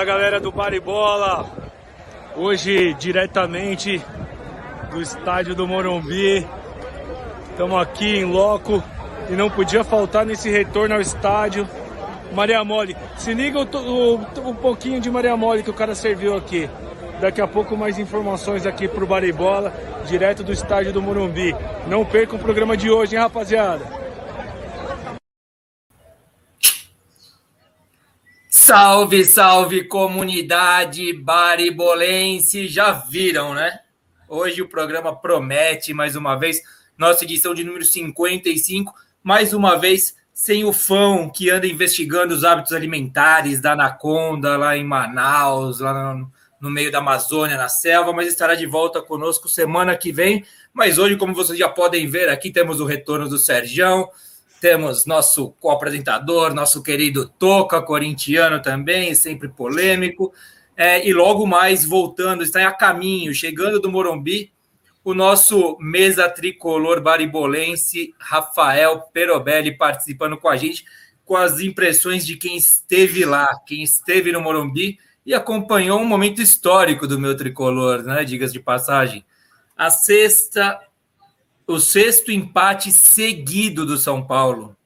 Fala galera do Baribola, hoje diretamente do estádio do Morumbi, estamos aqui em loco e não podia faltar nesse retorno ao estádio Maria Mole. Se liga o, o, o pouquinho de Maria Mole que o cara serviu aqui. Daqui a pouco mais informações aqui pro Baribola, direto do estádio do Morumbi. Não perca o programa de hoje, hein, rapaziada? Salve, salve comunidade baribolense! Já viram, né? Hoje o programa promete mais uma vez, nossa edição de número 55, mais uma vez sem o fão que anda investigando os hábitos alimentares da Anaconda lá em Manaus, lá no, no meio da Amazônia, na selva, mas estará de volta conosco semana que vem. Mas hoje, como vocês já podem ver, aqui temos o retorno do Sergião temos nosso co-apresentador, nosso querido Toca, corintiano também, sempre polêmico. É, e logo mais, voltando, está a caminho, chegando do Morumbi, o nosso mesa tricolor baribolense, Rafael Perobelli, participando com a gente, com as impressões de quem esteve lá, quem esteve no Morumbi e acompanhou um momento histórico do meu tricolor, né? Digas de passagem. A sexta o sexto empate seguido do São Paulo,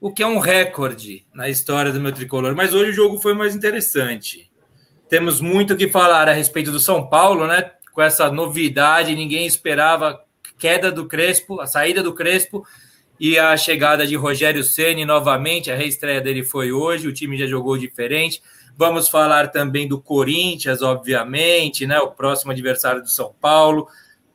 o que é um recorde na história do meu tricolor. Mas hoje o jogo foi mais interessante. Temos muito o que falar a respeito do São Paulo, né? Com essa novidade, ninguém esperava queda do Crespo, a saída do Crespo e a chegada de Rogério Ceni novamente. A reestreia dele foi hoje, o time já jogou diferente. Vamos falar também do Corinthians, obviamente, né? O próximo adversário do São Paulo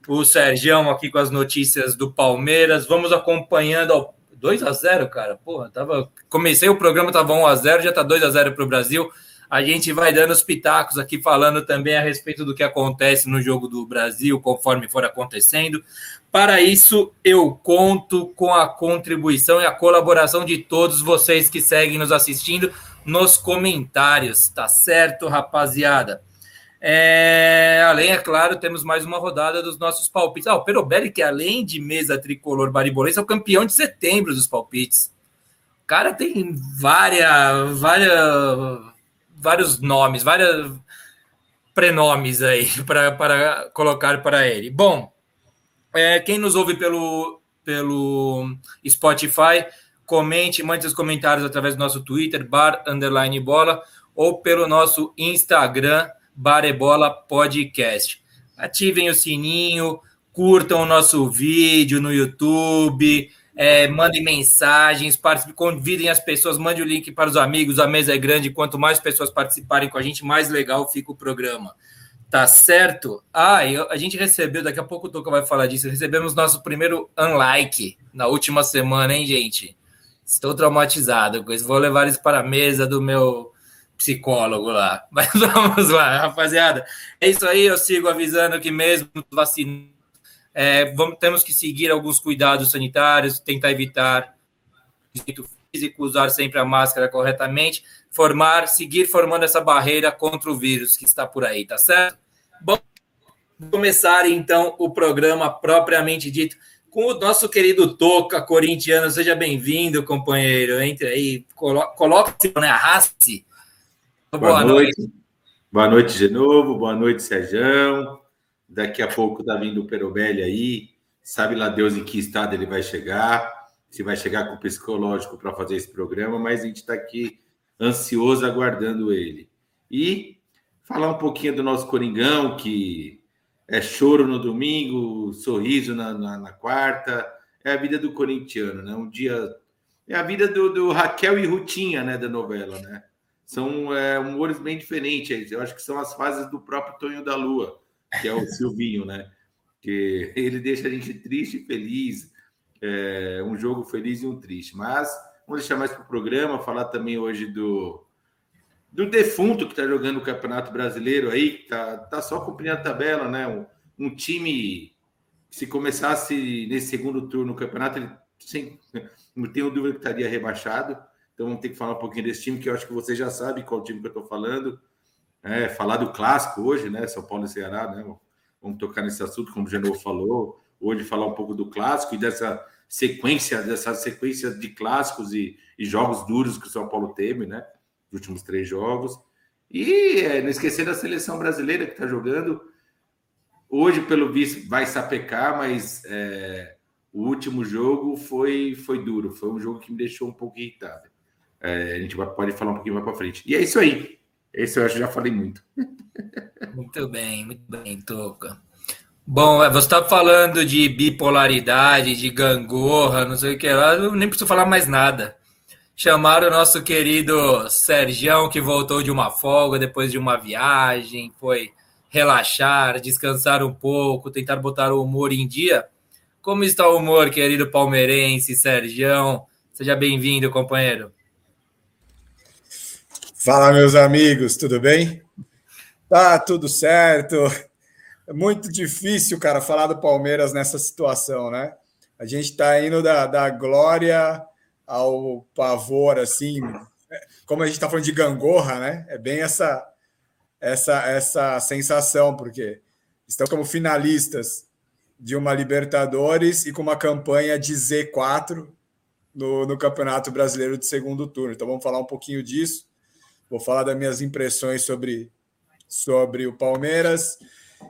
o Sergião aqui com as notícias do Palmeiras. Vamos acompanhando ao 2 a 0 cara. Porra, tava comecei o programa tava 1 a 0, já tá 2 a 0 para o Brasil. A gente vai dando os pitacos aqui falando também a respeito do que acontece no jogo do Brasil, conforme for acontecendo. Para isso, eu conto com a contribuição e a colaboração de todos vocês que seguem nos assistindo nos comentários, tá certo, rapaziada? É, além, é claro, temos mais uma rodada dos nossos palpites. Ah, o Perobelli, que além de mesa tricolor baribolense, é o campeão de setembro dos palpites. O cara tem várias, várias, vários nomes, vários prenomes aí para colocar para ele. Bom, é, quem nos ouve pelo, pelo Spotify, comente, mande seus comentários através do nosso Twitter, bar underline bola, ou pelo nosso Instagram, Barebola Podcast. Ativem o sininho, curtam o nosso vídeo no YouTube, é, mandem mensagens, convidem as pessoas, mande o link para os amigos. A mesa é grande, quanto mais pessoas participarem com a gente, mais legal fica o programa. Tá certo? Ah, eu, a gente recebeu, daqui a pouco o Toca vai falar disso. Recebemos nosso primeiro unlike na última semana, hein, gente? Estou traumatizado com isso. Vou levar isso para a mesa do meu psicólogo lá. Mas vamos lá, rapaziada. É isso aí, eu sigo avisando que mesmo vacina, é, vamos, temos que seguir alguns cuidados sanitários, tentar evitar físico, usar sempre a máscara corretamente, formar, seguir formando essa barreira contra o vírus que está por aí, tá certo? Bom, começar então o programa propriamente dito com o nosso querido Toca corintiano. Seja bem-vindo, companheiro. Entre aí, coloca-se, né? Arraste Boa, Boa noite. noite. Boa noite de novo. Boa noite, Sérgio. Daqui a pouco tá vindo o Perobelli aí. Sabe lá Deus em que estado ele vai chegar. Se vai chegar com o psicológico para fazer esse programa, mas a gente está aqui ansioso aguardando ele. E falar um pouquinho do nosso Coringão, que é choro no domingo, sorriso na, na, na quarta. É a vida do corintiano, né? Um dia. É a vida do, do Raquel e Rutinha, né? Da novela, né? São é, humores bem diferentes. Eu acho que são as fases do próprio Tonho da Lua, que é o Silvinho, né? Que ele deixa a gente triste e feliz, é, um jogo feliz e um triste. Mas vamos deixar mais para o programa, falar também hoje do, do defunto que está jogando o Campeonato Brasileiro aí, que tá, tá só cumprindo a tabela, né? Um, um time se começasse nesse segundo turno o campeonato, ele sem, não tenho dúvida que estaria rebaixado. Então vamos ter que falar um pouquinho desse time, que eu acho que você já sabe qual time que eu estou falando. É, falar do clássico hoje, né? São Paulo e Ceará, né? Vamos tocar nesse assunto, como o Genovo falou. Hoje falar um pouco do clássico e dessa sequência, dessa sequência de clássicos e, e jogos duros que o São Paulo teve, né? Os últimos três jogos. E é, não esquecer da seleção brasileira que está jogando. Hoje, pelo visto, vai sapecar, mas é, o último jogo foi, foi duro. Foi um jogo que me deixou um pouco irritado. É, a gente pode falar um pouquinho mais para frente. E é isso aí. Esse eu acho que já falei muito. Muito bem, muito bem, Toca. Bom, é, você está falando de bipolaridade, de gangorra, não sei o que lá, eu nem preciso falar mais nada. Chamaram o nosso querido Sergião, que voltou de uma folga depois de uma viagem, foi relaxar, descansar um pouco, tentar botar o humor em dia. Como está o humor, querido palmeirense, Sergião? Seja bem-vindo, companheiro. Fala, meus amigos, tudo bem? Tá tudo certo. É muito difícil, cara, falar do Palmeiras nessa situação, né? A gente tá indo da, da glória ao pavor, assim, como a gente tá falando de gangorra, né? É bem essa essa essa sensação, porque estão como finalistas de uma Libertadores e com uma campanha de Z4 no, no Campeonato Brasileiro de segundo turno. Então vamos falar um pouquinho disso. Vou falar das minhas impressões sobre, sobre o Palmeiras.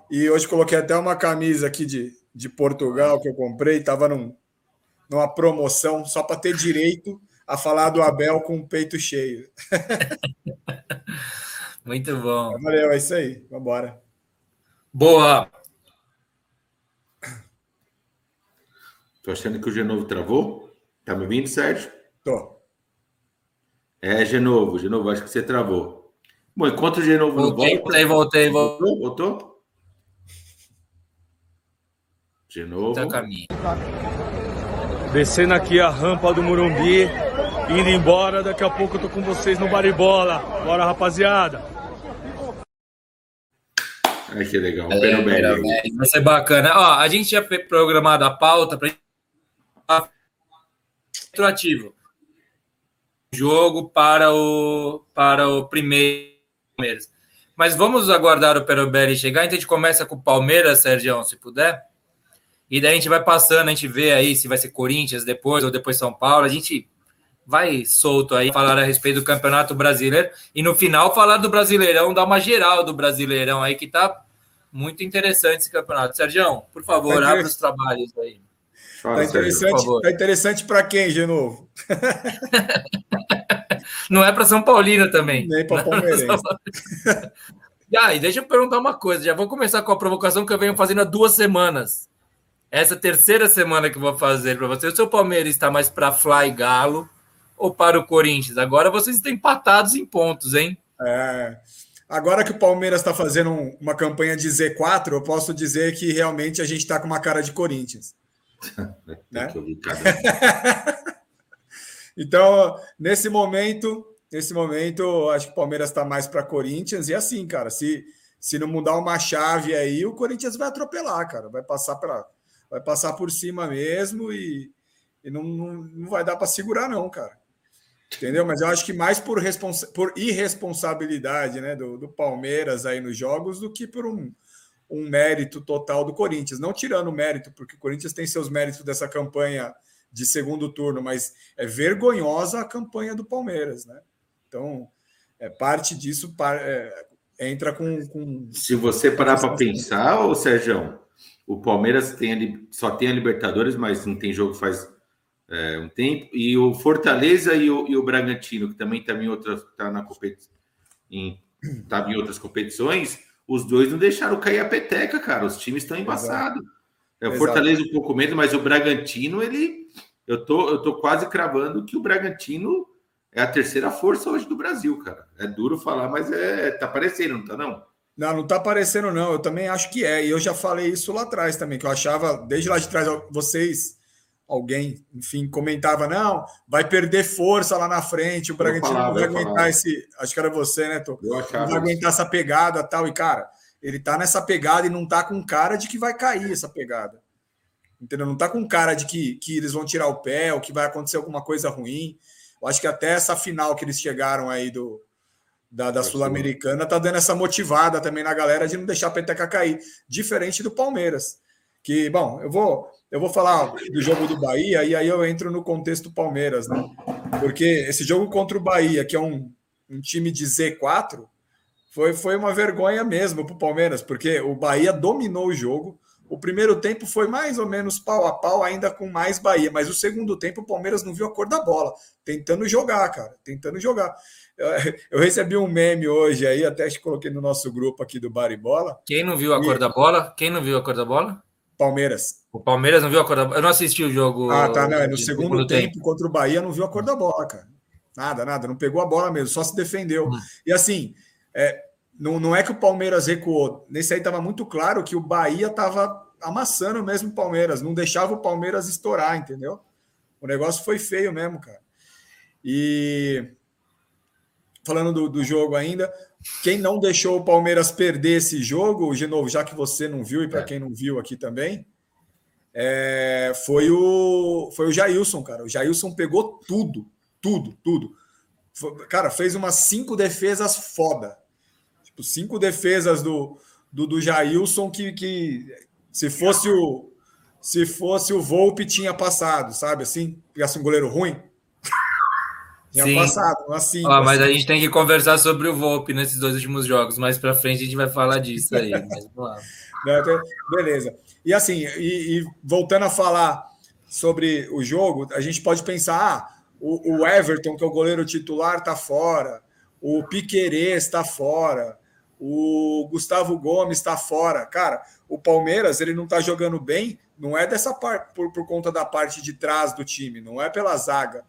E hoje coloquei até uma camisa aqui de, de Portugal que eu comprei, estava num, numa promoção só para ter direito a falar do Abel com o peito cheio. Muito bom. Valeu, é isso aí. Vamos embora. Boa. Tô achando que o Genovo travou? Tá me ouvindo, Sérgio? Tô. É, Genovo, Genovo, acho que você travou. Bom, enquanto o Genovo voltei, não volta... Voltei, voltei, voltou. Voltou? Genovo. Tá caminho. Descendo aqui a rampa do Murumbi, indo embora. Daqui a pouco eu tô com vocês no Baribola. Bora, rapaziada. Ai, que legal. É, vai ser bacana. Ó, a gente tinha programado a pauta para ativo jogo para o, para o primeiro Palmeiras. Mas vamos aguardar o Perobelli chegar. Então a gente começa com o Palmeiras, Sérgio, se puder. E daí a gente vai passando, a gente vê aí se vai ser Corinthians depois ou depois São Paulo. A gente vai solto aí falar a respeito do Campeonato Brasileiro. E no final falar do Brasileirão, dar uma geral do Brasileirão aí, que tá muito interessante esse campeonato. Sérgio, por favor, abra os trabalhos aí. Fala, tá interessante, tá interessante para quem, de novo? Não é para São Paulino também. Nem para Palmeirense. ah, e deixa eu perguntar uma coisa. Já vou começar com a provocação que eu venho fazendo há duas semanas. Essa terceira semana que eu vou fazer para você. O seu Palmeiras está mais para Fly Galo ou para o Corinthians? Agora vocês estão empatados em pontos, hein? É. Agora que o Palmeiras está fazendo uma campanha de Z4, eu posso dizer que realmente a gente está com uma cara de Corinthians. né? então, nesse momento, nesse momento, acho que o Palmeiras está mais para Corinthians. E assim, cara, se, se não mudar uma chave aí, o Corinthians vai atropelar, cara. Vai passar pela, vai passar por cima mesmo e, e não, não, não vai dar para segurar, não, cara. Entendeu? Mas eu acho que mais por, responsa por irresponsabilidade né, do, do Palmeiras aí nos jogos do que por um, um mérito total do Corinthians. Não tirando o mérito, porque o Corinthians tem seus méritos dessa campanha de segundo turno, mas é vergonhosa a campanha do Palmeiras, né? Então, é, parte disso é, entra com, com, Se você parar para pensar, ô Sérgio, o Palmeiras tem, só tem a Libertadores, mas não tem jogo faz é, um tempo, e o Fortaleza e o, e o Bragantino, que também está em outras, tá na competição, em, tá em outras competições, os dois não deixaram cair a peteca, cara. Os times estão embaçados. É, o Fortaleza um pouco menos, mas o Bragantino, ele. Eu tô, eu tô quase cravando que o Bragantino é a terceira força hoje do Brasil, cara. É duro falar, mas é, tá aparecendo, não tá não? Não, não tá aparecendo, não. Eu também acho que é. E eu já falei isso lá atrás também, que eu achava, desde lá de trás, vocês alguém, enfim, comentava: não, vai perder força lá na frente, o Bragantino não vai aguentar esse. Acho que era você, né, Tô? Não vai aguentar essa pegada tal. E, cara, ele tá nessa pegada e não tá com cara de que vai cair essa pegada. Entendeu? Não tá com cara de que, que eles vão tirar o pé ou que vai acontecer alguma coisa ruim. Eu acho que até essa final que eles chegaram aí do, da, da Sul-Americana tá dando essa motivada também na galera de não deixar a peteca cair. Diferente do Palmeiras. Que, bom, eu vou eu vou falar do jogo do Bahia e aí eu entro no contexto Palmeiras, né? Porque esse jogo contra o Bahia, que é um, um time de Z4, Foi, foi uma vergonha mesmo para o Palmeiras, porque o Bahia dominou o jogo. O primeiro tempo foi mais ou menos pau a pau, ainda com mais Bahia, mas o segundo tempo o Palmeiras não viu a cor da bola, tentando jogar, cara, tentando jogar. Eu recebi um meme hoje aí, até te coloquei no nosso grupo aqui do Baribola. Quem não viu a e... cor da bola? Quem não viu a cor da bola? Palmeiras. O Palmeiras não viu a cor da bola? Eu não assisti o jogo. Ah, tá, não. É no segundo tempo, tempo, contra o Bahia, não viu a cor da bola, cara. Nada, nada. Não pegou a bola mesmo, só se defendeu. Hum. E assim, é, não, não é que o Palmeiras recuou. Nesse aí estava muito claro que o Bahia estava amassando mesmo o Palmeiras, não deixava o Palmeiras estourar, entendeu? O negócio foi feio mesmo, cara. E falando do, do jogo ainda, quem não deixou o Palmeiras perder esse jogo, de novo, já que você não viu e para é. quem não viu aqui também, é, foi o foi o Jailson, cara. O Jailson pegou tudo, tudo, tudo. Cara, fez umas cinco defesas foda. Tipo, cinco defesas do, do, do Jailson que, que se fosse o se fosse o Volpe tinha passado, sabe? Assim, pegasse um goleiro ruim. Tinha Sim. passado, assim. Ah, mas assim. a gente tem que conversar sobre o Volpe nesses dois últimos jogos. Mais para frente a gente vai falar disso aí. beleza. E assim, e, e, voltando a falar sobre o jogo, a gente pode pensar: ah, o, o Everton, que é o goleiro titular, está fora, o Piquerez está fora, o Gustavo Gomes está fora. Cara, o Palmeiras ele não está jogando bem, não é dessa parte por, por conta da parte de trás do time, não é pela zaga.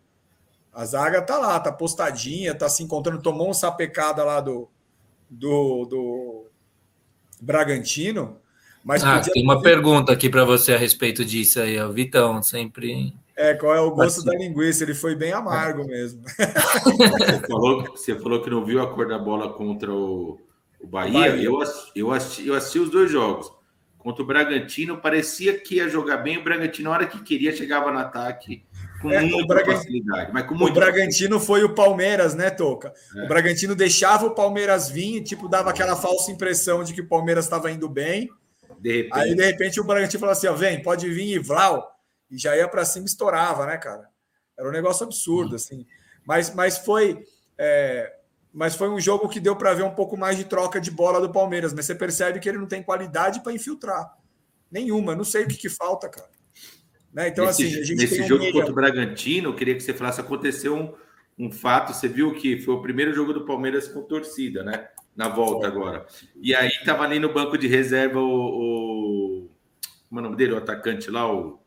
A zaga tá lá, tá postadinha, tá se encontrando, tomou um sapecada lá do, do, do Bragantino. Mas ah, tem uma pergunta aqui para você a respeito disso aí, o Vitão, sempre. É, qual é o gosto assim. da linguiça? Ele foi bem amargo mesmo. Você falou, você falou que não viu a cor da bola contra o, o Bahia, Bahia. Eu, eu, assisti, eu assisti os dois jogos. Contra o Bragantino, parecia que ia jogar bem. O Bragantino, na hora que queria, chegava no ataque com é, muita facilidade. Mas com o Bragantino foi o Palmeiras, né, Toca? É. O Bragantino deixava o Palmeiras vir, tipo, dava aquela falsa impressão de que o Palmeiras estava indo bem. De repente... Aí, de repente, o Bragantino falou assim: ó, vem, pode vir e Vlau. E já ia para cima estourava, né, cara? Era um negócio absurdo, assim. Mas, mas foi. É, mas foi um jogo que deu para ver um pouco mais de troca de bola do Palmeiras, mas você percebe que ele não tem qualidade para infiltrar. Nenhuma, não sei o que, que falta, cara. Né? Então, nesse, assim, a gente nesse jogo contra o Bragantino, eu queria que você falasse, aconteceu um, um fato, você viu que foi o primeiro jogo do Palmeiras com torcida, né? Na volta agora. E aí tava ali no banco de reserva o, o como é o nome dele? O atacante lá, o,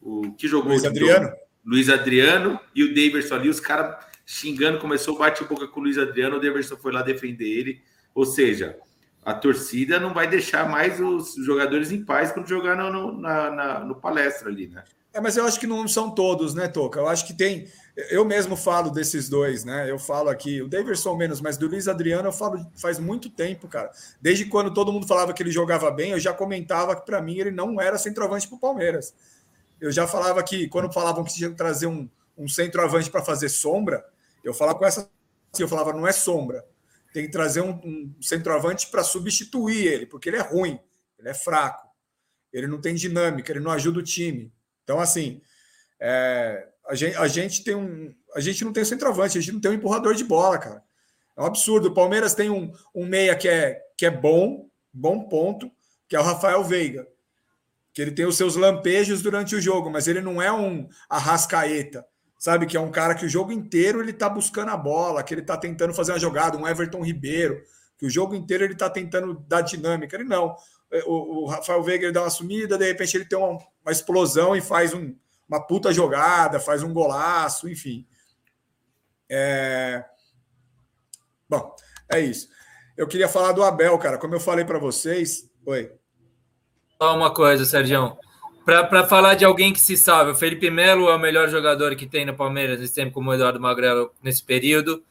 o que jogou? Luiz Adriano. Luiz Adriano e o Daverson ali, os caras xingando, começou a bate-boca com o Luiz Adriano, o Deverson foi lá defender ele. Ou seja, a torcida não vai deixar mais os jogadores em paz quando jogar no, no, na, na, no palestra ali, né? É, mas eu acho que não são todos, né, Toca? Eu acho que tem. Eu mesmo falo desses dois, né? Eu falo aqui, o Daverson menos, mas do Luiz Adriano eu falo faz muito tempo, cara. Desde quando todo mundo falava que ele jogava bem, eu já comentava que para mim ele não era centroavante para o Palmeiras. Eu já falava que quando falavam que tinha que trazer um, um centroavante para fazer sombra, eu falava com essa. Eu falava, não é sombra. Tem que trazer um, um centroavante para substituir ele, porque ele é ruim, ele é fraco, ele não tem dinâmica, ele não ajuda o time. Então, assim, é, a, gente, a gente tem um. A gente não tem centroavante, a gente não tem um empurrador de bola, cara. É um absurdo. O Palmeiras tem um, um meia que é, que é bom, bom ponto, que é o Rafael Veiga. Que ele tem os seus lampejos durante o jogo, mas ele não é um arrascaeta sabe? Que é um cara que o jogo inteiro ele tá buscando a bola, que ele tá tentando fazer uma jogada, um Everton Ribeiro, que o jogo inteiro ele tá tentando dar dinâmica. Ele não. É, o, o Rafael Veiga ele dá uma sumida, de repente ele tem uma, uma explosão e faz um, uma puta jogada, faz um golaço, enfim. É... Bom, é isso. Eu queria falar do Abel, cara. Como eu falei para vocês. Oi. Só uma coisa, Sérgio. Para falar de alguém que se salva, o Felipe Melo é o melhor jogador que tem no Palmeiras nesse tempo, como o Eduardo Magrelo nesse período,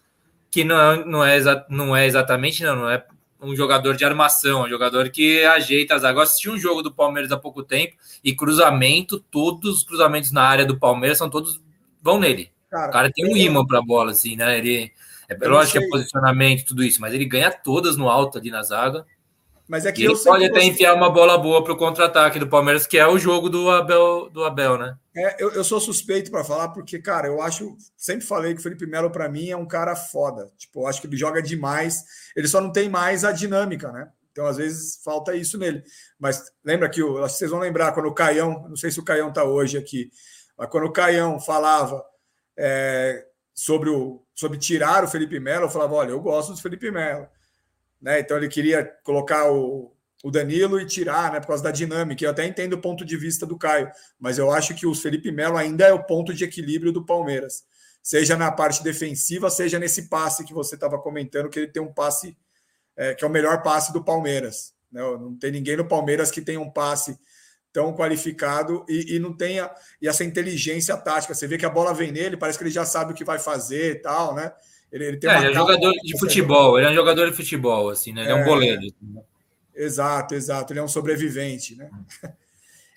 que não, não, é, não é exatamente, não, não é um jogador de armação, um jogador que ajeita as águas. assisti um jogo do Palmeiras há pouco tempo e cruzamento, todos os cruzamentos na área do Palmeiras são todos vão nele. Cara, o cara tem um imã para a bola, assim, né? Ele, é lógico que é posicionamento, tudo isso, mas ele ganha todas no alto ali na zaga. Mas é que ele pode até enfiar uma bola boa para o contra-ataque do Palmeiras, que é o jogo do Abel, do Abel né? É, eu, eu sou suspeito para falar, porque, cara, eu acho. Sempre falei que o Felipe Melo, para mim, é um cara foda. Tipo, eu acho que ele joga demais. Ele só não tem mais a dinâmica, né? Então, às vezes, falta isso nele. Mas lembra que o, vocês vão lembrar quando o Caião, não sei se o Caião está hoje aqui, mas quando o Caião falava é, sobre, o, sobre tirar o Felipe Melo, eu falava: olha, eu gosto do Felipe Melo né? Então ele queria colocar o, o Danilo e tirar, né? Por causa da dinâmica. Eu até entendo o ponto de vista do Caio, mas eu acho que o Felipe Melo ainda é o ponto de equilíbrio do Palmeiras. Seja na parte defensiva, seja nesse passe que você estava comentando, que ele tem um passe é, que é o melhor passe do Palmeiras. Né? Não tem ninguém no Palmeiras que tenha um passe tão qualificado e, e, não tenha e essa inteligência tática. Você vê que a bola vem nele, parece que ele já sabe o que vai fazer e tal, né? Ele, ele, é, ele é jogador de futebol, ele é um jogador de futebol, assim, né? Ele é, é um boleiro. Né? Exato, exato. Ele é um sobrevivente, né?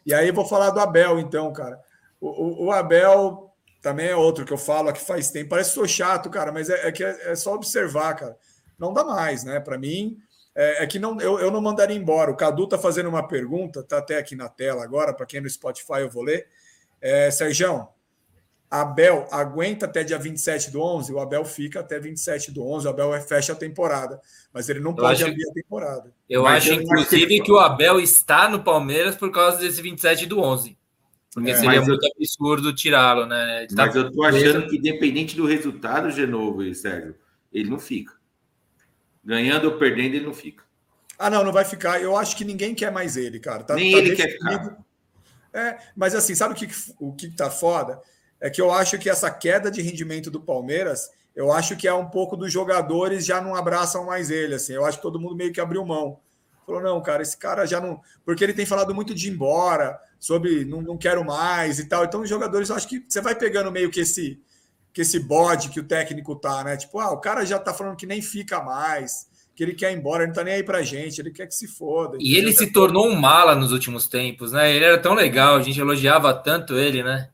E aí vou falar do Abel, então, cara. O, o, o Abel também é outro que eu falo aqui faz tempo. Parece que sou chato, cara, mas é, é que é, é, só observar, cara. Não dá mais, né? Para mim, é, é, que não, eu, eu não mandaria embora. O Cadu tá fazendo uma pergunta, tá até aqui na tela agora, para quem é no Spotify eu vou ler. É, Sérgio, Abel aguenta até dia 27 do 11, o Abel fica até 27 do 11, o Abel fecha a temporada, mas ele não eu pode abrir a temporada. Eu mas acho, inclusive, que, o Abel está no Palmeiras por causa desse 27 do 11. Porque é, seria muito eu... absurdo tirá-lo, né? Tá mas eu tô achando que, independente do resultado, Genovo e Sérgio, ele não fica. Ganhando ou perdendo, ele não fica. Ah, não, não vai ficar. Eu acho que ninguém quer mais ele, cara. Tá, Nem tá ele quer ficar. É, mas assim, sabe o que, o que tá foda? É que eu acho que essa queda de rendimento do Palmeiras, eu acho que é um pouco dos jogadores já não abraçam mais ele, assim. Eu acho que todo mundo meio que abriu mão. Falou, não, cara, esse cara já não. Porque ele tem falado muito de ir embora, sobre não, não quero mais e tal. Então, os jogadores, eu acho que você vai pegando meio que esse, que esse bode que o técnico tá, né? Tipo, ah, o cara já tá falando que nem fica mais, que ele quer ir embora, ele não tá nem aí pra gente, ele quer que se foda. E ele se tornou um mala nos últimos tempos, né? Ele era tão legal, a gente elogiava tanto ele, né?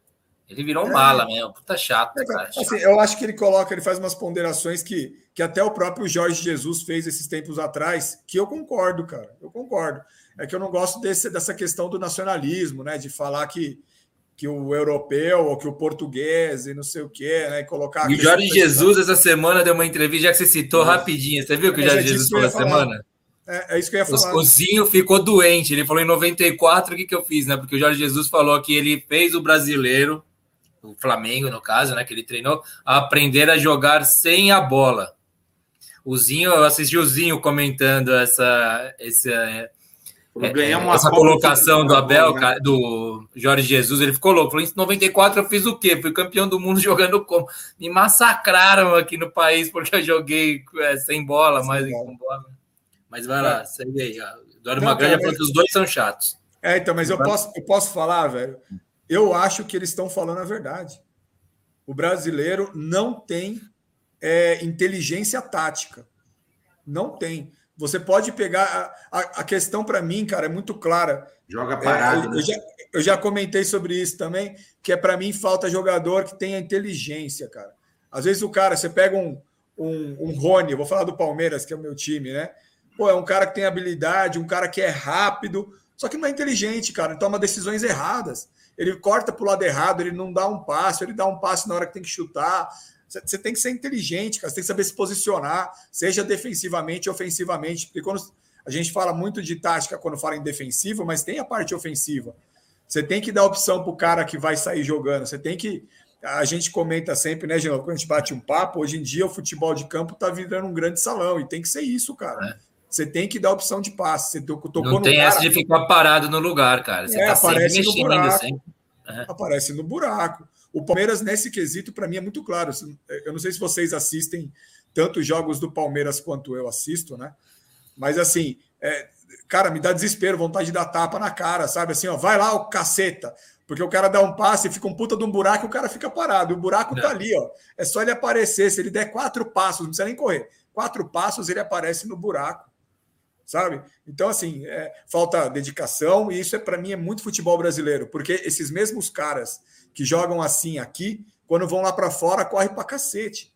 Ele virou um é. mala mesmo, puta chato. É, cara, assim, eu acho que ele coloca, ele faz umas ponderações que, que até o próprio Jorge Jesus fez esses tempos atrás, que eu concordo, cara. Eu concordo. É que eu não gosto desse, dessa questão do nacionalismo, né? De falar que, que o europeu ou que o português e não sei o quê, né? E colocar. E o Jorge Jesus, essa semana, deu uma entrevista, já que você citou rapidinho. Você viu que o é, Jorge Jesus falou essa semana? É, é, isso que eu ia falar. O, o Zinho ficou doente. Ele falou em 94, o que, que eu fiz, né? Porque o Jorge Jesus falou que ele fez o brasileiro o Flamengo, no caso, né, que ele treinou, a aprender a jogar sem a bola. O Zinho, eu assisti o Zinho comentando essa, essa, é, essa colocação do Abel, né? do Jorge Jesus, ele ficou louco. Falou, em 94 eu fiz o quê? Fui campeão do mundo jogando como? Me massacraram aqui no país porque eu joguei é, sem bola, mas com bola. Mas vai lá, é. segue aí. Magalha falou que os dois são chatos. É, então, mas eu posso, eu posso falar, velho. Eu acho que eles estão falando a verdade. O brasileiro não tem é, inteligência tática. Não tem. Você pode pegar. A, a questão para mim, cara, é muito clara. Joga parado. É, eu, né? já, eu, já, comentei sobre isso também, que é para mim falta jogador que tenha inteligência, cara. Às vezes o cara, você pega um, um, um Rony, vou falar do Palmeiras, que é o meu time, né? Pô, é um cara que tem habilidade, um cara que é rápido, só que não é inteligente, cara. Ele toma decisões erradas ele corta para o lado errado, ele não dá um passe, ele dá um passe na hora que tem que chutar. Você tem que ser inteligente, cara. Você tem que saber se posicionar, seja defensivamente ofensivamente. Porque quando a gente fala muito de tática quando fala em defensivo, mas tem a parte ofensiva. Você tem que dar opção para o cara que vai sair jogando. Você tem que. A gente comenta sempre, né, Genovo, quando a gente bate um papo, hoje em dia o futebol de campo está virando um grande salão, e tem que ser isso, cara. É. Você tem que dar opção de passe. Você tocou não tem cara, essa de ficar parado no lugar, cara. Você é, tá aparece no buraco. É. Aparece no buraco. O Palmeiras, nesse quesito, para mim, é muito claro. Eu não sei se vocês assistem tanto jogos do Palmeiras quanto eu assisto, né? Mas assim, é, cara, me dá desespero, vontade de dar tapa na cara, sabe? Assim, ó, vai lá, o caceta. Porque o cara dá um passe, fica um puta de um buraco e o cara fica parado. E o buraco não. tá ali, ó. É só ele aparecer. Se ele der quatro passos, não precisa nem correr. Quatro passos, ele aparece no buraco sabe? Então, assim, é, falta dedicação, e isso é para mim é muito futebol brasileiro, porque esses mesmos caras que jogam assim aqui, quando vão lá para fora, corre para cacete.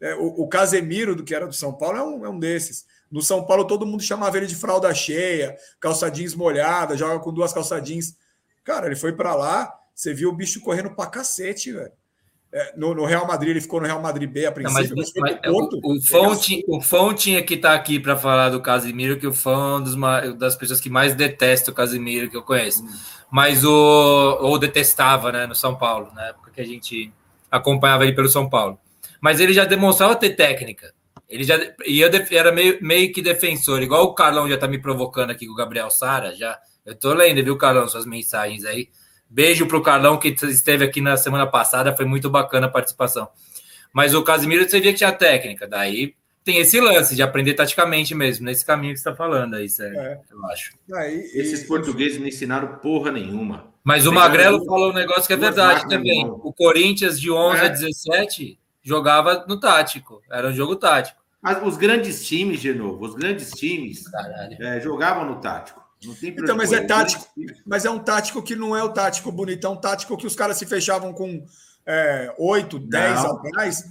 É, o, o, Casemiro, do que era do São Paulo, é um, é um desses. No São Paulo, todo mundo chamava ele de fralda cheia, calça jeans molhada, joga com duas calça jeans. Cara, ele foi para lá, você viu o bicho correndo pra cacete, velho. É, no, no, Real Madrid, ele ficou no Real Madrid B a princípio. Não, mas, mas, Porto, o, o, Fão tinha, o Fão tinha que estar tá aqui para falar do Casimiro, que o Fão é um dos, das pessoas que mais detesta o Casimiro que eu conheço. Hum. Mas o. Ou detestava, né, no São Paulo, na época que a gente acompanhava ele pelo São Paulo. Mas ele já demonstrava ter técnica. Ele já ia, era meio, meio que defensor, igual o Carlão já tá me provocando aqui com o Gabriel Sara. Já, eu tô lendo, viu, Carlão, suas mensagens aí. Beijo para o Carlão, que esteve aqui na semana passada, foi muito bacana a participação. Mas o Casimiro, você via que tinha técnica, daí tem esse lance de aprender taticamente mesmo, nesse caminho que você está falando aí, sério, é. eu acho. Aí, Esses portugueses não ensinaram porra nenhuma. Mas o Magrelo falou um negócio que é verdade também. O Corinthians de 11 é. a 17 jogava no tático, era um jogo tático. Mas os grandes times, de novo, os grandes times é, jogavam no tático então, mas é tático, mas é um tático que não é o tático bonito, é um tático que os caras se fechavam com é, 8, 10 atrás.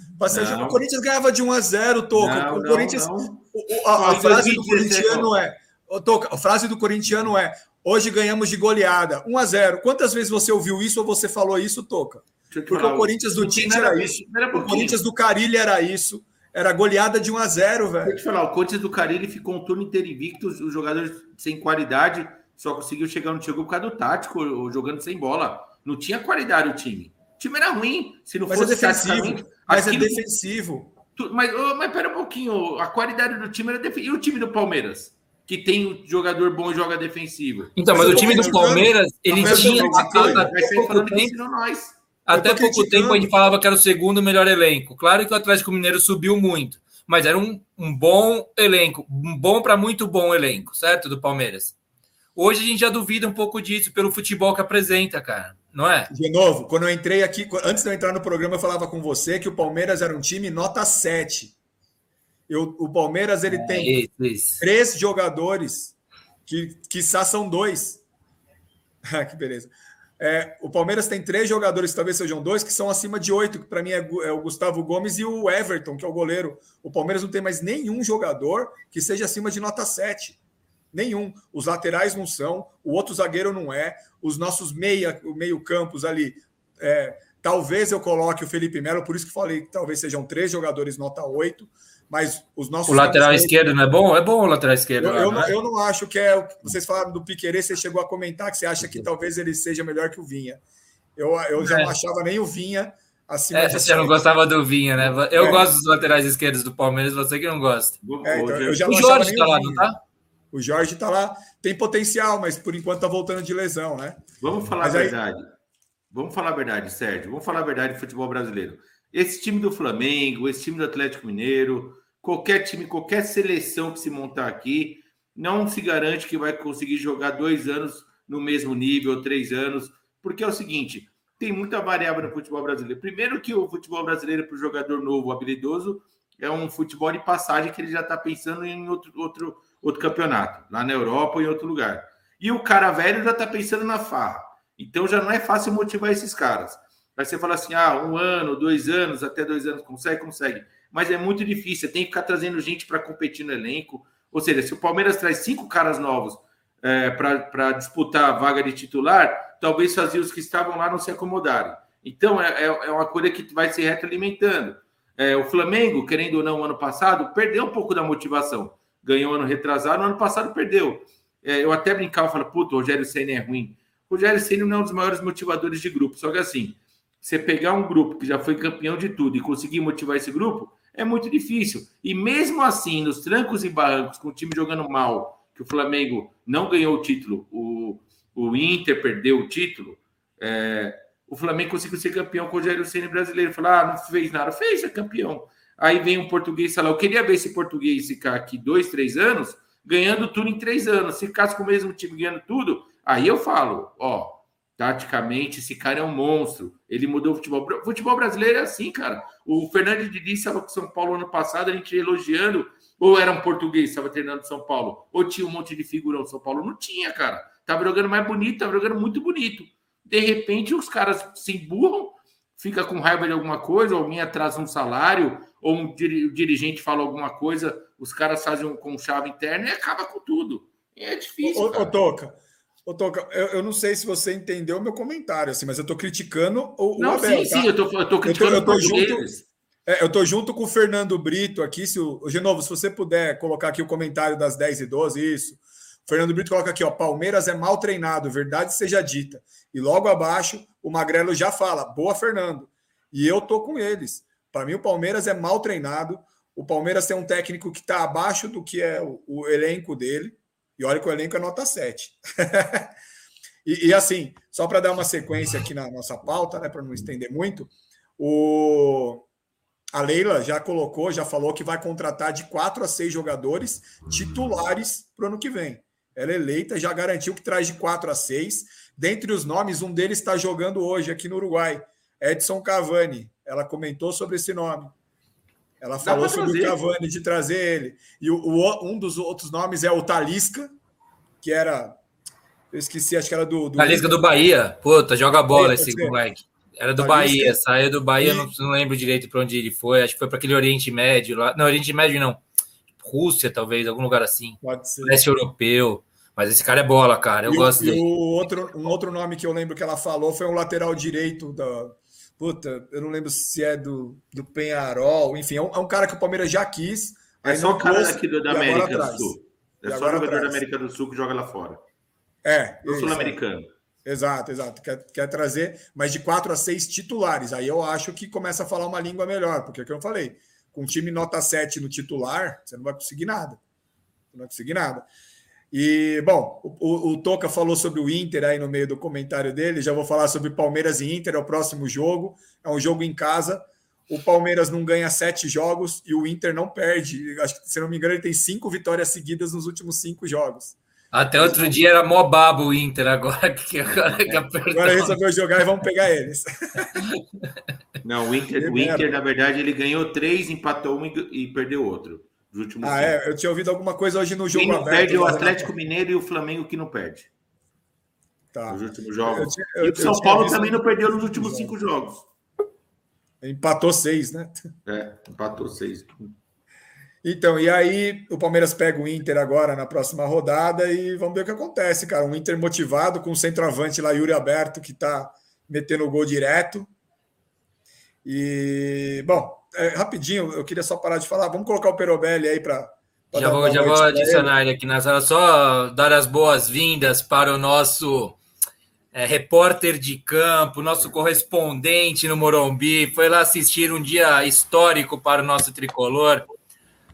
O Corinthians ganhava de 1 a 0, Toca. Não, o Corinthians. Não, O, a, a frase do corintiano é. Toca, a frase do corintiano é: hoje ganhamos de goleada, 1 a 0. Quantas vezes você ouviu isso ou você falou isso, Toca? Porque o Corinthians do Tite era isso. O Corinthians do Carilli era isso. Era goleada de 1 a 0 velho. Vou te falar, o Corinthians do Carilli ficou um turno inteiro invicto, os jogadores sem qualidade, só conseguiu chegar onde chegou por causa do tático, jogando sem bola. Não tinha qualidade o time. O time era ruim, se não mas fosse é defensivo. Mas é defensivo. Mas, mas pera um pouquinho, a qualidade do time era defensiva. E o time do Palmeiras? Que tem um jogador bom e joga defensivo. Então, mas, mas o time do Palmeiras, ele tinha. Vai ser falando que nós. Até pouco tempo a gente falava que era o segundo melhor elenco. Claro que o Atlético Mineiro subiu muito, mas era um, um bom elenco, um bom para muito bom elenco, certo? Do Palmeiras. Hoje a gente já duvida um pouco disso pelo futebol que apresenta, cara, não é? De novo, quando eu entrei aqui, antes de eu entrar no programa, eu falava com você que o Palmeiras era um time nota 7. Eu, o Palmeiras ele é, tem isso, isso. três jogadores que, que são dois. Ah, que beleza. É, o Palmeiras tem três jogadores, talvez sejam dois, que são acima de oito, que para mim é, é, o Gustavo Gomes e o Everton, que é o goleiro. O Palmeiras não tem mais nenhum jogador que seja acima de nota 7. Nenhum. Os laterais não são, o outro zagueiro não é, os nossos meia, meio-campos ali. É, talvez eu coloque o Felipe Melo, por isso que falei que talvez sejam três jogadores nota 8 mas os nossos. O lateral esquerdo não é bom? É bom o lateral esquerdo. Eu, lá, eu, não, é? eu não acho que é. Vocês falaram do Piquerez, você chegou a comentar que você acha que talvez ele seja melhor que o Vinha. Eu, eu já é. não achava nem o Vinha acima é, Você não gostava do Vinha, né? Eu é. gosto dos laterais esquerdos do Palmeiras, você que não gosta. É, então, eu já o Jorge tá lá, não tá? O Jorge tá lá, tem potencial, mas por enquanto tá voltando de lesão, né? Vamos falar mas a verdade. Vamos falar a verdade, Sérgio. Vamos falar a verdade do futebol brasileiro. Esse time do Flamengo, esse time do Atlético Mineiro, qualquer time, qualquer seleção que se montar aqui, não se garante que vai conseguir jogar dois anos no mesmo nível, três anos, porque é o seguinte: tem muita variável no futebol brasileiro. Primeiro, que o futebol brasileiro, para o jogador novo, habilidoso, é um futebol de passagem que ele já está pensando em outro, outro, outro campeonato, lá na Europa ou em outro lugar. E o cara velho já está pensando na farra. Então já não é fácil motivar esses caras. Aí você fala assim: ah, um ano, dois anos, até dois anos, consegue? Consegue mas é muito difícil. Tem que ficar trazendo gente para competir no elenco. Ou seja, se o Palmeiras traz cinco caras novos é, para disputar a vaga de titular, talvez fazia os que estavam lá não se acomodarem. Então é, é, é uma coisa que vai se retroalimentando. É, o Flamengo, querendo ou não, ano passado, perdeu um pouco da motivação. Ganhou ano retrasado, no ano passado perdeu. É, eu até brincava, falo, puto, o Rogério Senna é ruim. O Rogério Senna não é um dos maiores motivadores de grupo. Só que assim, você pegar um grupo que já foi campeão de tudo e conseguir motivar esse grupo, é muito difícil. E mesmo assim, nos trancos e barrancos, com o time jogando mal, que o Flamengo não ganhou o título, o, o Inter perdeu o título, é, o Flamengo conseguiu ser campeão com o Rogério Ceni brasileiro. Falar, ah, não fez nada, fez, é campeão. Aí vem um português falar, eu queria ver esse português ficar aqui dois, três anos, ganhando tudo em três anos. Se ficasse com o mesmo time ganhando tudo, aí eu falo, ó, Taticamente, esse cara é um monstro. Ele mudou o futebol. O futebol brasileiro é assim, cara. O Fernando Didi estava com São Paulo ano passado, a gente elogiando. Ou era um português, estava treinando São Paulo. Ou tinha um monte de figurão São Paulo. Não tinha, cara. Tava jogando mais bonito, tava jogando muito bonito. De repente, os caras se emburram, fica com raiva de alguma coisa, alguém atrasa um salário, ou um dirigente fala alguma coisa, os caras fazem um com chave interna e acaba com tudo. E é difícil. Ô, ô Toca, ô, Toca eu, eu, não sei se você entendeu o meu comentário, assim, mas eu estou criticando o, não, o Abel. Sim, tá? sim, eu estou criticando eu tô, eu tô junto, é, eu estou junto com o Fernando Brito aqui. Se o, de novo, se você puder colocar aqui o comentário das 10 e 12, isso. O Fernando Brito coloca aqui, ó, Palmeiras é mal treinado, verdade seja dita. E logo abaixo, o Magrelo já fala, boa, Fernando. E eu tô com eles. Para mim, o Palmeiras é mal treinado. O Palmeiras tem um técnico que está abaixo do que é o, o, elenco dele. E olha que o elenco é nota 7. e, e, assim, só para dar uma sequência aqui na nossa pauta, né, para não estender muito, o, a Leila já colocou, já falou que vai contratar de quatro a seis jogadores titulares para o ano que vem. Ela é eleita, já garantiu que traz de quatro a seis. Dentre os nomes, um deles está jogando hoje aqui no Uruguai, Edson Cavani. Ela comentou sobre esse nome. Ela falou sobre o Cavani, de trazer ele. E o, o, um dos outros nomes é o Talisca, que era. Eu esqueci, acho que era do. do Talisca do Bahia. Puta, joga bola esse moleque. Era do Bahia, saiu do Bahia, e... não, não, lembro direito para onde ele foi. Acho que foi para aquele Oriente Médio lá. Não, Oriente Médio não. Rússia, talvez, algum lugar assim. Pode ser. Leste europeu. Mas esse cara é bola, cara. Eu e gosto o, dele. E o outro, um outro nome que eu lembro que ela falou foi um lateral direito da, Puta, eu não lembro se é do, do Penharol, enfim, é um, é um cara que o Palmeiras já quis. É só o cara daqui do, da América do Sul. É só o jogador da América do Sul que joga lá fora. É. O sul-americano. Exato, exato. Quer, quer trazer mais de quatro a seis titulares. Aí eu acho que começa a falar uma língua melhor, porque é o que eu falei. Com um time nota 7 no titular, você não vai conseguir nada. Não vai conseguir nada. E, bom, o, o, Toca falou sobre o Inter aí no meio do comentário dele. Já vou falar sobre Palmeiras e Inter, é o próximo jogo. É um jogo em casa. O Palmeiras não ganha sete jogos e o Inter não perde. Acho que, se não me engano, ele tem cinco vitórias seguidas nos últimos cinco jogos. Até outro dia era mó babo o Inter, agora que, agora que apertou. Agora resolveu jogar e vamos pegar eles. Não, o Inter, o Inter, na verdade, ele ganhou três, empatou um e, e perdeu outro últimos ah, é? Eu tinha ouvido alguma coisa hoje no jogo Quem não aberto, perde é o Atlético Mineiro e o Flamengo que não perde. Tá. Nos últimos jogos. Eu, eu, e o São Paulo também não perdeu nos últimos cinco jogos. Empatou seis, né? É, empatou seis. Então, e aí o Palmeiras pega o Inter agora na próxima rodada e vamos ver o que acontece, cara. Um Inter motivado com o centroavante lá, Yuri Aberto, que tá metendo o gol direto. E, bom, é, rapidinho, eu queria só parar de falar. Vamos colocar o Perobelli aí para. Já vou, já vou adicionar ele aqui na sala. Só dar as boas-vindas para o nosso é, repórter de campo, nosso correspondente no Morumbi. Foi lá assistir um dia histórico para o nosso tricolor.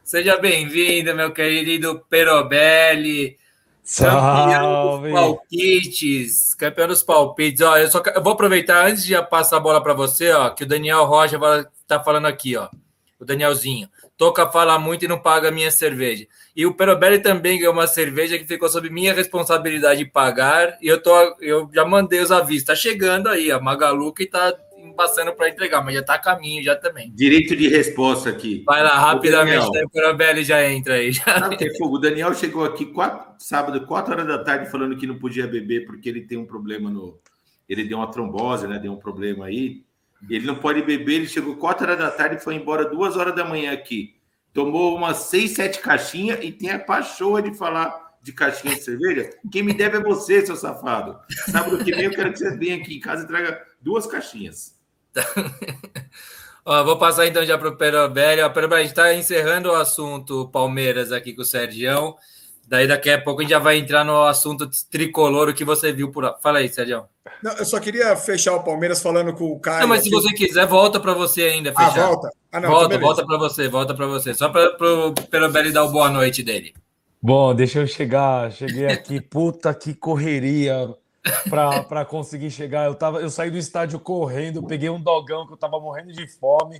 Seja bem-vindo, meu querido Perobelli. Campeão dos palpites. Campeão dos palpites. Ó, eu, só, eu vou aproveitar antes de passar a bola para você, ó, que o Daniel Rocha tá falando aqui, ó. O Danielzinho. Toca fala muito e não paga minha cerveja. E o Perobelli também ganhou uma cerveja que ficou sob minha responsabilidade de pagar. E eu tô, eu já mandei os avisos. Tá chegando aí, a Magalu que tá passando para entregar, mas já tá a caminho já também. Direito de resposta aqui. Vai lá, rapidamente, o, o Perobelli já entra aí. Já. É fogo? O Daniel chegou aqui quatro, sábado, 4 horas da tarde, falando que não podia beber porque ele tem um problema no. Ele deu uma trombose, né? Deu um problema aí. Ele não pode beber, ele chegou 4 horas da tarde e foi embora 2 horas da manhã aqui. Tomou umas 6, 7 caixinhas e tem a paixão de falar de caixinha de cerveja. Quem me deve é você, seu safado. Sábado que vem eu quero que você venha aqui em casa e traga duas caixinhas. Ó, vou passar então já para o Perobelli. O Perobelli, a gente está encerrando o assunto Palmeiras aqui com o Sergião. Daí daqui a pouco a gente já vai entrar no assunto tricolor, o que você viu por. Fala aí, Sérgio. Não, eu só queria fechar o Palmeiras falando com o Caio. Não, mas se você quiser, volta para você ainda. Ah, fechar. Ah, volta? Ah, não, volta, volta para você, volta para você. Só para o Perobelli dar o boa noite dele. Bom, deixa eu chegar. Cheguei aqui, puta que correria para conseguir chegar. Eu, tava, eu saí do estádio correndo, peguei um dogão que eu tava morrendo de fome,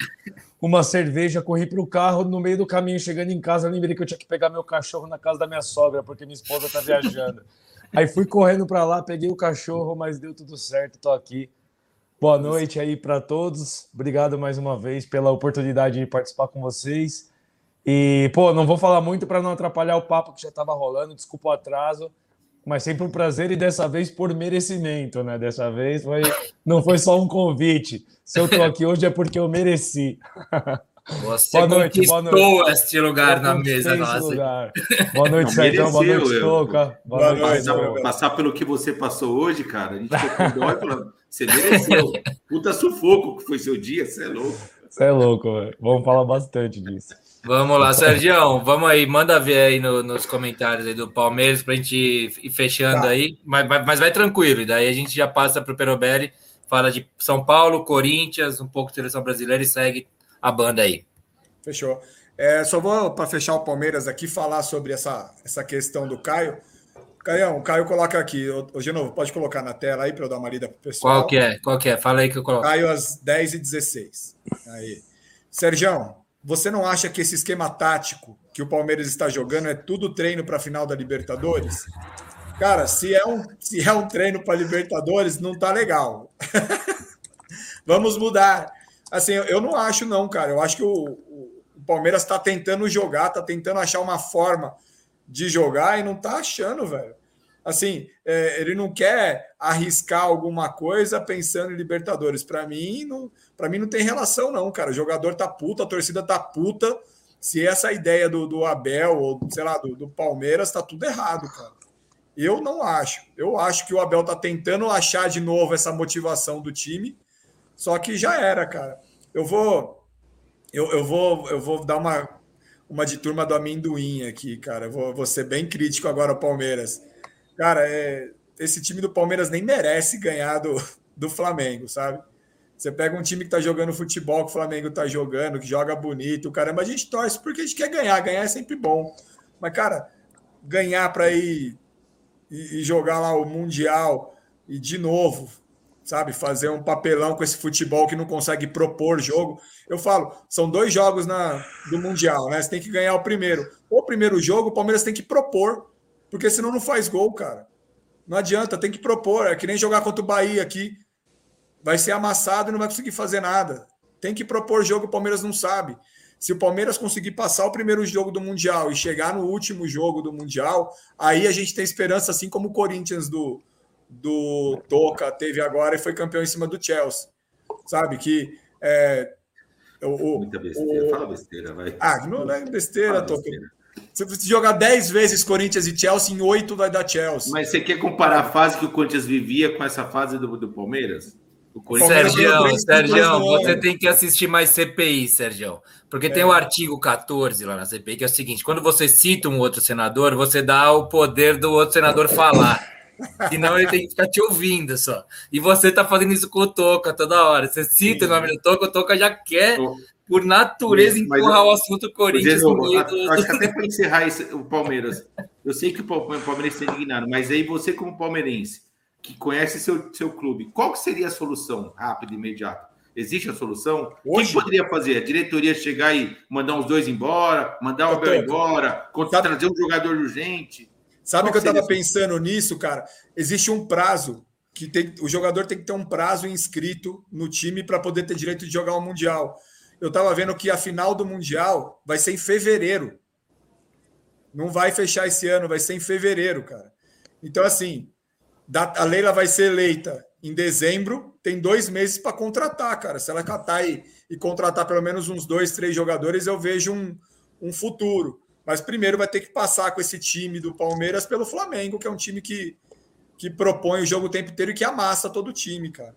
uma cerveja, corri para o carro. No meio do caminho, chegando em casa, eu lembrei que eu tinha que pegar meu cachorro na casa da minha sogra, porque minha esposa tá viajando. Aí fui correndo para lá, peguei o cachorro, mas deu tudo certo, tô aqui. Boa noite aí para todos. Obrigado mais uma vez pela oportunidade de participar com vocês. E, pô, não vou falar muito para não atrapalhar o papo que já estava rolando, desculpa o atraso mas sempre um prazer e dessa vez por merecimento, né? Dessa vez foi, não foi só um convite. Se eu estou aqui hoje é porque eu mereci. Você boa noite, conquistou boa noite. este lugar na mesa nossa. Lugar. Boa noite, Sérgio. Boa noite, Toca. Boa, boa noite. Passar, passar, pelo que você passou hoje, cara, a gente ficou com dó falando, você mereceu. Puta sufoco que foi seu dia, você é louco. Você é louco, velho. Vamos falar bastante disso. Vamos lá, Sérgio, vamos aí, manda ver aí no, nos comentários aí do Palmeiras pra gente ir fechando tá. aí, mas, mas vai tranquilo, e daí a gente já passa pro Perobelli, fala de São Paulo, Corinthians, um pouco de seleção brasileira e segue a banda aí. Fechou. É, só vou, para fechar o Palmeiras aqui, falar sobre essa, essa questão do Caio. Caião, o Caio coloca aqui. Ô, de novo, pode colocar na tela aí para eu dar uma lida para o pessoal. Qual que é? Qual que é? Fala aí que eu coloco. Caio às 10h16. Aí. Sérgio, você não acha que esse esquema tático que o Palmeiras está jogando é tudo treino para a final da Libertadores? Cara, se é um, se é um treino para Libertadores, não tá legal. Vamos mudar. Assim, eu não acho, não, cara. Eu acho que o, o, Palmeiras está tentando jogar, está tentando achar uma forma de jogar e não tá achando, velho. Assim, é, ele não quer arriscar alguma coisa pensando em Libertadores. Para mim, não, para mim não tem relação, não, cara. O jogador tá puta, a torcida tá puta. Se essa ideia do, do Abel ou, sei lá, do, do Palmeiras, tá tudo errado, cara. Eu não acho. Eu acho que o Abel tá tentando achar de novo essa motivação do time, só que já era, cara. Eu vou. Eu, eu vou, eu vou dar uma, uma de turma do amendoim aqui, cara. Eu vou, vou ser bem crítico agora ao Palmeiras. Cara, é, esse time do Palmeiras nem merece ganhar do, do Flamengo, sabe? Você pega um time que tá jogando futebol que o Flamengo tá jogando, que joga bonito, caramba, a gente torce porque a gente quer ganhar, ganhar é sempre bom. Mas, cara, ganhar para ir e, e, jogar lá o Mundial e de novo, sabe, fazer um papelão com esse futebol que não consegue propor jogo. Eu falo, são dois jogos na, do Mundial, né? Você tem que ganhar o primeiro. O primeiro jogo, o Palmeiras tem que propor, porque senão não faz gol, cara. Não adianta, tem que propor. É que nem jogar contra o Bahia aqui vai ser amassado e não vai conseguir fazer nada. Tem que propor jogo, o Palmeiras não sabe. Se o Palmeiras conseguir passar o primeiro jogo do Mundial e chegar no último jogo do Mundial, aí a gente tem esperança, assim como o Corinthians do, do Toca teve agora e foi campeão em cima do Chelsea. Sabe? Que. É, o, Muita besteira. O, Fala besteira, vai. Ah, não é besteira, Toca. Se você jogar 10 vezes Corinthians e Chelsea, em 8 vai dar Chelsea. Mas você quer comparar a fase que o Corinthians vivia com essa fase do, do Palmeiras? Sérgio, Sérgio, você tem que assistir mais CPI, Sérgio. Porque é. tem o artigo 14 lá na CPI, que é o seguinte: quando você cita um outro senador, você dá o poder do outro senador falar. Senão ele tem que ficar te ouvindo só. E você tá fazendo isso com o Toca toda hora. Você cita Sim. o nome do Toca, o Toca já quer, por natureza, empurrar o assunto Corinthians no meio do... Acho que até para encerrar esse, o Palmeiras. Eu sei que o Palmeiras está indignado, mas aí você, como palmeirense, que conhece seu, seu clube, qual que seria a solução rápida e imediata? Existe a solução? O que poderia fazer? A diretoria chegar e mandar os dois embora, mandar o Abel embora, trazer um jogador urgente? Sabe que eu estava pensando nisso, cara? Existe um prazo que tem, o jogador tem que ter um prazo inscrito no time para poder ter direito de jogar o Mundial. Eu estava vendo que a final do Mundial vai ser em fevereiro. Não vai fechar esse ano, vai ser em fevereiro, cara. Então, assim, a Leila vai ser eleita em dezembro, tem dois meses para contratar, cara. Se ela catar e, e, contratar pelo menos uns dois, três jogadores, eu vejo um, um futuro. Mas primeiro vai ter que passar com esse time do Palmeiras pelo Flamengo, que é um time que, que propõe o jogo o tempo inteiro e que amassa todo o time, cara.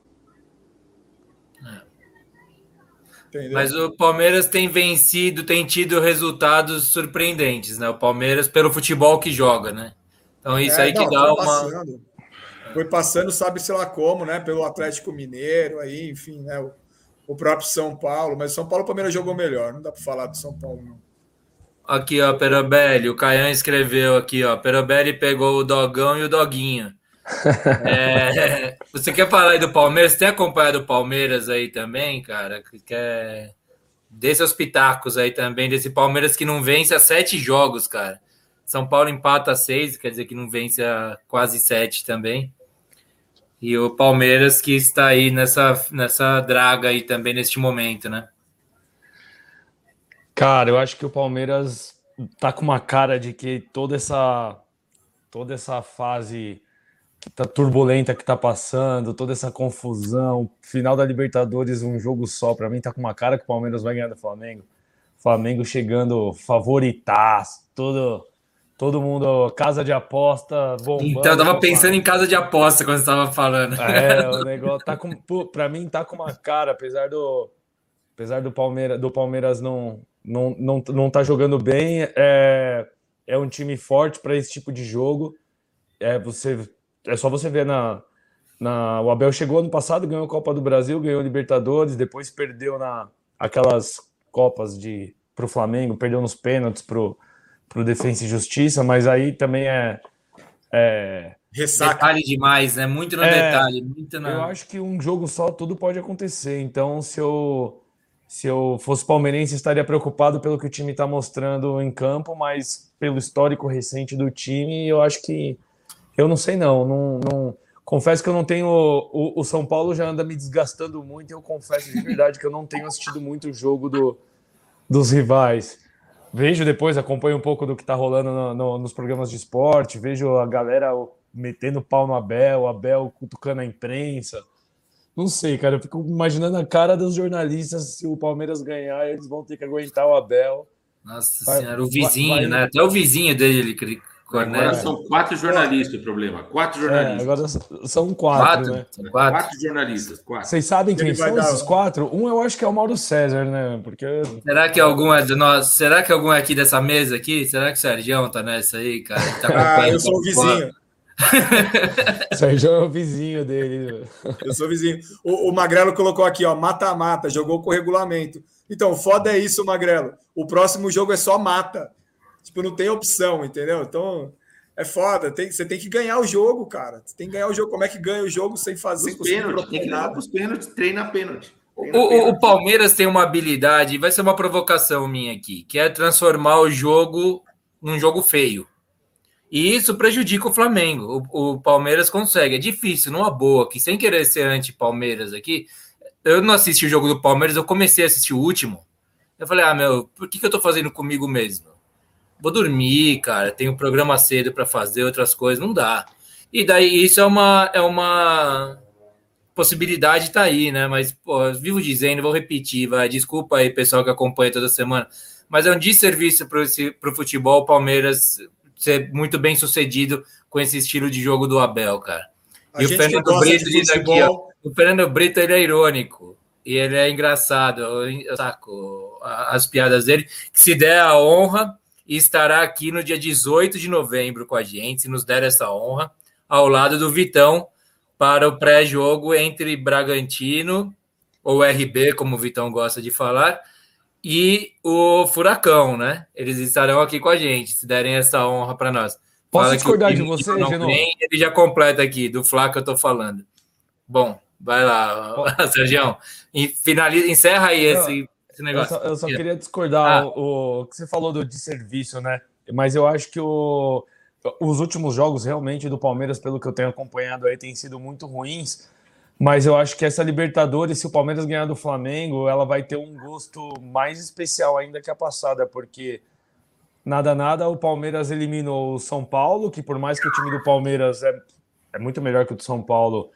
É. Mas o Palmeiras tem vencido, tem tido resultados surpreendentes, né? O Palmeiras pelo futebol que joga, né? Então isso é, aí que não, dá uma. Passando foi passando, sabe-se lá como, né? Pelo Atlético Mineiro, aí, enfim, né? O, o próprio São Paulo, mas o São Paulo o Palmeiras jogou melhor, não dá para falar do São Paulo, não. Aqui, ó, Perobelli, o Caian escreveu aqui, ó, Perobelli pegou o Dogão e o Doguinho. É, você quer falar aí do Palmeiras? Tem acompanhado o Palmeiras aí também, cara? Quer desses seus pitacos aí também, desse Palmeiras que não vence há sete jogos, cara. São Paulo empata a seis, quer dizer que não vence a quase sete também. E o Palmeiras que está aí nessa, nessa draga aí também neste momento, né? Cara, eu acho que o Palmeiras tá com uma cara de que toda essa toda essa fase tá turbulenta que tá passando, toda essa confusão, final da Libertadores, um jogo só, para mim tá com uma cara que o Palmeiras vai ganhar do Flamengo. Flamengo chegando favoritaço, todo, todo mundo, casa de aposta, bombando. Então, eu tava pensando em casa de aposta quando você tava falando. É, o negócio tá com. Pra mim, tá com uma cara, apesar do. Apesar do Palmeiras, do Palmeiras não, não, não, não tá jogando bem, é, é um time forte para esse tipo de jogo. É, você, é só você ver na, na. O Abel chegou ano passado, ganhou a Copa do Brasil, ganhou a Libertadores, depois perdeu na aquelas Copas de para o Flamengo, perdeu nos pênaltis para o Defensa e Justiça, mas aí também é. é... Ressaca. Detalhe demais, né? Muito no é, detalhe. Muito na... Eu acho que um jogo só tudo pode acontecer. Então, se eu, se eu fosse palmeirense, estaria preocupado pelo que o time está mostrando em campo, mas pelo histórico recente do time, eu acho que. Eu não sei, não. não, não confesso que eu não tenho. O, o São Paulo já anda me desgastando muito, e eu confesso de verdade que eu não tenho assistido muito o jogo do, dos rivais. Vejo depois, acompanho um pouco do que está rolando no, no, nos programas de esporte, vejo a galera metendo pau no Abel, o Abel cutucando a imprensa. Não sei, cara, eu fico imaginando a cara dos jornalistas se o Palmeiras ganhar, eles vão ter que aguentar o Abel. Nossa vai, senhora, o vizinho, vai, né? Até o vizinho dele Agora são quatro jornalistas o problema. Quatro é, jornalistas. É, agora são quatro, quatro né? São quatro. quatro jornalistas. Quatro. Vocês sabem quem são dar... esses quatro? Um eu acho que é o Mauro César, né? Porque... Será que algum é de nós? Será que algum é aqui dessa mesa aqui? Será que o Sérgio tá nessa aí, cara? Tá ah, eu sou o vizinho. Sérgio é o vizinho dele. Eu sou vizinho. O, o Magrelo colocou aqui, ó, mata-mata, jogou com regulamento. Então, foda é isso, Magrelo. O próximo jogo é só mata. Tipo, não tem opção, entendeu? Então, é foda. Tem, você tem que ganhar o jogo, cara. Você tem que ganhar o jogo. Como é que ganha o jogo sem fazer os pênaltis? Tem que nada. os pênaltis, treina pênalti. O, o, Palmeiras tem uma habilidade, vai ser uma provocação minha aqui, que é transformar o jogo num jogo feio. E isso prejudica o Flamengo. O, o Palmeiras consegue. É difícil, numa boa, que sem querer ser anti-Palmeiras aqui, eu não assisti o jogo do Palmeiras, eu comecei a assistir o último. Eu falei, ah, meu, por que, que eu tô fazendo comigo mesmo? Vou dormir, cara, tenho programa cedo para fazer outras coisas, não dá. E daí isso é uma é uma possibilidade tá aí, né? Mas pô, vivo dizendo, vou repetir, vai, desculpa aí pessoal que acompanha toda semana, mas é um desserviço para o futebol Palmeiras ser muito bem sucedido com esse estilo de jogo do Abel, cara. A e o Fernando Brito diz aqui, ó, o Fernando Brito ele é irônico e ele é engraçado, eu saco as piadas dele, que se der a honra e estará aqui no dia 18 de novembro com a gente, se nos der essa honra, ao lado do Vitão, para o pré-jogo entre Bragantino, ou RB, como o Vitão gosta de falar, e o Furacão, né? Eles estarão aqui com a gente, se derem essa honra para nós. Posso Fala discordar de você, não vem, Ele já completa aqui, do Flá que eu tô falando. Bom, vai lá, Sérgio. Finaliza, encerra aí esse esse negócio. Eu só, eu só queria discordar ah. o, o, que você falou do de serviço, né? Mas eu acho que o, os últimos jogos realmente do Palmeiras, pelo que eu tenho acompanhado aí, têm sido muito ruins. Mas eu acho que essa Libertadores, se o Palmeiras ganhar do Flamengo, ela vai ter um gosto mais especial ainda que a passada, porque nada, nada, o Palmeiras eliminou o São Paulo, que por mais que o time do Palmeiras é, é muito melhor que o do São Paulo,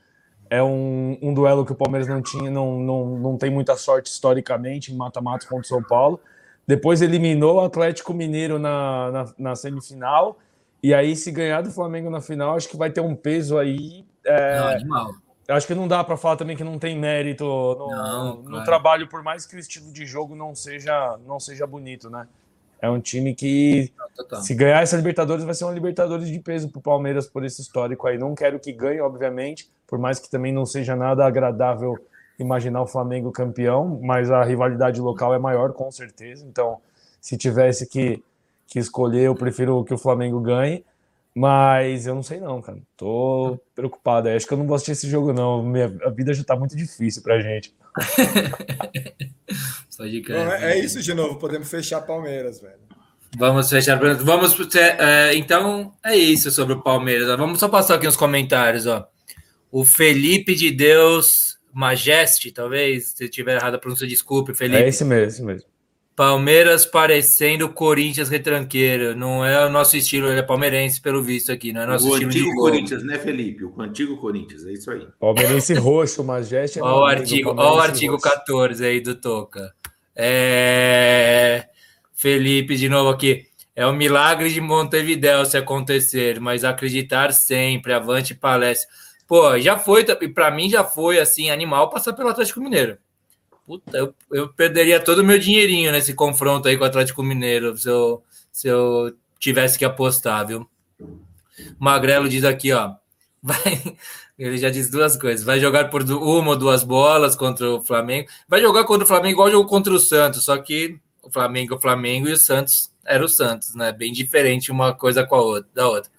é um, um duelo que o Palmeiras não tinha, não, não, não tem muita sorte historicamente em mata-mata contra o São Paulo. Depois eliminou o Atlético Mineiro na, na, na, semifinal. E aí, se ganhar do Flamengo na final, acho que vai ter um peso aí. É, não, animal. Acho que não dá para falar também que não tem mérito no, não, no trabalho, por mais que o estilo de jogo não seja, não seja bonito, né? É um time que, se ganhar essa Libertadores, vai ser uma Libertadores de peso para o Palmeiras por esse histórico aí. Não quero que ganhe, obviamente, por mais que também não seja nada agradável imaginar o Flamengo campeão, mas a rivalidade local é maior, com certeza. Então, se tivesse que, que escolher, eu prefiro que o Flamengo ganhe. Mas eu não sei não, cara. Tô preocupado. Acho que eu não vou assistir esse jogo, não. Minha, a vida já tá muito difícil pra gente. Só de Bom, é, é, isso de novo, podemos fechar Palmeiras, velho. Vamos fechar. Vamos. É, então, é isso sobre o Palmeiras. Vamos só passar aqui os comentários, ó. O Felipe de Deus Majeste, talvez, se tiver errado a pronúncia, desculpe, Felipe. É esse mesmo, esse mesmo. Palmeiras parecendo Corinthians retranqueiro. Não é o nosso estilo, ele é palmeirense, pelo visto aqui, não é nosso o estilo antigo Corinthians, né, Felipe? O antigo Corinthians, é isso aí. Palmeirense roxo, Majeste. É olha o artigo, olha o artigo 14 aí do Toca. É... Felipe, de novo aqui. É um milagre de Montevidéu se acontecer, mas acreditar sempre, avante palestra. Pô, já foi, para mim já foi assim, animal passar pelo Atlético Mineiro. Puta, eu, eu perderia todo o meu dinheirinho nesse confronto aí com o Atlético Mineiro se eu, se eu tivesse que apostar, viu? Magrelo diz aqui, ó. Vai, ele já disse duas coisas. Vai jogar por uma ou duas bolas contra o Flamengo. Vai jogar contra o Flamengo igual jogou contra o Santos, só que o Flamengo o Flamengo e o Santos era o Santos, né? Bem diferente uma coisa com a outra, da outra.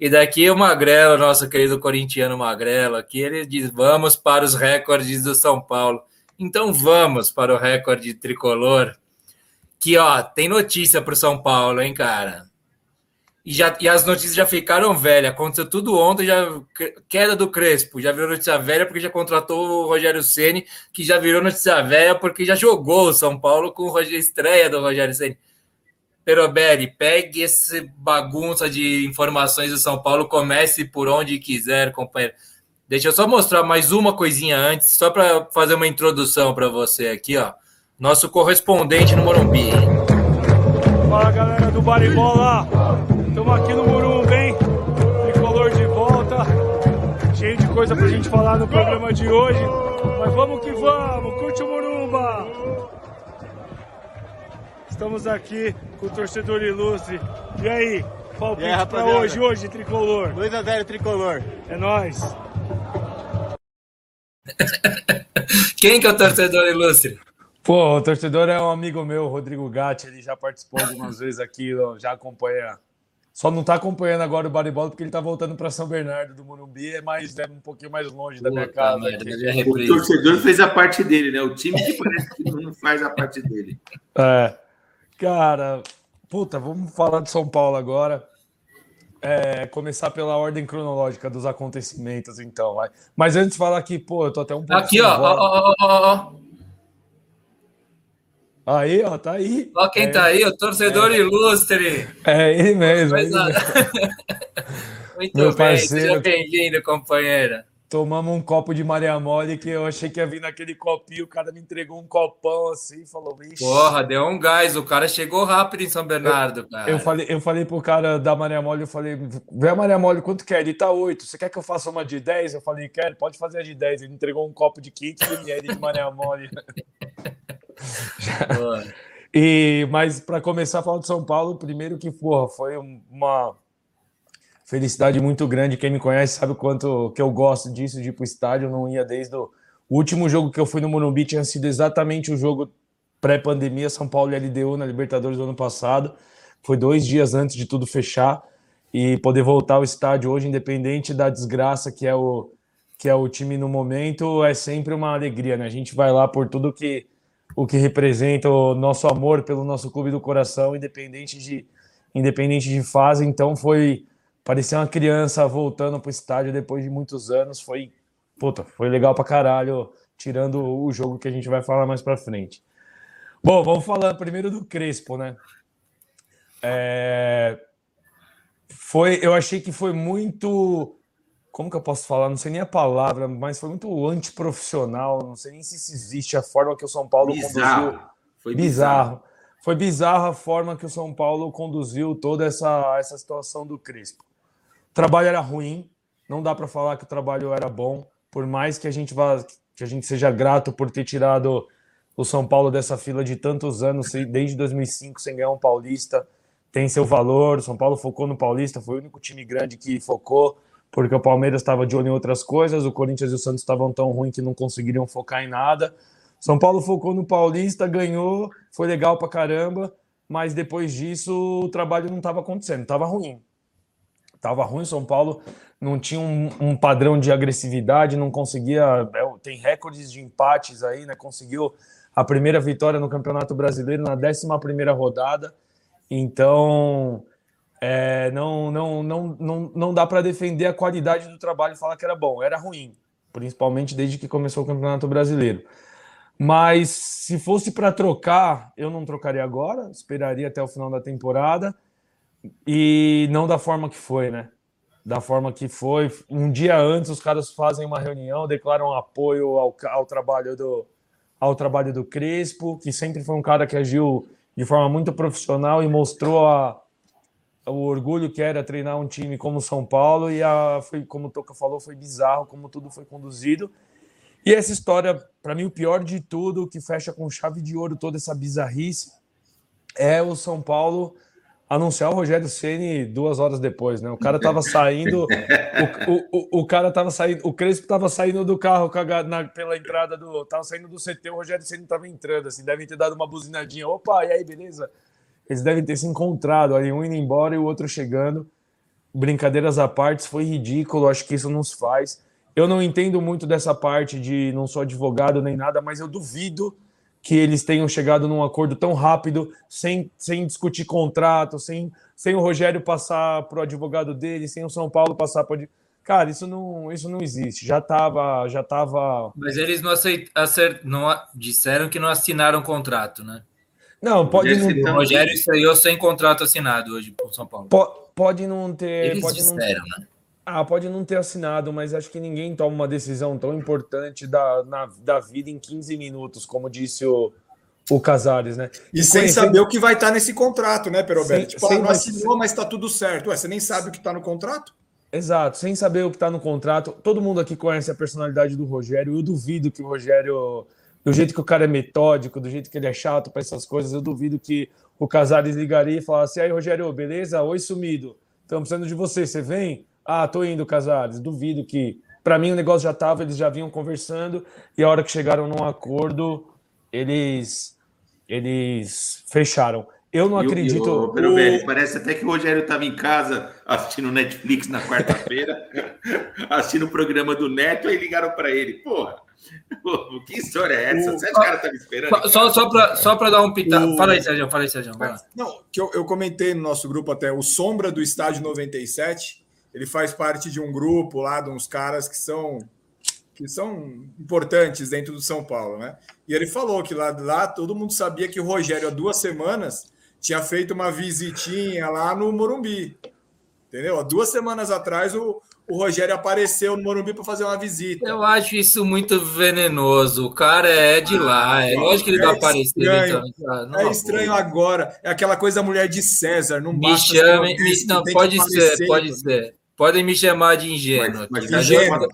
E daqui o Magrelo, nosso querido corintiano Magrelo, aqui ele diz: vamos para os recordes do São Paulo. Então vamos para o recorde tricolor. Que ó, tem notícia para o São Paulo, hein, cara? E, já, e as notícias já ficaram velhas. Aconteceu tudo ontem, já queda do Crespo, já virou notícia velha porque já contratou o Rogério Ceni, que já virou notícia velha porque já jogou o São Paulo com a estreia do Rogério Ceni. Perobelli, pegue esse bagunça de informações do São Paulo, comece por onde quiser, companheiro. Deixa eu só mostrar mais uma coisinha antes, só para fazer uma introdução para você aqui, ó. Nosso correspondente no Morumbi. Fala galera do Baribola, estamos aqui no Morumbi, hein? Tricolor de volta, cheio de coisa pra gente falar no programa de hoje, mas vamos que vamos, curte o Morumba! Estamos aqui com o torcedor ilustre. E aí, palpite e aí, pra hoje, hoje, tricolor? 2x0 tricolor. É nóis. Quem que é o torcedor ilustre? Pô, o torcedor é um amigo meu, Rodrigo Gatti, ele já participou algumas vezes aqui, já acompanha. Só não está acompanhando agora o Baribola porque ele está voltando para São Bernardo do Morumbi, é mais é um pouquinho mais longe da minha casa. o torcedor fez a parte dele, né? O time que parece que não faz a parte dele. É. Cara, puta, vamos falar de São Paulo agora. É, começar pela ordem cronológica dos acontecimentos, então. Vai. Mas antes de falar aqui, pô, eu tô até um pouco. Aqui, ó, ó, ó, ó. Aí, ó, tá aí. Ó, quem é, tá aí, o torcedor é, ilustre. É ele mesmo. Ele mesmo. Muito Meu bem, parceiro, seja bem-vindo, companheira tomamos um copo de Maria Mole que eu achei que ia vir naquele copinho, o cara me entregou um copão assim, falou, Vixe. Porra, deu um gás, o cara chegou rápido em São Bernardo, cara. Eu falei, eu falei pro cara da Maria Mole, eu falei, vê a Maria Mole, quanto quer? Ele tá 8, você quer que eu faça uma de 10? Eu falei, quero, pode fazer a de 10. Ele entregou um copo de 500 ml de Maria Mole. e, mas para começar a falar de São Paulo, primeiro que, porra, foi uma felicidade muito grande. Quem me conhece sabe o quanto que eu gosto disso, de ir para o estádio. Eu não ia desde o... último jogo que eu fui no Morumbi tinha sido exatamente o jogo pré-pandemia, São Paulo e LDU na Libertadores do ano passado. Foi dois dias antes de tudo fechar e poder voltar ao estádio hoje, independente da desgraça que é o que é o time no momento, é sempre uma alegria, né? A gente vai lá por tudo que o que representa o nosso amor pelo nosso clube do coração, independente de independente de fase. Então foi parecia uma criança voltando para o estádio depois de muitos anos. Foi, puta, foi legal para caralho, tirando o jogo que a gente vai falar mais para frente. Bom, vamos falar primeiro do Crespo, né? É... Foi, eu achei que foi muito, como que eu posso falar? Não sei nem a palavra, mas foi muito antiprofissional. Não sei nem se existe a forma que o São Paulo bizarro. conduziu. Foi bizarro. bizarro. Foi bizarra a forma que o São Paulo conduziu toda essa, essa situação do Crespo. O trabalho era ruim, não dá para falar que o trabalho era bom, por mais que a gente vá, que a gente seja grato por ter tirado o São Paulo dessa fila de tantos anos, desde 2005 sem ganhar um paulista, tem seu valor. O São Paulo focou no paulista, foi o único time grande que focou, porque o Palmeiras estava de olho em outras coisas, o Corinthians e o Santos estavam tão ruins que não conseguiriam focar em nada. São Paulo focou no paulista, ganhou, foi legal pra caramba, mas depois disso o trabalho não estava acontecendo, estava ruim. Tava ruim São Paulo, não tinha um, um, padrão de agressividade, não conseguia. É, tem recordes de empates aí, né? Conseguiu a primeira vitória no Campeonato Brasileiro na 11 rodada. Então, é, não, não, não, não, não dá para defender a qualidade do trabalho e falar que era bom. Era ruim, principalmente desde que começou o Campeonato Brasileiro. Mas se fosse para trocar, eu não trocaria agora, esperaria até o final da temporada e não da forma que foi, né? Da forma que foi. Um dia antes, os caras fazem uma reunião, declaram apoio ao, ao trabalho do ao trabalho do Crespo, que sempre foi um cara que agiu de forma muito profissional e mostrou a, o orgulho que era treinar um time como o São Paulo e a, foi como o Toca falou foi bizarro como tudo foi conduzido e essa história para mim o pior de tudo que fecha com chave de ouro toda essa bizarrice é o São Paulo anunciar o Rogério Ceni duas horas depois, né? O cara tava saindo, o, o, o, cara tava saindo, o Crespo tava saindo do carro na, pela entrada do, tava saindo do CT, o Rogério Ceni tava entrando, assim, devem ter dado uma buzinadinha, opa, e aí, beleza? Eles devem ter se encontrado ali, um indo embora e o outro chegando. Brincadeiras à parte, foi ridículo, acho que isso nos faz. Eu não entendo muito dessa parte de não sou advogado nem nada, mas eu duvido que eles tenham chegado num acordo tão rápido, sem, sem discutir contrato, sem, sem o Rogério passar para o advogado dele, sem o São Paulo passar para. Cara, isso não, isso não existe. Já estava. Já tava... Mas eles não, aceit... não disseram que não assinaram contrato, né? Não, pode não. O Rogério estreou sem contrato assinado hoje com o São Paulo. Pode não ter. Eles pode disseram, não... né? Ah, pode não ter assinado, mas acho que ninguém toma uma decisão tão importante da, na, da vida em 15 minutos, como disse o, o Casares, né? E, e sem conhecendo... saber o que vai estar nesse contrato, né, Peroberto? Tipo, sem, ah, não assinou, mas está tudo certo. Ué, você nem sabe o que está no contrato? Exato, sem saber o que está no contrato. Todo mundo aqui conhece a personalidade do Rogério. Eu duvido que o Rogério, do jeito que o cara é metódico, do jeito que ele é chato para essas coisas, eu duvido que o Casares ligaria e falasse: aí, Rogério, beleza? Oi, sumido. Estamos precisando de você, você vem? Ah, tô indo, Casares. Duvido que. Para mim, o negócio já estava, eles já vinham conversando, e a hora que chegaram num acordo, eles, eles fecharam. Eu não e acredito. O, o, o... parece até que o Rogério estava em casa assistindo Netflix na quarta-feira, assistindo o programa do Neto, e ligaram para ele. Porra, que história é essa? Você cara estava esperando? Só, só para só dar um pitaco. O... Fala aí, Sérgio. Fala aí, Sérgio. Não, que eu, eu comentei no nosso grupo até, o Sombra do Estádio 97 ele faz parte de um grupo lá de uns caras que são que são importantes dentro do São Paulo, né? E ele falou que lá, lá todo mundo sabia que o Rogério há duas semanas tinha feito uma visitinha lá no Morumbi, entendeu? Há duas semanas atrás o, o Rogério apareceu no Morumbi para fazer uma visita. Eu acho isso muito venenoso. O cara é de lá. É lógico que ele é vai aparecer. Estranho. Então, é estranho agora. É aquela coisa da mulher de César. Não me chame. Não, pode ser, pode ser. Podem me chamar de ingênuo. Mas, mas ingênuo.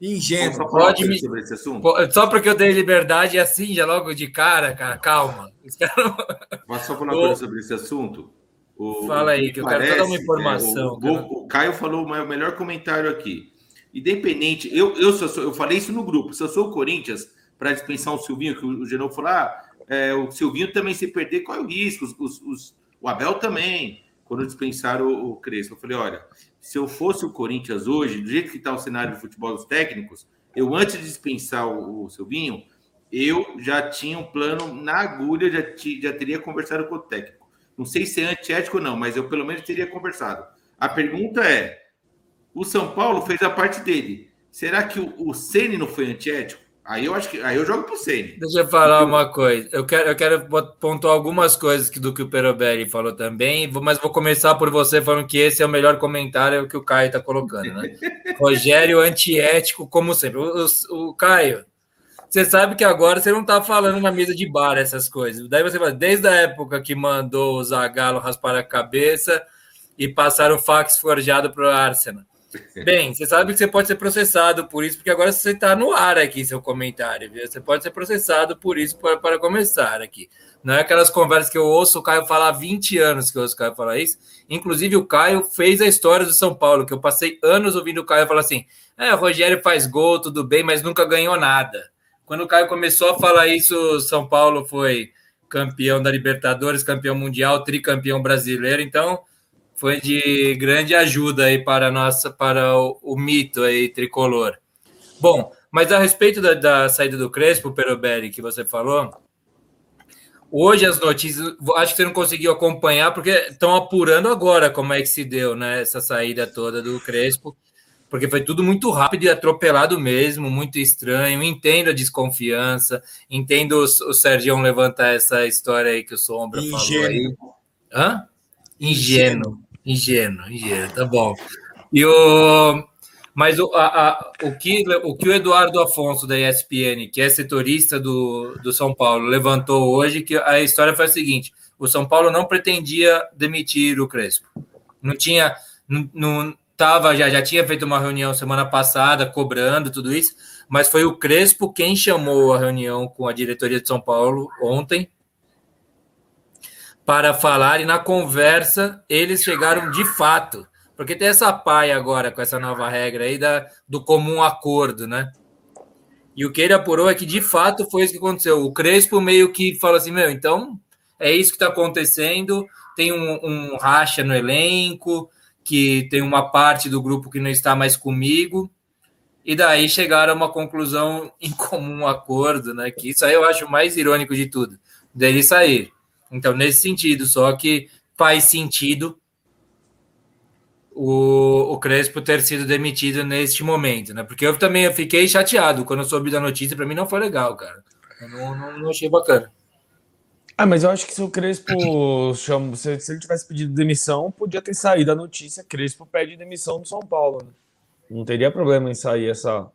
Ingênuo. Pode me... sobre esse assunto? Só porque eu dei liberdade assim, já logo de cara, cara, calma. Mas só falar uma coisa sobre esse assunto. O, Fala aí, que eu parece, quero dar uma informação. É, o, o, Caio falou o melhor comentário aqui. Independente, eu, eu, sou, eu falei isso no grupo. Se eu sou o Corinthians, para dispensar o Silvinho, que o Genô falou, ah, é, o Silvinho também se perder, qual é o risco? Os, os, os, o Abel também, quando dispensaram o, o Crespo. Eu falei, olha, se eu fosse o Corinthians hoje, do jeito que está o cenário de futebol dos técnicos, eu antes de dispensar o, o Silvinho, eu já tinha um plano na agulha, já, já teria conversado com o técnico. Não sei se é antiético ou não, mas eu pelo menos teria conversado. A pergunta é: o São Paulo fez a parte dele. Será que o, o Ceni não foi antiético? Aí eu acho que aí eu jogo pro Ceni. Deixa eu falar uma coisa. Eu quero, eu quero pontuar algumas coisas que, do que o Perobelli falou também, mas vou começar por você falando que esse é o melhor comentário que o Caio está colocando, né? Rogério antiético, como sempre. O, o, o, Caio, você sabe que agora você não está falando na mesa de bar essas coisas. Daí você fala, desde a época que mandou o Zagallo raspar a cabeça e passar o fax forjado para o Arsenal. Bem, você sabe que você pode ser processado por isso, porque agora você está no ar aqui, seu comentário. Viu? Você pode ser processado por isso para, para começar aqui. Não é aquelas conversas que eu ouço o Caio falar há 20 anos que eu ouço o Caio falar isso. Inclusive, o Caio fez a história do São Paulo, que eu passei anos ouvindo o Caio falar assim: é, o Rogério faz gol, tudo bem, mas nunca ganhou nada. Quando o Caio começou a falar isso, São Paulo foi campeão da Libertadores, campeão mundial, tricampeão brasileiro. Então, foi de grande ajuda aí para nossa para o, o mito aí tricolor. Bom, mas a respeito da, da saída do Crespo, Perobelli, que você falou, hoje as notícias, acho que você não conseguiu acompanhar, porque estão apurando agora como é que se deu, né, essa saída toda do Crespo, porque foi tudo muito rápido e atropelado mesmo, muito estranho. Entendo a desconfiança, entendo o, o Sergião levantar essa história aí que o Sombra Ingênuo. falou aí. Hã? Ingênuo. Ingênuo, ingênuo, tá bom. E o, mas o, a, a, o, que, o que o Eduardo Afonso, da ESPN, que é setorista do, do São Paulo, levantou hoje, que a história foi a seguinte: o São Paulo não pretendia demitir o Crespo. Não tinha, não, não tava, já, já tinha feito uma reunião semana passada cobrando tudo isso, mas foi o Crespo quem chamou a reunião com a diretoria de São Paulo ontem para falar e na conversa eles chegaram de fato, porque tem essa paia agora com essa nova regra aí da, do comum acordo, né? E o que ele apurou é que de fato foi isso que aconteceu. O Crespo meio que fala assim: meu, então é isso que está acontecendo. Tem um, um racha no elenco, que tem uma parte do grupo que não está mais comigo. E daí chegaram a uma conclusão em comum acordo, né? Que isso aí eu acho mais irônico de tudo, dele sair. Então, nesse sentido, só que faz sentido o, o Crespo ter sido demitido neste momento, né? Porque eu também fiquei chateado quando eu soube da notícia, para mim não foi legal, cara. Eu não, não, não, achei bacana. Ah, mas eu acho que se o Crespo chama, se, se, ele tivesse pedido demissão, podia ter saído a notícia. Crespo pede demissão do São Paulo. Né? Não teria problema em sair essa,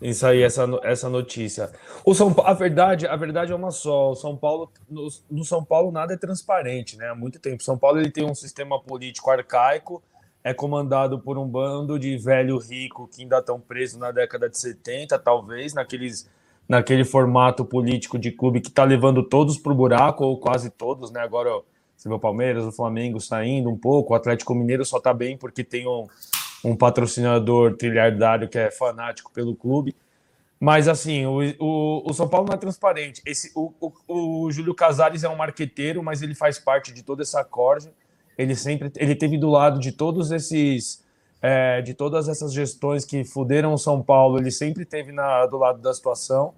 em sair essa, essa notícia. O São a verdade, a verdade é uma só. O São Paulo no, no, São Paulo nada é transparente, né? Há muito tempo. São Paulo ele tem um sistema político arcaico, é comandado por um bando de velho rico que ainda estão presos na década de 70, talvez, naqueles naquele formato político de clube que está levando todos para o buraco ou quase todos, né? Agora você vê o Palmeiras, o Flamengo saindo um pouco, o Atlético Mineiro só está bem porque tem um um patrocinador trilhardário que é fanático pelo clube. Mas, assim, o, o, o São Paulo não é transparente. Esse, o, o, o Júlio Casares é um marqueteiro, mas ele faz parte de toda essa corja. Ele sempre ele teve do lado de todos esses. É, de todas essas gestões que fuderam o São Paulo, ele sempre teve na, do lado da situação.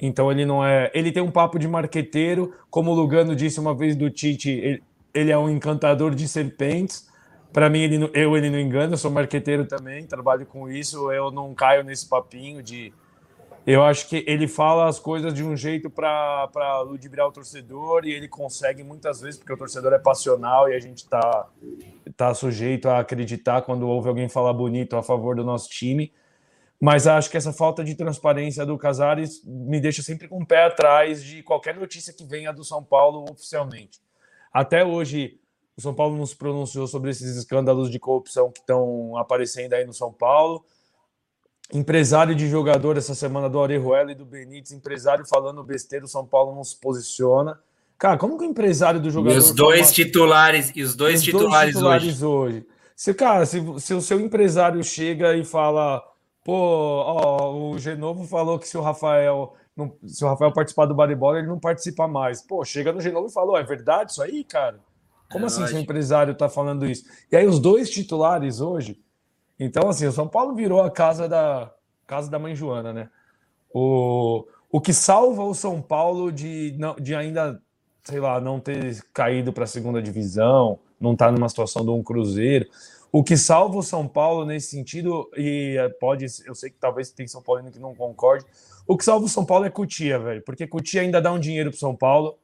Então ele não é. Ele tem um papo de marqueteiro, como o Lugano disse uma vez do Tite, ele, ele é um encantador de serpentes. Para mim, ele, eu ele não engana, eu sou marqueteiro também, trabalho com isso, eu não caio nesse papinho de. Eu acho que ele fala as coisas de um jeito para ludibriar o torcedor e ele consegue muitas vezes, porque o torcedor é passional e a gente está tá sujeito a acreditar quando ouve alguém falar bonito a favor do nosso time. Mas acho que essa falta de transparência do Casares me deixa sempre com o pé atrás de qualquer notícia que venha do São Paulo oficialmente. Até hoje, o São Paulo não se pronunciou sobre esses escândalos de corrupção que estão aparecendo aí no São Paulo. Empresário de jogador essa semana do Orejuela e do Benítez, empresário falando besteira, o São Paulo não se posiciona. Cara, como que o empresário do jogador. E os dois fala... titulares, e os dois os titulares, dois titulares hoje. hoje. Se, cara, se, se o seu empresário chega e fala, pô, ó, o Genovo falou que se o Rafael. Não, se o Rafael participar do bola, ele não participa mais. Pô, chega no Genovo e falou: é verdade isso aí, cara? Como é assim seu empresário está falando isso? E aí os dois titulares hoje. Então, assim, o São Paulo virou a casa da casa da mãe Joana, né? O, o que salva o São Paulo de, de ainda, sei lá, não ter caído para a segunda divisão, não estar tá numa situação de um Cruzeiro. O que salva o São Paulo nesse sentido, e é, pode, eu sei que talvez tem São Paulo que não concorde, o que salva o São Paulo é Cutia, velho, porque Cutia ainda dá um dinheiro para o São Paulo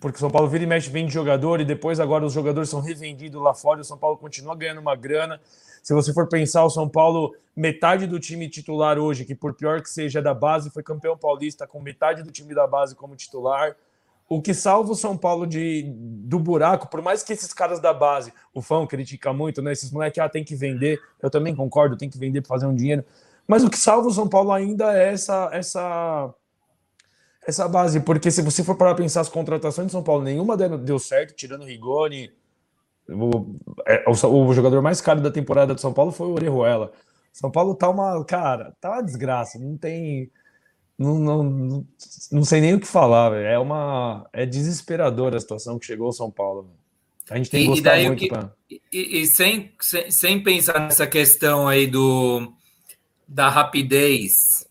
porque o São Paulo vira e mexe, vende jogador e depois agora os jogadores são revendidos lá fora o São Paulo continua ganhando uma grana. Se você for pensar, o São Paulo, metade do time titular hoje, que por pior que seja da base, foi campeão paulista com metade do time da base como titular. O que salva o São Paulo de, do buraco, por mais que esses caras da base, o fã critica muito, né? Esses moleques, ah, tem que vender. Eu também concordo, tem que vender para fazer um dinheiro. Mas o que salva o São Paulo ainda é essa, essa essa base, porque se você for para pensar as contratações de São Paulo, nenhuma deu certo, tirando o Rigoni. O, é, o, o, jogador mais caro da temporada de São Paulo foi o Orejuela. São Paulo tá uma, cara, tá uma desgraça, não tem não, não, não sei nem o que falar, véio. é uma é desesperadora a situação que chegou ao São Paulo. A gente tem que gostar muito. Que, pra... e, e sem, sem, sem pensar nessa questão aí do da rapidez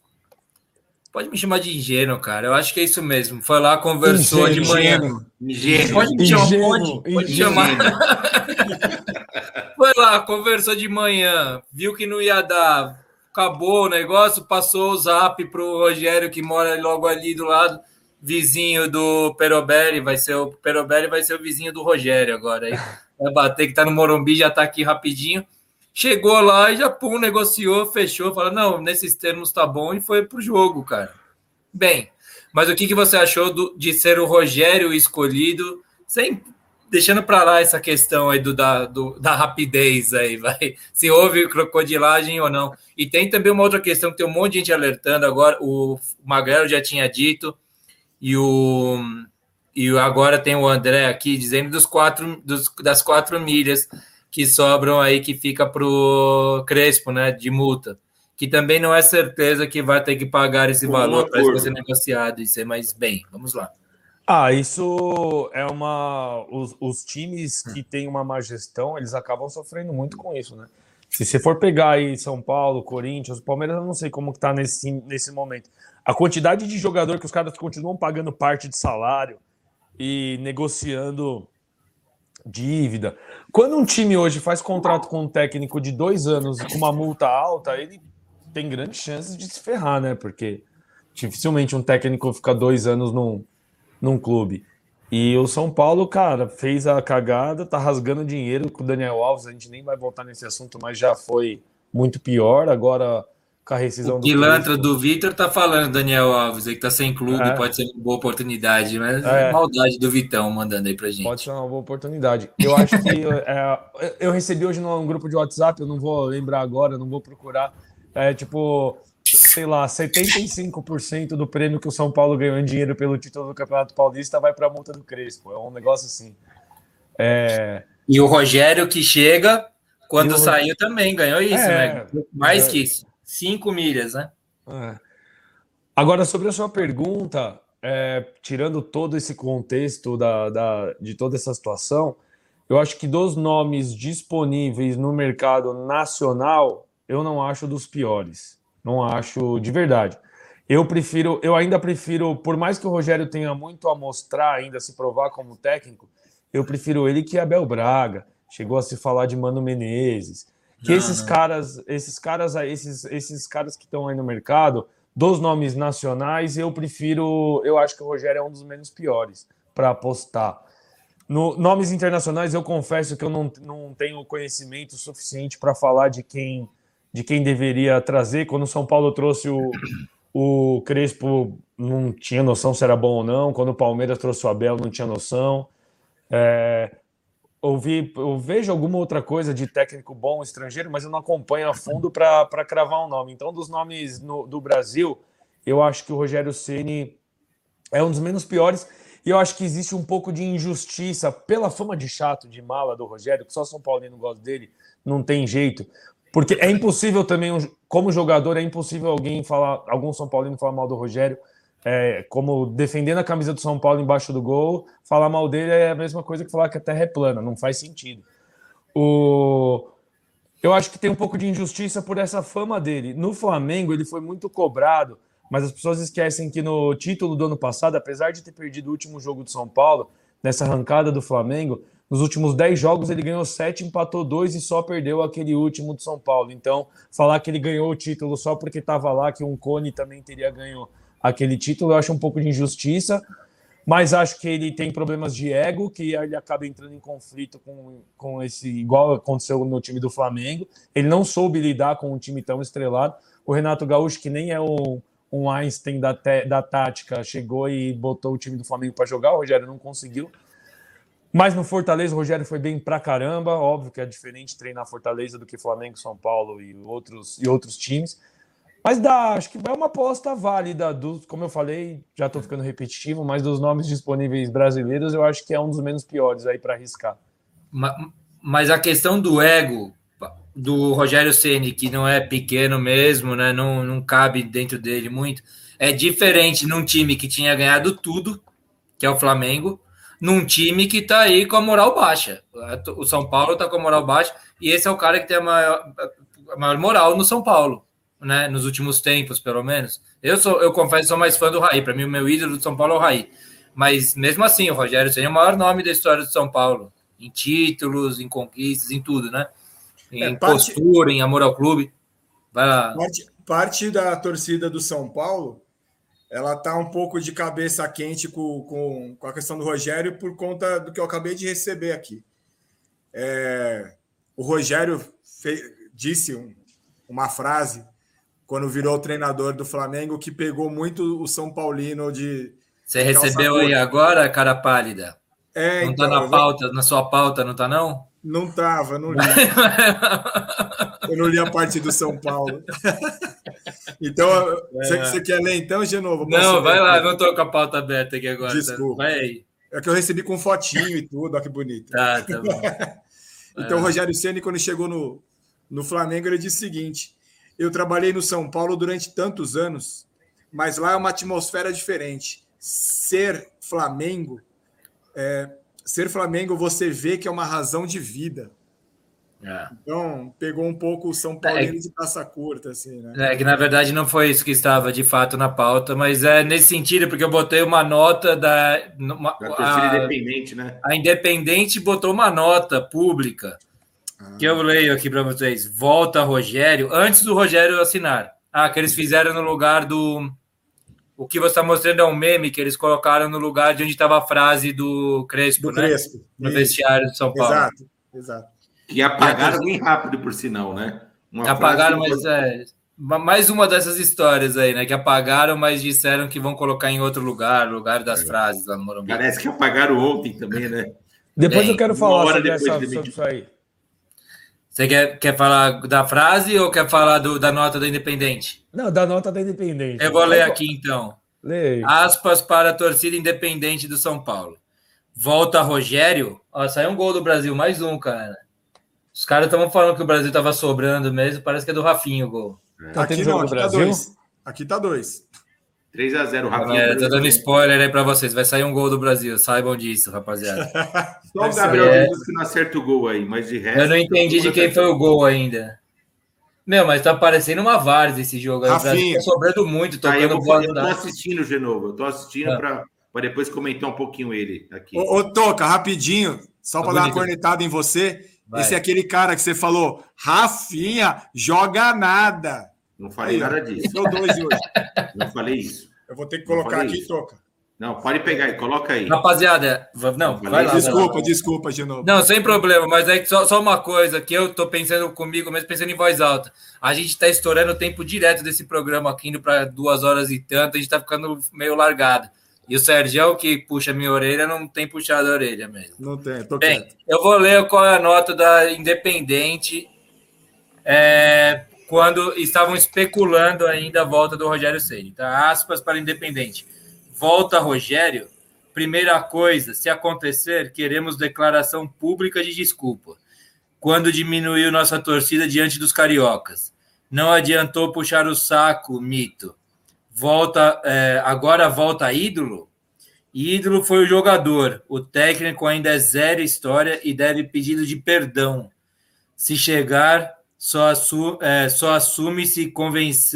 Pode me chamar de ingênuo, cara. Eu acho que é isso mesmo. Foi lá, conversou ingênuo, de manhã. Ingênuo. Pode me chamar. Pode, pode chamar. Foi lá, conversou de manhã, viu que não ia dar, acabou o negócio, passou o zap pro Rogério, que mora logo ali do lado, vizinho do Perobelli, vai ser o Perobelli vai ser o vizinho do Rogério agora. Aí vai bater que tá no Morumbi, já tá aqui rapidinho. Chegou lá e já, pum, negociou, fechou, falou, não, nesses termos tá bom e foi pro jogo, cara. Bem, mas o que, que você achou do, de ser o Rogério escolhido sem deixando para lá essa questão aí do, da, do, da rapidez aí, vai. Se houve crocodilagem ou não. E tem também uma outra questão que tem um monte de gente alertando agora. O Magrelo já tinha dito, e o e agora tem o André aqui dizendo dos quatro dos, das quatro milhas que sobram aí que fica para o Crespo, né? De multa. Que também não é certeza que vai ter que pagar esse valor para ser negociado e ser mais bem. Vamos lá. Ah, isso é uma. Os, os, times que têm uma má gestão, eles acabam sofrendo muito com isso, né? Se você for pegar aí São Paulo, Corinthians, Palmeiras, eu não sei como que tá nesse, nesse momento. A quantidade de jogador que os caras continuam pagando parte de salário e negociando dívida. Quando um time hoje faz contrato com um técnico de dois anos com uma multa alta, ele tem grandes chances de se ferrar, né? Porque dificilmente um técnico fica dois anos num num clube. E o São Paulo, cara, fez a cagada, tá rasgando dinheiro com o Daniel Alves. A gente nem vai voltar nesse assunto, mas já foi muito pior. Agora, com a rescisão o do. Pilantra do Vitor tá falando, Daniel Alves, aí que tá sem clube, é. pode ser uma boa oportunidade, mas é. maldade do Vitão mandando aí pra gente. Pode ser uma boa oportunidade. Eu acho que. é, eu recebi hoje num grupo de WhatsApp, eu não vou lembrar agora, não vou procurar. É tipo, sei lá, 75% do prêmio que o São Paulo ganhou em dinheiro pelo título do Campeonato Paulista vai para a multa do Crespo. É um negócio assim. É... E o Rogério que chega, quando saiu também ganhou isso, é... né? Mais é... que isso. Cinco milhas, né? É. Agora, sobre a sua pergunta, é, tirando todo esse contexto da, da, de toda essa situação, eu acho que dos nomes disponíveis no mercado nacional, eu não acho dos piores. Não acho de verdade. Eu prefiro, eu ainda prefiro, por mais que o Rogério tenha muito a mostrar ainda, se provar como técnico, eu prefiro ele que Abel Braga. Chegou a se falar de Mano Menezes. Que não, esses não. caras, esses caras, esses, esses caras que estão aí no mercado, dos nomes nacionais, eu prefiro, eu acho que o Rogério é um dos menos piores para apostar. No, nomes internacionais, eu confesso que eu não, não tenho conhecimento suficiente para falar de quem de quem deveria trazer. Quando o São Paulo trouxe o, o Crespo, não tinha noção se era bom ou não. Quando o Palmeiras trouxe o Abel, não tinha noção. É, ouvi, eu vejo alguma outra coisa de técnico bom estrangeiro, mas eu não acompanho a fundo para cravar um nome. Então, dos nomes no, do Brasil, eu acho que o Rogério Ceni é um dos menos piores. E eu acho que existe um pouco de injustiça pela fama de chato, de mala do Rogério, que só São Paulino gosta dele, não tem jeito. Porque é impossível também, como jogador, é impossível alguém falar, algum São Paulino falar mal do Rogério, é, como defendendo a camisa do São Paulo embaixo do gol, falar mal dele é a mesma coisa que falar que a terra é plana, não faz sentido. O... Eu acho que tem um pouco de injustiça por essa fama dele. No Flamengo, ele foi muito cobrado, mas as pessoas esquecem que no título do ano passado, apesar de ter perdido o último jogo do São Paulo, nessa arrancada do Flamengo, nos últimos 10 jogos ele ganhou 7, empatou 2 e só perdeu aquele último do São Paulo. Então, falar que ele ganhou o título só porque estava lá, que um Cone também teria ganho aquele título, eu acho um pouco de injustiça. Mas acho que ele tem problemas de ego, que ele acaba entrando em conflito com, com esse, igual aconteceu no time do Flamengo. Ele não soube lidar com um time tão estrelado. O Renato Gaúcho, que nem é um, um Einstein da, te, da tática, chegou e botou o time do Flamengo para jogar. O Rogério não conseguiu. Mas no Fortaleza o Rogério foi bem pra caramba. Óbvio que é diferente treinar Fortaleza do que Flamengo, São Paulo e outros, e outros times. Mas dá, acho que é uma aposta válida. Como eu falei, já estou ficando repetitivo, mas dos nomes disponíveis brasileiros, eu acho que é um dos menos piores aí para arriscar. Mas a questão do ego do Rogério Ceni, que não é pequeno mesmo, né? Não, não cabe dentro dele muito. É diferente num time que tinha ganhado tudo, que é o Flamengo, num time que está aí com a moral baixa. O São Paulo está com a moral baixa e esse é o cara que tem a maior, a maior moral no São Paulo, né? Nos últimos tempos, pelo menos. Eu sou, eu confesso, sou mais fã do Raí. Para mim, o meu ídolo do São Paulo é o Raí. Mas mesmo assim, o Rogério seria o maior nome da história do São Paulo, em títulos, em conquistas, em tudo, né? Em é, parte, postura, em amor ao clube. Parte, parte da torcida do São Paulo ela está um pouco de cabeça quente com, com, com, a questão do Rogério por conta do que eu acabei de receber aqui. É, o Rogério fez, disse um, uma frase quando virou treinador do Flamengo que pegou muito o São Paulino de. Você recebeu aí agora, cara pálida? É, não tá então, tá na pauta, na sua pauta, não tá não? Não tava, não li. eu não li a parte do São Paulo. então, você, é. você quer ler então, de novo? Não, vai lá, não tô com a pauta aberta aqui agora. Desculpa. Vai aí. É que eu recebi com fotinho e tudo, olha que bonito. Tá, tá bom. então, o é. Rogério Ceni quando chegou no, no Flamengo, ele disse o seguinte: eu trabalhei no São Paulo durante tantos anos, mas lá é uma atmosfera diferente. Ser Flamengo é, ser Flamengo você vê que é uma razão de vida. É. Então, pegou um pouco o São Paulo é, de caça curta, assim, né? É que na verdade não foi isso que estava de fato na pauta, mas é nesse sentido, porque eu botei uma nota da. Uma, a, independente, né? A Independente botou uma nota pública. Que eu leio aqui para vocês. Volta Rogério, antes do Rogério assinar. Ah, que eles fizeram no lugar do o que você está mostrando é um meme que eles colocaram no lugar de onde estava a frase do Crespo, do né? Crespo. No vestiário de São Paulo. Exato, exato. E apagaram bem rápido, por sinal, né? Uma apagaram, mas é, mais uma dessas histórias aí, né? Que apagaram, mas disseram que vão colocar em outro lugar, lugar das é. frases lá no Morumbi. Parece que apagaram ontem também, né? Depois Bem, eu quero falar sobre, essa, sobre isso aí. Você quer, quer falar da frase ou quer falar do, da nota da Independente? Não, da nota da Independente. Eu vou ler aqui então. Leia. Aspas para a torcida independente do São Paulo. Volta Rogério. Ó, saiu um gol do Brasil, mais um, cara. Os caras estavam falando que o Brasil estava sobrando mesmo, parece que é do Rafinho o gol. Tá aqui não, aqui tá dois. Aqui tá dois. 3x0, Rafinha. É, tô dando spoiler aí pra vocês. Vai sair um gol do Brasil. Saibam disso, rapaziada. Só o Gabriel é... que não acerta o gol aí, mas de resto. Eu não entendi de quem foi o gol ainda. Meu, mas tá parecendo uma várzea esse jogo aí. Rafinha. Tá sobrando muito, tocando tá, eu, bola. Eu tô assistindo de novo. Eu tô assistindo ah. pra, pra depois comentar um pouquinho ele aqui. Ô, ô Toca, rapidinho, só tá pra dar uma cornetada em você. Vai. Esse é aquele cara que você falou, Rafinha, joga nada. Não falei aí, nada disso. dois hoje. Não falei isso. Eu vou ter que colocar aqui, isso. toca. Não, pode pegar aí, coloca aí. Rapaziada, não, vai lá. Desculpa, vai lá. desculpa de novo. Não, sem problema, mas é só, só uma coisa que eu tô pensando comigo, mesmo pensando em voz alta. A gente tá estourando o tempo direto desse programa aqui, indo para duas horas e tanto, a gente tá ficando meio largado. E o Sérgio, que puxa minha orelha, não tem puxado a orelha mesmo. Não tem, tô Bem, quieto. eu vou ler qual é a nota da Independente. É, quando estavam especulando ainda a volta do Rogério Ceni. Tá? Aspas para Independente. Volta Rogério. Primeira coisa, se acontecer, queremos declaração pública de desculpa. Quando diminuiu nossa torcida diante dos cariocas. Não adiantou puxar o saco, mito. Volta, é, agora volta ídolo? Ídolo foi o jogador. O técnico ainda é zero história e deve pedido de perdão. Se chegar, só, assu é, só assume se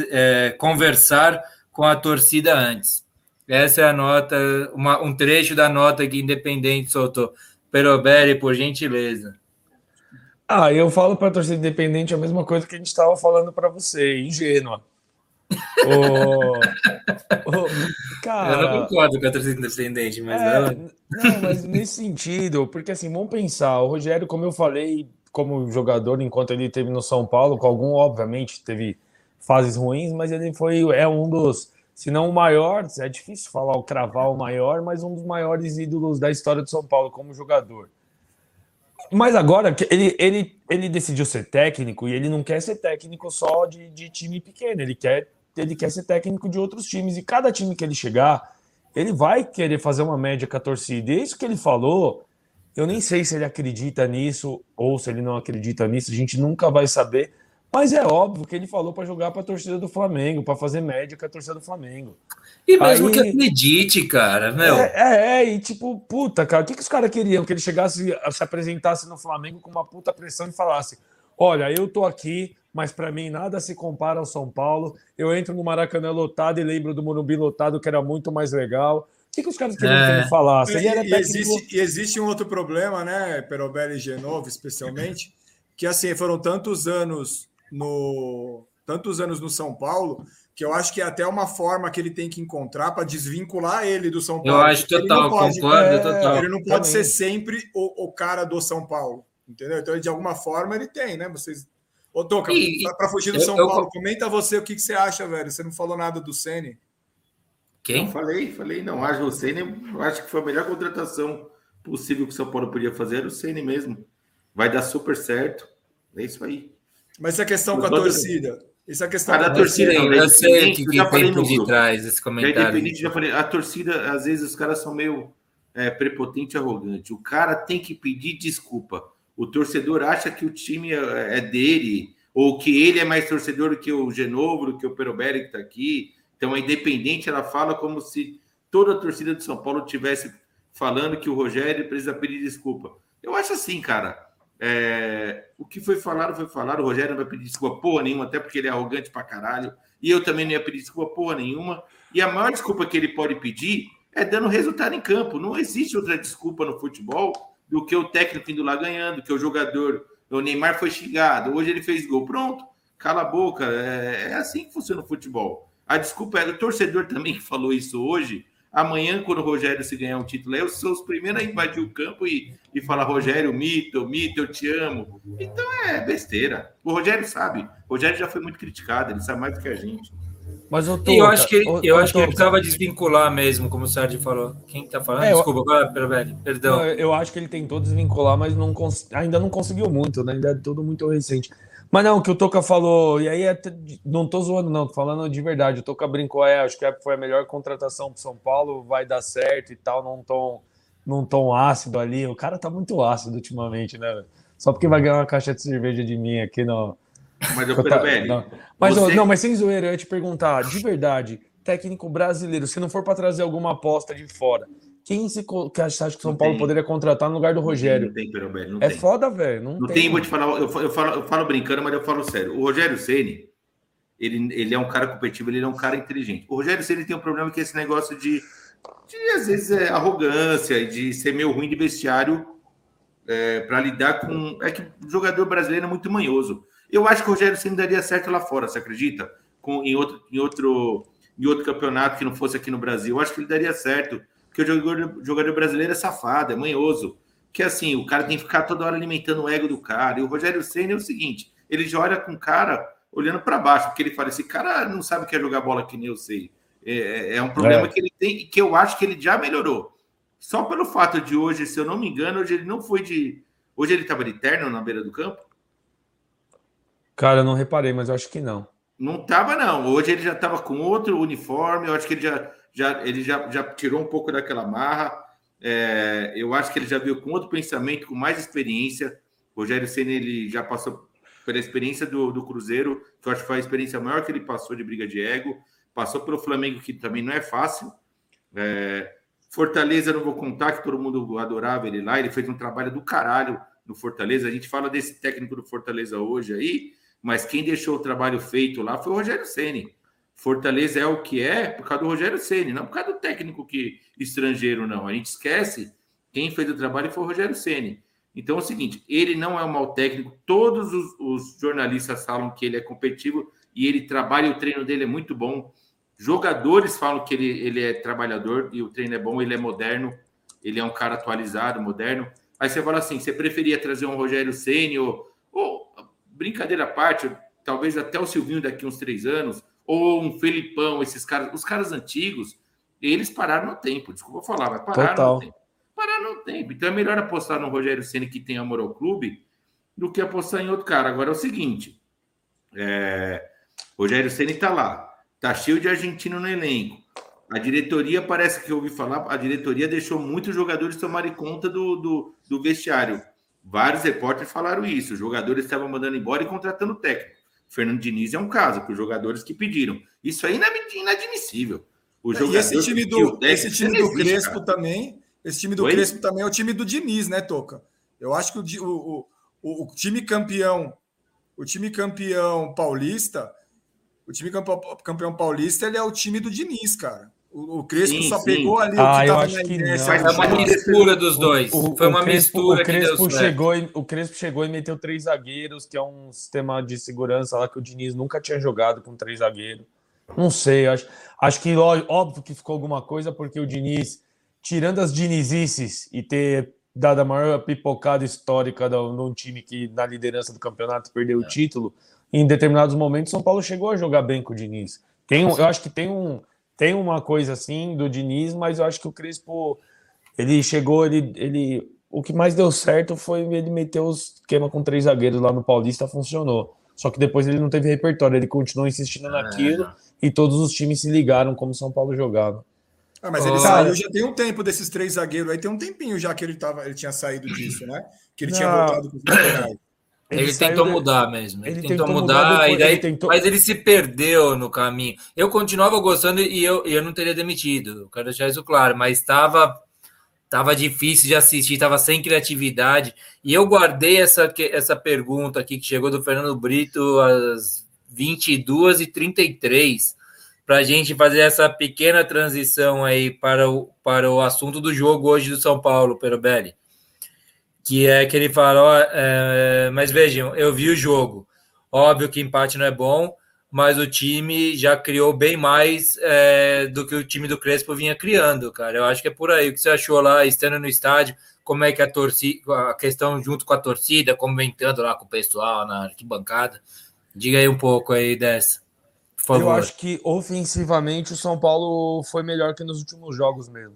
é, conversar com a torcida antes. Essa é a nota, uma, um trecho da nota que Independente soltou. Peroberi, por gentileza. Ah, eu falo para a torcida independente a mesma coisa que a gente estava falando para você, ingênua. oh, oh, cara, eu não concordo com a torcida independente, mas é, não... não, mas nesse sentido, porque assim, vamos pensar, o Rogério, como eu falei, como jogador enquanto ele teve no São Paulo, com algum, obviamente, teve fases ruins, mas ele foi é um dos, se não o maior, é difícil falar o cravar o maior, mas um dos maiores ídolos da história do São Paulo como jogador. Mas agora ele, ele, ele decidiu ser técnico e ele não quer ser técnico só de, de time pequeno, ele quer, ele quer ser técnico de outros times. E cada time que ele chegar, ele vai querer fazer uma média com a torcida. E é isso que ele falou eu nem sei se ele acredita nisso ou se ele não acredita nisso, a gente nunca vai saber. Mas é óbvio que ele falou para jogar para a torcida do Flamengo, para fazer média com a torcida do Flamengo. E mesmo Aí, que acredite, cara, meu. É, é, é, e tipo, puta, cara, o que, que os caras queriam? Que ele chegasse, se apresentasse no Flamengo com uma puta pressão e falasse: Olha, eu tô aqui, mas para mim nada se compara ao São Paulo. Eu entro no Maracanã lotado e lembro do Morumbi lotado, que era muito mais legal. O que, que os caras queriam é. que ele falasse? E, e, existe, e, existe, um outro problema, né, Perobelli e Genovo, especialmente, que assim, foram tantos anos no tantos anos no São Paulo que eu acho que é até uma forma que ele tem que encontrar para desvincular ele do São Paulo. Eu acho total, pode, concordo, é, total. Ele não pode ser sempre o, o, cara do São Paulo, entendeu? Então, de alguma forma, ele tem, né? Vocês. Ô, Toca, para fugir do eu, São eu, Paulo, eu... comenta você o que, que você acha, velho. Você não falou nada do Ceni. Quem? Não, falei, falei, não. Acho você, eu acho que foi a melhor contratação possível que o São Paulo podia fazer era o Ceni mesmo. Vai dar super certo. É isso aí. Mas essa questão com a torcida. Isso é questão da torcida. Não, eu sei que, que tem por detrás esse comentário. Já falei, a torcida, às vezes, os caras são meio é, prepotente e arrogante. O cara tem que pedir desculpa. O torcedor acha que o time é, é dele, ou que ele é mais torcedor do que o Genovo, do que o Peroberi que está aqui. Então, a Independente, ela fala como se toda a torcida de São Paulo tivesse falando que o Rogério precisa pedir desculpa. Eu acho assim, cara. É, o que foi falado, foi falado. O Rogério não vai pedir desculpa porra nenhuma, até porque ele é arrogante pra caralho. E eu também não ia pedir desculpa porra nenhuma. E a maior desculpa que ele pode pedir é dando resultado em campo. Não existe outra desculpa no futebol do que o técnico indo lá ganhando, que o jogador, o Neymar foi xingado, hoje ele fez gol. Pronto, cala a boca. É, é assim que funciona o futebol. A desculpa é do torcedor também que falou isso hoje Amanhã, quando o Rogério se ganhar um título, eu sou os primeiros a invadir o campo e, e falar: Rogério, mito, mito, eu te amo. Então é besteira. O Rogério sabe. O Rogério já foi muito criticado, ele sabe mais do que a gente. Mas eu, tô, eu acho que, eu, eu acho que ele precisava desvincular mesmo, como o Sérgio falou. Quem está falando? É, Desculpa, agora, velho, perdão. Eu acho que ele tentou desvincular, mas não ainda não conseguiu muito, né? Ainda é tudo muito recente. Mas não, o que o Toca falou, e aí é, não tô zoando, não, tô falando de verdade. O Toca brincou, é, acho que foi a melhor contratação pro São Paulo, vai dar certo e tal, não tão, não tão ácido ali. O cara tá muito ácido ultimamente, né? Só porque vai ganhar uma caixa de cerveja de mim aqui no. Mas eu tá, não. Mas, você... não, mas sem zoeira, eu ia te perguntar, de verdade, técnico brasileiro, se não for para trazer alguma aposta de fora, quem se que acha que o São Paulo poderia contratar no lugar do Rogério? Não tem, Perobelli, não é tem. foda, velho. Não, não tem, tem, vou te falar, eu falo, eu, falo, eu falo brincando, mas eu falo sério. O Rogério Ceni, ele, ele é um cara competitivo, ele é um cara inteligente. O Rogério Ceni tem um problema que é esse negócio de, de às vezes, é arrogância e de ser meio ruim de vestiário é, para lidar com. É que o jogador brasileiro é muito manhoso. Eu acho que o Rogério Ceni daria certo lá fora, você acredita? Com, em, outro, em, outro, em outro campeonato que não fosse aqui no Brasil. Eu acho que ele daria certo porque o jogador, jogador brasileiro é safado, é manhoso. Que assim, o cara tem que ficar toda hora alimentando o ego do cara. E o Rogério Senna é o seguinte: ele já olha com o cara olhando para baixo, porque ele fala: esse cara não sabe o que é jogar bola que nem eu sei. É, é, é um problema é. que ele tem e que eu acho que ele já melhorou. Só pelo fato de hoje, se eu não me engano, hoje ele não foi de. Hoje ele estava de terno na beira do campo? Cara, eu não reparei, mas eu acho que não. Não estava, não. Hoje ele já estava com outro uniforme. Eu acho que ele já já, ele já, já tirou um pouco daquela marra. É, eu acho que ele já veio com outro pensamento, com mais experiência. O Rogério Senna ele já passou pela experiência do, do Cruzeiro, que eu acho que foi a experiência maior que ele passou de briga de ego. Passou pelo Flamengo, que também não é fácil. É, Fortaleza, não vou contar, que todo mundo adorava ele lá. Ele fez um trabalho do caralho no Fortaleza. A gente fala desse técnico do Fortaleza hoje aí, mas quem deixou o trabalho feito lá foi o Rogério Ceni. Fortaleza é o que é por causa do Rogério Ceni, não por causa do técnico que estrangeiro não. A gente esquece quem fez o trabalho foi o Rogério Ceni. Então é o seguinte, ele não é um mau técnico. Todos os, os, jornalistas falam que ele é competitivo e ele trabalha. O treino dele é muito bom. Jogadores falam que ele, ele é trabalhador e o treino é bom. Ele é moderno. Ele é um cara atualizado, moderno. Aí você fala assim, você preferia trazer um Rogério Ceni ou, ou brincadeira à parte, talvez até o Silvinho daqui uns três anos ou um Felipão, esses caras, os caras antigos, eles pararam no tempo, desculpa falar, mas pararam Total. no tempo. Pararam no tempo. Então é melhor apostar no Rogério Ceni que tem amor ao clube do que apostar em outro cara. Agora é o seguinte: é... Rogério Ceni está lá, tá cheio de argentino no elenco. A diretoria, parece que eu ouvi falar, a diretoria deixou muitos jogadores tomarem conta do, do, do vestiário. Vários repórteres falaram isso. Os jogadores estavam mandando embora e contratando técnico. Fernando Diniz é um caso, para os jogadores que pediram. Isso aí é inadmissível. O jogador e esse time do, esse time do Crespo cara. também, esse time do Oi? Crespo também é o time do Diniz, né, Toca? Eu acho que o, o, o, o time campeão, o time campeão paulista, o time campeão, campeão paulista, ele é o time do Diniz, cara. O, Crespo sim, só sim. pegou ali ah, o que estava na ideia. Foi uma mistura dos dois. O, Foi uma Crespo, mistura o Crespo chegou e, O Crespo chegou e meteu três zagueiros, que é um sistema de segurança lá que o Diniz nunca tinha jogado com três zagueiros. Não sei, acho, acho que óbvio que ficou alguma coisa, porque o Diniz, tirando as dinizices e ter dado a maior pipocada histórica de um time que na liderança do campeonato perdeu é. o título, em determinados momentos São Paulo chegou a jogar bem com o Diniz. Tem um, eu acho que tem um tem uma coisa assim do Diniz, mas eu acho que o Crespo Ele chegou, ele, ele. O que mais deu certo foi ele meter o esquema com três zagueiros lá no Paulista, funcionou. Só que depois ele não teve repertório, ele continuou insistindo ah, naquilo é, e todos os times se ligaram como São Paulo jogava. Ah, mas ele oh. saiu já tem um tempo desses três zagueiros aí, tem um tempinho já que ele, tava, ele tinha saído disso, né? Que ele não. tinha voltado com os laterais. Ele, ele tentou mudar mesmo. Ele, ele tentou, tentou, mudar, mudar depois, daí, tentou... mas ele se perdeu no caminho. Eu continuava gostando e eu, eu não teria demitido. Eu quero deixar isso claro, mas estava tava difícil de assistir, estava sem criatividade. E eu guardei essa, essa pergunta aqui que chegou do Fernando Brito às 22h33 para a gente fazer essa pequena transição aí para o, para o assunto do jogo hoje do São Paulo, Perobelli que é que ele fala, ó, é, mas vejam, eu vi o jogo. Óbvio que empate não é bom, mas o time já criou bem mais é, do que o time do Crespo vinha criando, cara. Eu acho que é por aí. O que você achou lá, estando no estádio, como é que a torcida, a questão junto com a torcida, comentando lá com o pessoal na arquibancada. Diga aí um pouco aí dessa. Eu acho que ofensivamente o São Paulo foi melhor que nos últimos jogos mesmo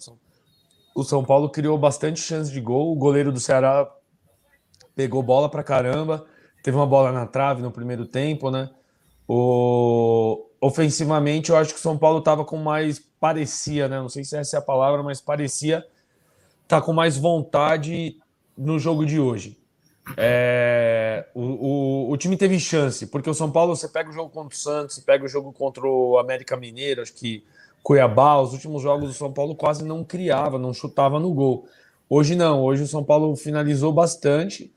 o São Paulo criou bastante chance de gol. O goleiro do Ceará pegou bola pra caramba. Teve uma bola na trave no primeiro tempo, né? O... Ofensivamente, eu acho que o São Paulo estava com mais. Parecia, né? Não sei se essa é a palavra, mas parecia tá com mais vontade no jogo de hoje. É... O, o, o, time teve chance, porque o São Paulo, você pega o jogo contra o Santos, você pega o jogo contra o América Mineiro, acho que Cuiabá, os últimos jogos do São Paulo quase não criava, não chutava no gol. Hoje não, hoje o São Paulo finalizou bastante.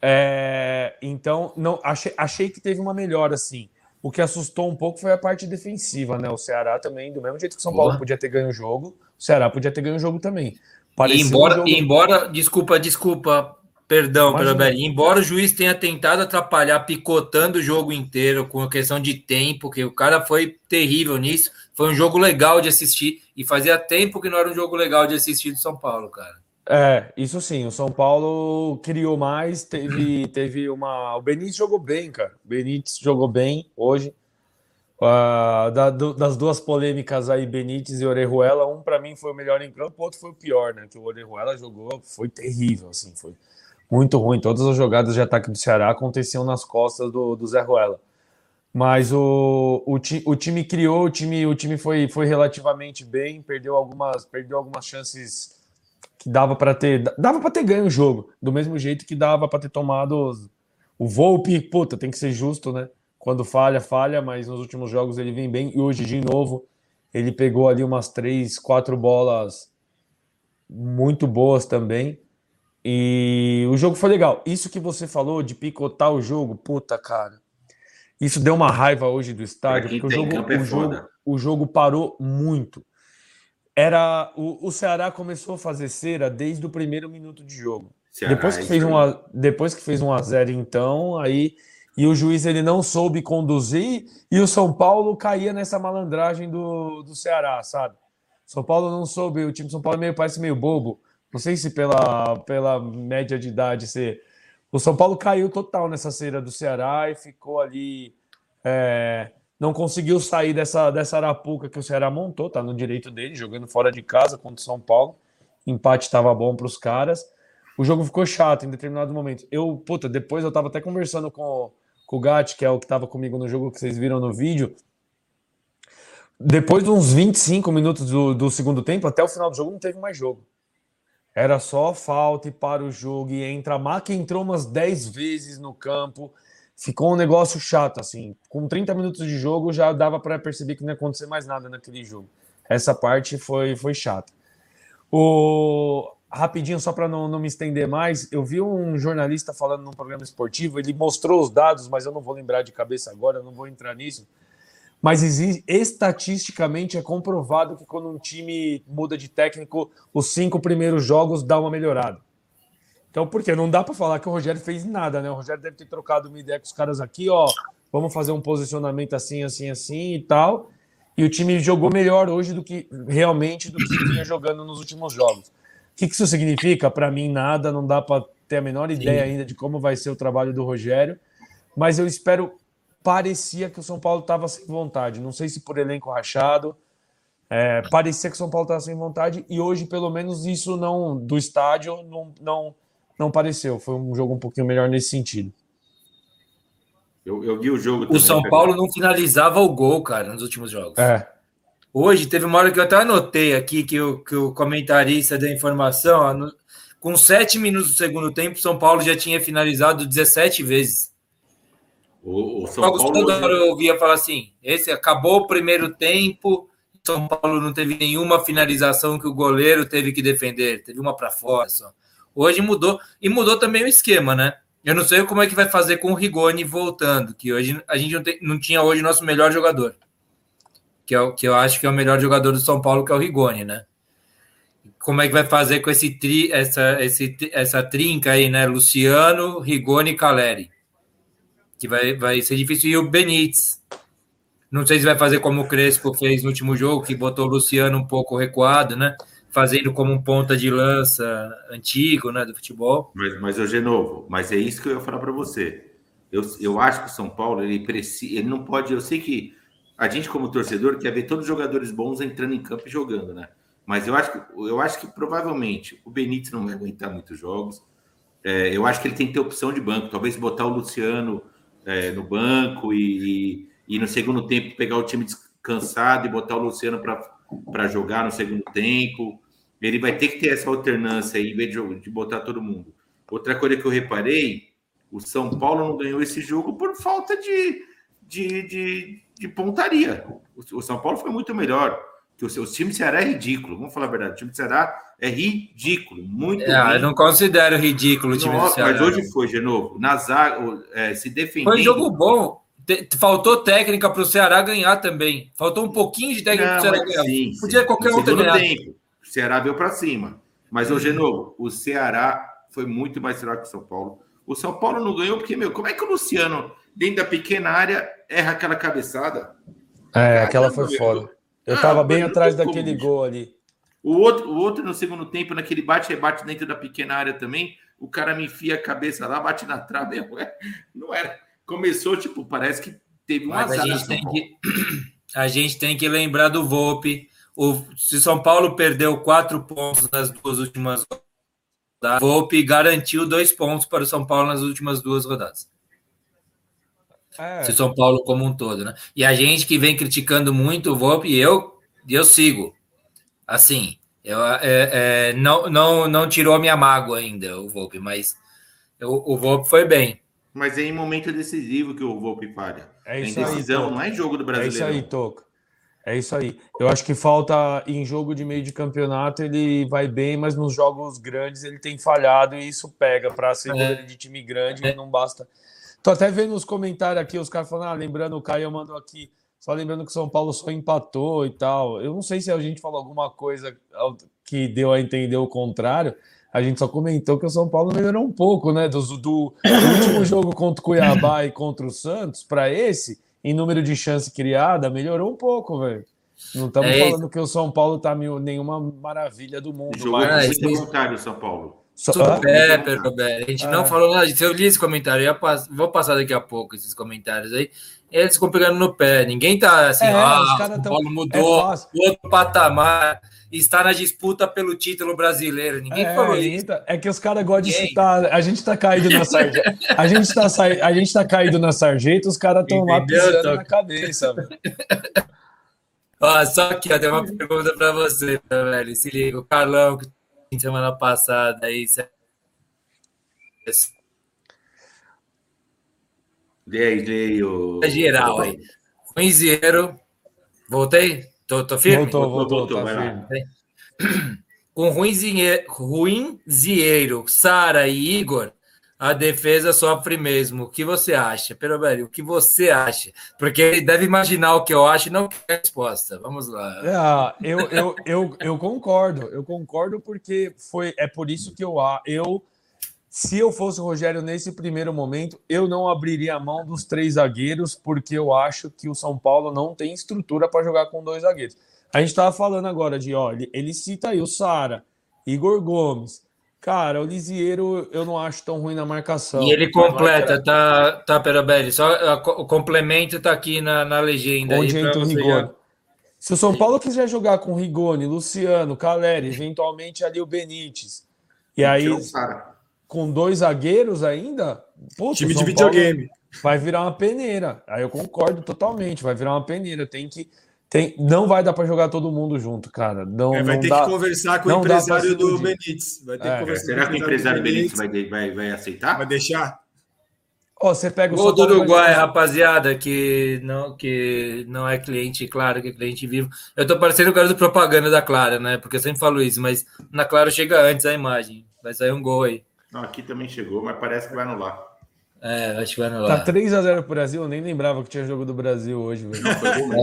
É, então, não achei, achei que teve uma melhora, assim. O que assustou um pouco foi a parte defensiva, né? O Ceará também, do mesmo jeito que o São Paulo Boa. podia ter ganho o jogo, o Ceará podia ter ganho o jogo também. Parecia embora, um jogo... embora, desculpa, desculpa, Perdão, Perobelli. Embora o juiz tenha tentado atrapalhar, picotando o jogo inteiro com a questão de tempo, que o cara foi terrível nisso, foi um jogo legal de assistir e fazia tempo que não era um jogo legal de assistir do São Paulo, cara. É, isso sim. O São Paulo criou mais, teve, teve uma. O Benítez jogou bem, cara. O Benítez jogou bem hoje. Uh, da, do, das duas polêmicas aí, Benítez e Orejuela, um para mim foi o melhor em campo, o outro foi o pior, né? Que o Orejuela jogou, foi terrível, assim, foi muito ruim. Todas as jogadas de ataque do Ceará aconteciam nas costas do, do Zé Ruela. Mas o, o, o time criou, o time, o time foi, foi relativamente bem, perdeu algumas, perdeu algumas chances que dava para ter, dava para ter ganho o jogo, do mesmo jeito que dava para ter tomado o Volpe, puta, tem que ser justo, né? Quando falha, falha, mas nos últimos jogos ele vem bem e hoje de novo ele pegou ali umas três, quatro bolas muito boas também. E o jogo foi legal. Isso que você falou de picotar o jogo, puta, cara. Isso deu uma raiva hoje do estádio, porque o jogo, é o, jogo, o jogo parou muito. Era o, o Ceará começou a fazer cera desde o primeiro minuto de jogo. Ceará, depois que fez um a, depois que fez um a zero, então aí e o juiz ele não soube conduzir e o São Paulo caía nessa malandragem do, do Ceará, sabe? São Paulo não soube, o time de São Paulo meio parece meio bobo. Não sei se pela, pela média de idade ser. O São Paulo caiu total nessa cera do Ceará e ficou ali. É, não conseguiu sair dessa, dessa arapuca que o Ceará montou, tá no direito dele, jogando fora de casa contra o São Paulo. Empate estava bom para os caras. O jogo ficou chato em determinado momento. Eu, puta, depois eu tava até conversando com, com o Gatti, que é o que tava comigo no jogo que vocês viram no vídeo. Depois de uns 25 minutos do, do segundo tempo, até o final do jogo, não teve mais jogo. Era só falta e para o jogo e entra. A Maca entrou umas 10 vezes no campo. Ficou um negócio chato, assim. Com 30 minutos de jogo já dava para perceber que não ia acontecer mais nada naquele jogo. Essa parte foi, foi chata. O... Rapidinho, só para não, não me estender mais, eu vi um jornalista falando num programa esportivo, ele mostrou os dados, mas eu não vou lembrar de cabeça agora, não vou entrar nisso mas existe, estatisticamente é comprovado que quando um time muda de técnico, os cinco primeiros jogos dá uma melhorada. Então, por quê? Não dá para falar que o Rogério fez nada, né? O Rogério deve ter trocado uma ideia com os caras aqui, ó, vamos fazer um posicionamento assim, assim, assim e tal. E o time jogou melhor hoje do que realmente do que vinha jogando nos últimos jogos. O que isso significa? Para mim, nada, não dá para ter a menor ideia ainda de como vai ser o trabalho do Rogério, mas eu espero parecia que o São Paulo estava sem vontade. Não sei se por elenco rachado, É, parecia que o São Paulo estava sem vontade e hoje, pelo menos, isso não do estádio não, não, não pareceu. Foi um jogo um pouquinho melhor nesse sentido. Eu, eu vi o jogo. O São Paulo não finalizava o gol, cara, nos últimos jogos. É. Hoje teve uma hora que eu até anotei aqui que o, que o comentarista da informação, ó, no, com sete minutos do segundo tempo, São Paulo já tinha finalizado 17 vezes. O, o São Paulo. Toda hora eu ouvia falar assim: esse acabou o primeiro tempo, São Paulo não teve nenhuma finalização que o goleiro teve que defender, teve uma para fora só. Hoje mudou, e mudou também o esquema, né? Eu não sei como é que vai fazer com o Rigoni voltando, que hoje a gente não, tem, não tinha hoje nosso melhor jogador que, é, que eu acho que é o melhor jogador do São Paulo, que é o Rigoni, né? Como é que vai fazer com esse tri, essa, esse, essa trinca aí, né? Luciano, Rigoni e Caleri. Que vai, vai ser difícil. E o Benítez. Não sei se vai fazer como o Crespo fez no último jogo, que botou o Luciano um pouco recuado, né? Fazendo como um ponta de lança antigo, né? Do futebol. Mas, mas hoje é novo. Mas é isso que eu ia falar para você. Eu, eu acho que o São Paulo, ele precisa. Ele não pode. Eu sei que a gente, como torcedor, quer ver todos os jogadores bons entrando em campo e jogando, né? Mas eu acho que, eu acho que provavelmente o Benítez não vai aguentar muitos jogos. É, eu acho que ele tem que ter opção de banco. Talvez botar o Luciano é, no banco e, e, no segundo tempo pegar o time descansado e botar o Luciano para jogar no segundo tempo. Ele vai ter que ter essa alternância aí, em vez de, de botar todo mundo. Outra coisa que eu reparei, o São Paulo não ganhou esse jogo por falta de, de, de, de pontaria. O, São Paulo foi muito melhor. Que o, seu, time do Ceará é ridículo. Vamos falar a verdade. O time do Ceará é ridículo. Muito é, Eu não considero ridículo o time Nossa, do Ceará. Mas hoje foi, de novo. Na zaga, é, se defendendo. Foi um jogo bom. Faltou técnica para o Ceará ganhar também. Faltou um pouquinho de técnica para o Ceará ganhar. Sim, Podia sim. qualquer outro ganhar. Tempo, o Ceará veio para cima. Mas, hoje, de novo, o Ceará foi muito mais fraco que o São Paulo. O São Paulo não ganhou porque, meu, como é que o Luciano, dentro da pequena área, erra aquela cabeçada? É, aquela foi foda. Eu tava ah, bem atrás daquele gol ali. O outro, o outro no segundo tempo, naquele bate-rebate dentro da pequena área também, o cara me enfia a cabeça lá, bate na trave. Não era. Começou, tipo, parece que teve um Mas azar. A gente, tem que, a gente tem que lembrar do Volpe. O, se São Paulo perdeu quatro pontos nas duas últimas rodadas, Volpe garantiu dois pontos para o São Paulo nas últimas duas rodadas. É. Se São Paulo como um todo, né? E a gente que vem criticando muito o Volpe, eu, eu sigo. Assim, eu, é, é, não, não, não tirou minha mágoa ainda, o Volpe, mas o, o Volpe foi bem. Mas é em momento decisivo que o Volpe falha. É isso em decisão, aí, não é em jogo do brasileiro. É isso aí, Toca. É isso aí. Eu acho que falta em jogo de meio de campeonato ele vai bem, mas nos jogos grandes ele tem falhado e isso pega para ser é. de time grande, é. não basta Tô até vendo os comentários aqui, os caras falando, ah, lembrando, o Caio mandou aqui, só lembrando que o São Paulo só empatou e tal. Eu não sei se a gente falou alguma coisa que deu a entender o contrário. A gente só comentou que o São Paulo melhorou um pouco, né? Do, do, do último jogo contra o Cuiabá e contra o Santos, para esse, em número de chance criada, melhorou um pouco, velho. Não estamos é falando que o São Paulo tá nenhuma maravilha do mundo. Jogou mas... muito São Paulo. Só... Super, Roberto. A gente ah. não falou nada disso. Eu li esse comentário, eu passo, vou passar daqui a pouco esses comentários aí. Eles ficam pegando no pé. Ninguém tá assim, é, ah, o Paulo tão... mudou, é outro patamar, está na disputa pelo título brasileiro. Ninguém é, falou isso. É que os caras gostam de chutar. A gente tá caído na sarjeta. A gente tá, sa... a gente tá caído na sarjeta, os caras estão lá pisando tô... na cabeça. Ó, só que tem uma pergunta para você, velho. Se liga, o Carlão, que semana passada aí. Dei, o. É geral aí. Ruinzeiro. Voltei? Tô, tô firme? Voltou, voltou, voltou, tá firme. Com Ruinzieiro, Sara e Igor, a defesa sofre mesmo. O que você acha? Perobelli, o que você acha? Porque ele deve imaginar o que eu acho e não quer resposta. Vamos lá. É, eu, eu, eu, eu concordo, eu concordo porque foi, é por isso que eu, eu se eu fosse o Rogério nesse primeiro momento, eu não abriria a mão dos três zagueiros, porque eu acho que o São Paulo não tem estrutura para jogar com dois zagueiros. A gente estava falando agora de, ele, ele cita aí o Sara, Igor Gomes, Cara, o Lisieiro eu não acho tão ruim na marcação. E ele completa, tá, tá, Perabelli? Só o complemento tá aqui na, na legenda. Onde entra o Rigor. Se o São Paulo quiser jogar com Rigoni, Luciano, Caleri, eventualmente ali o Benítez, e aí com dois zagueiros ainda, putz, time de videogame. Vai virar uma peneira. Aí eu concordo totalmente, vai virar uma peneira. Tem que tem, não vai dar para jogar todo mundo junto, cara. Não, é, vai não ter dá, que conversar com o empresário do Benítez. Vai ter é. que conversar Será que o empresário Benítez vai, vai, vai aceitar? Vai deixar? Oh, você pega o Gol do Uruguai, rapaziada, que não, que não é cliente, claro, que é cliente vivo. Eu tô parecendo o cara do propaganda da Clara, né? Porque eu sempre falo isso, mas na Clara chega antes a imagem. Vai sair um gol aí. Não, aqui também chegou, mas parece que vai anular. É, acho que vai anular. Tá 3x0 pro Brasil, eu nem lembrava que tinha jogo do Brasil hoje, velho.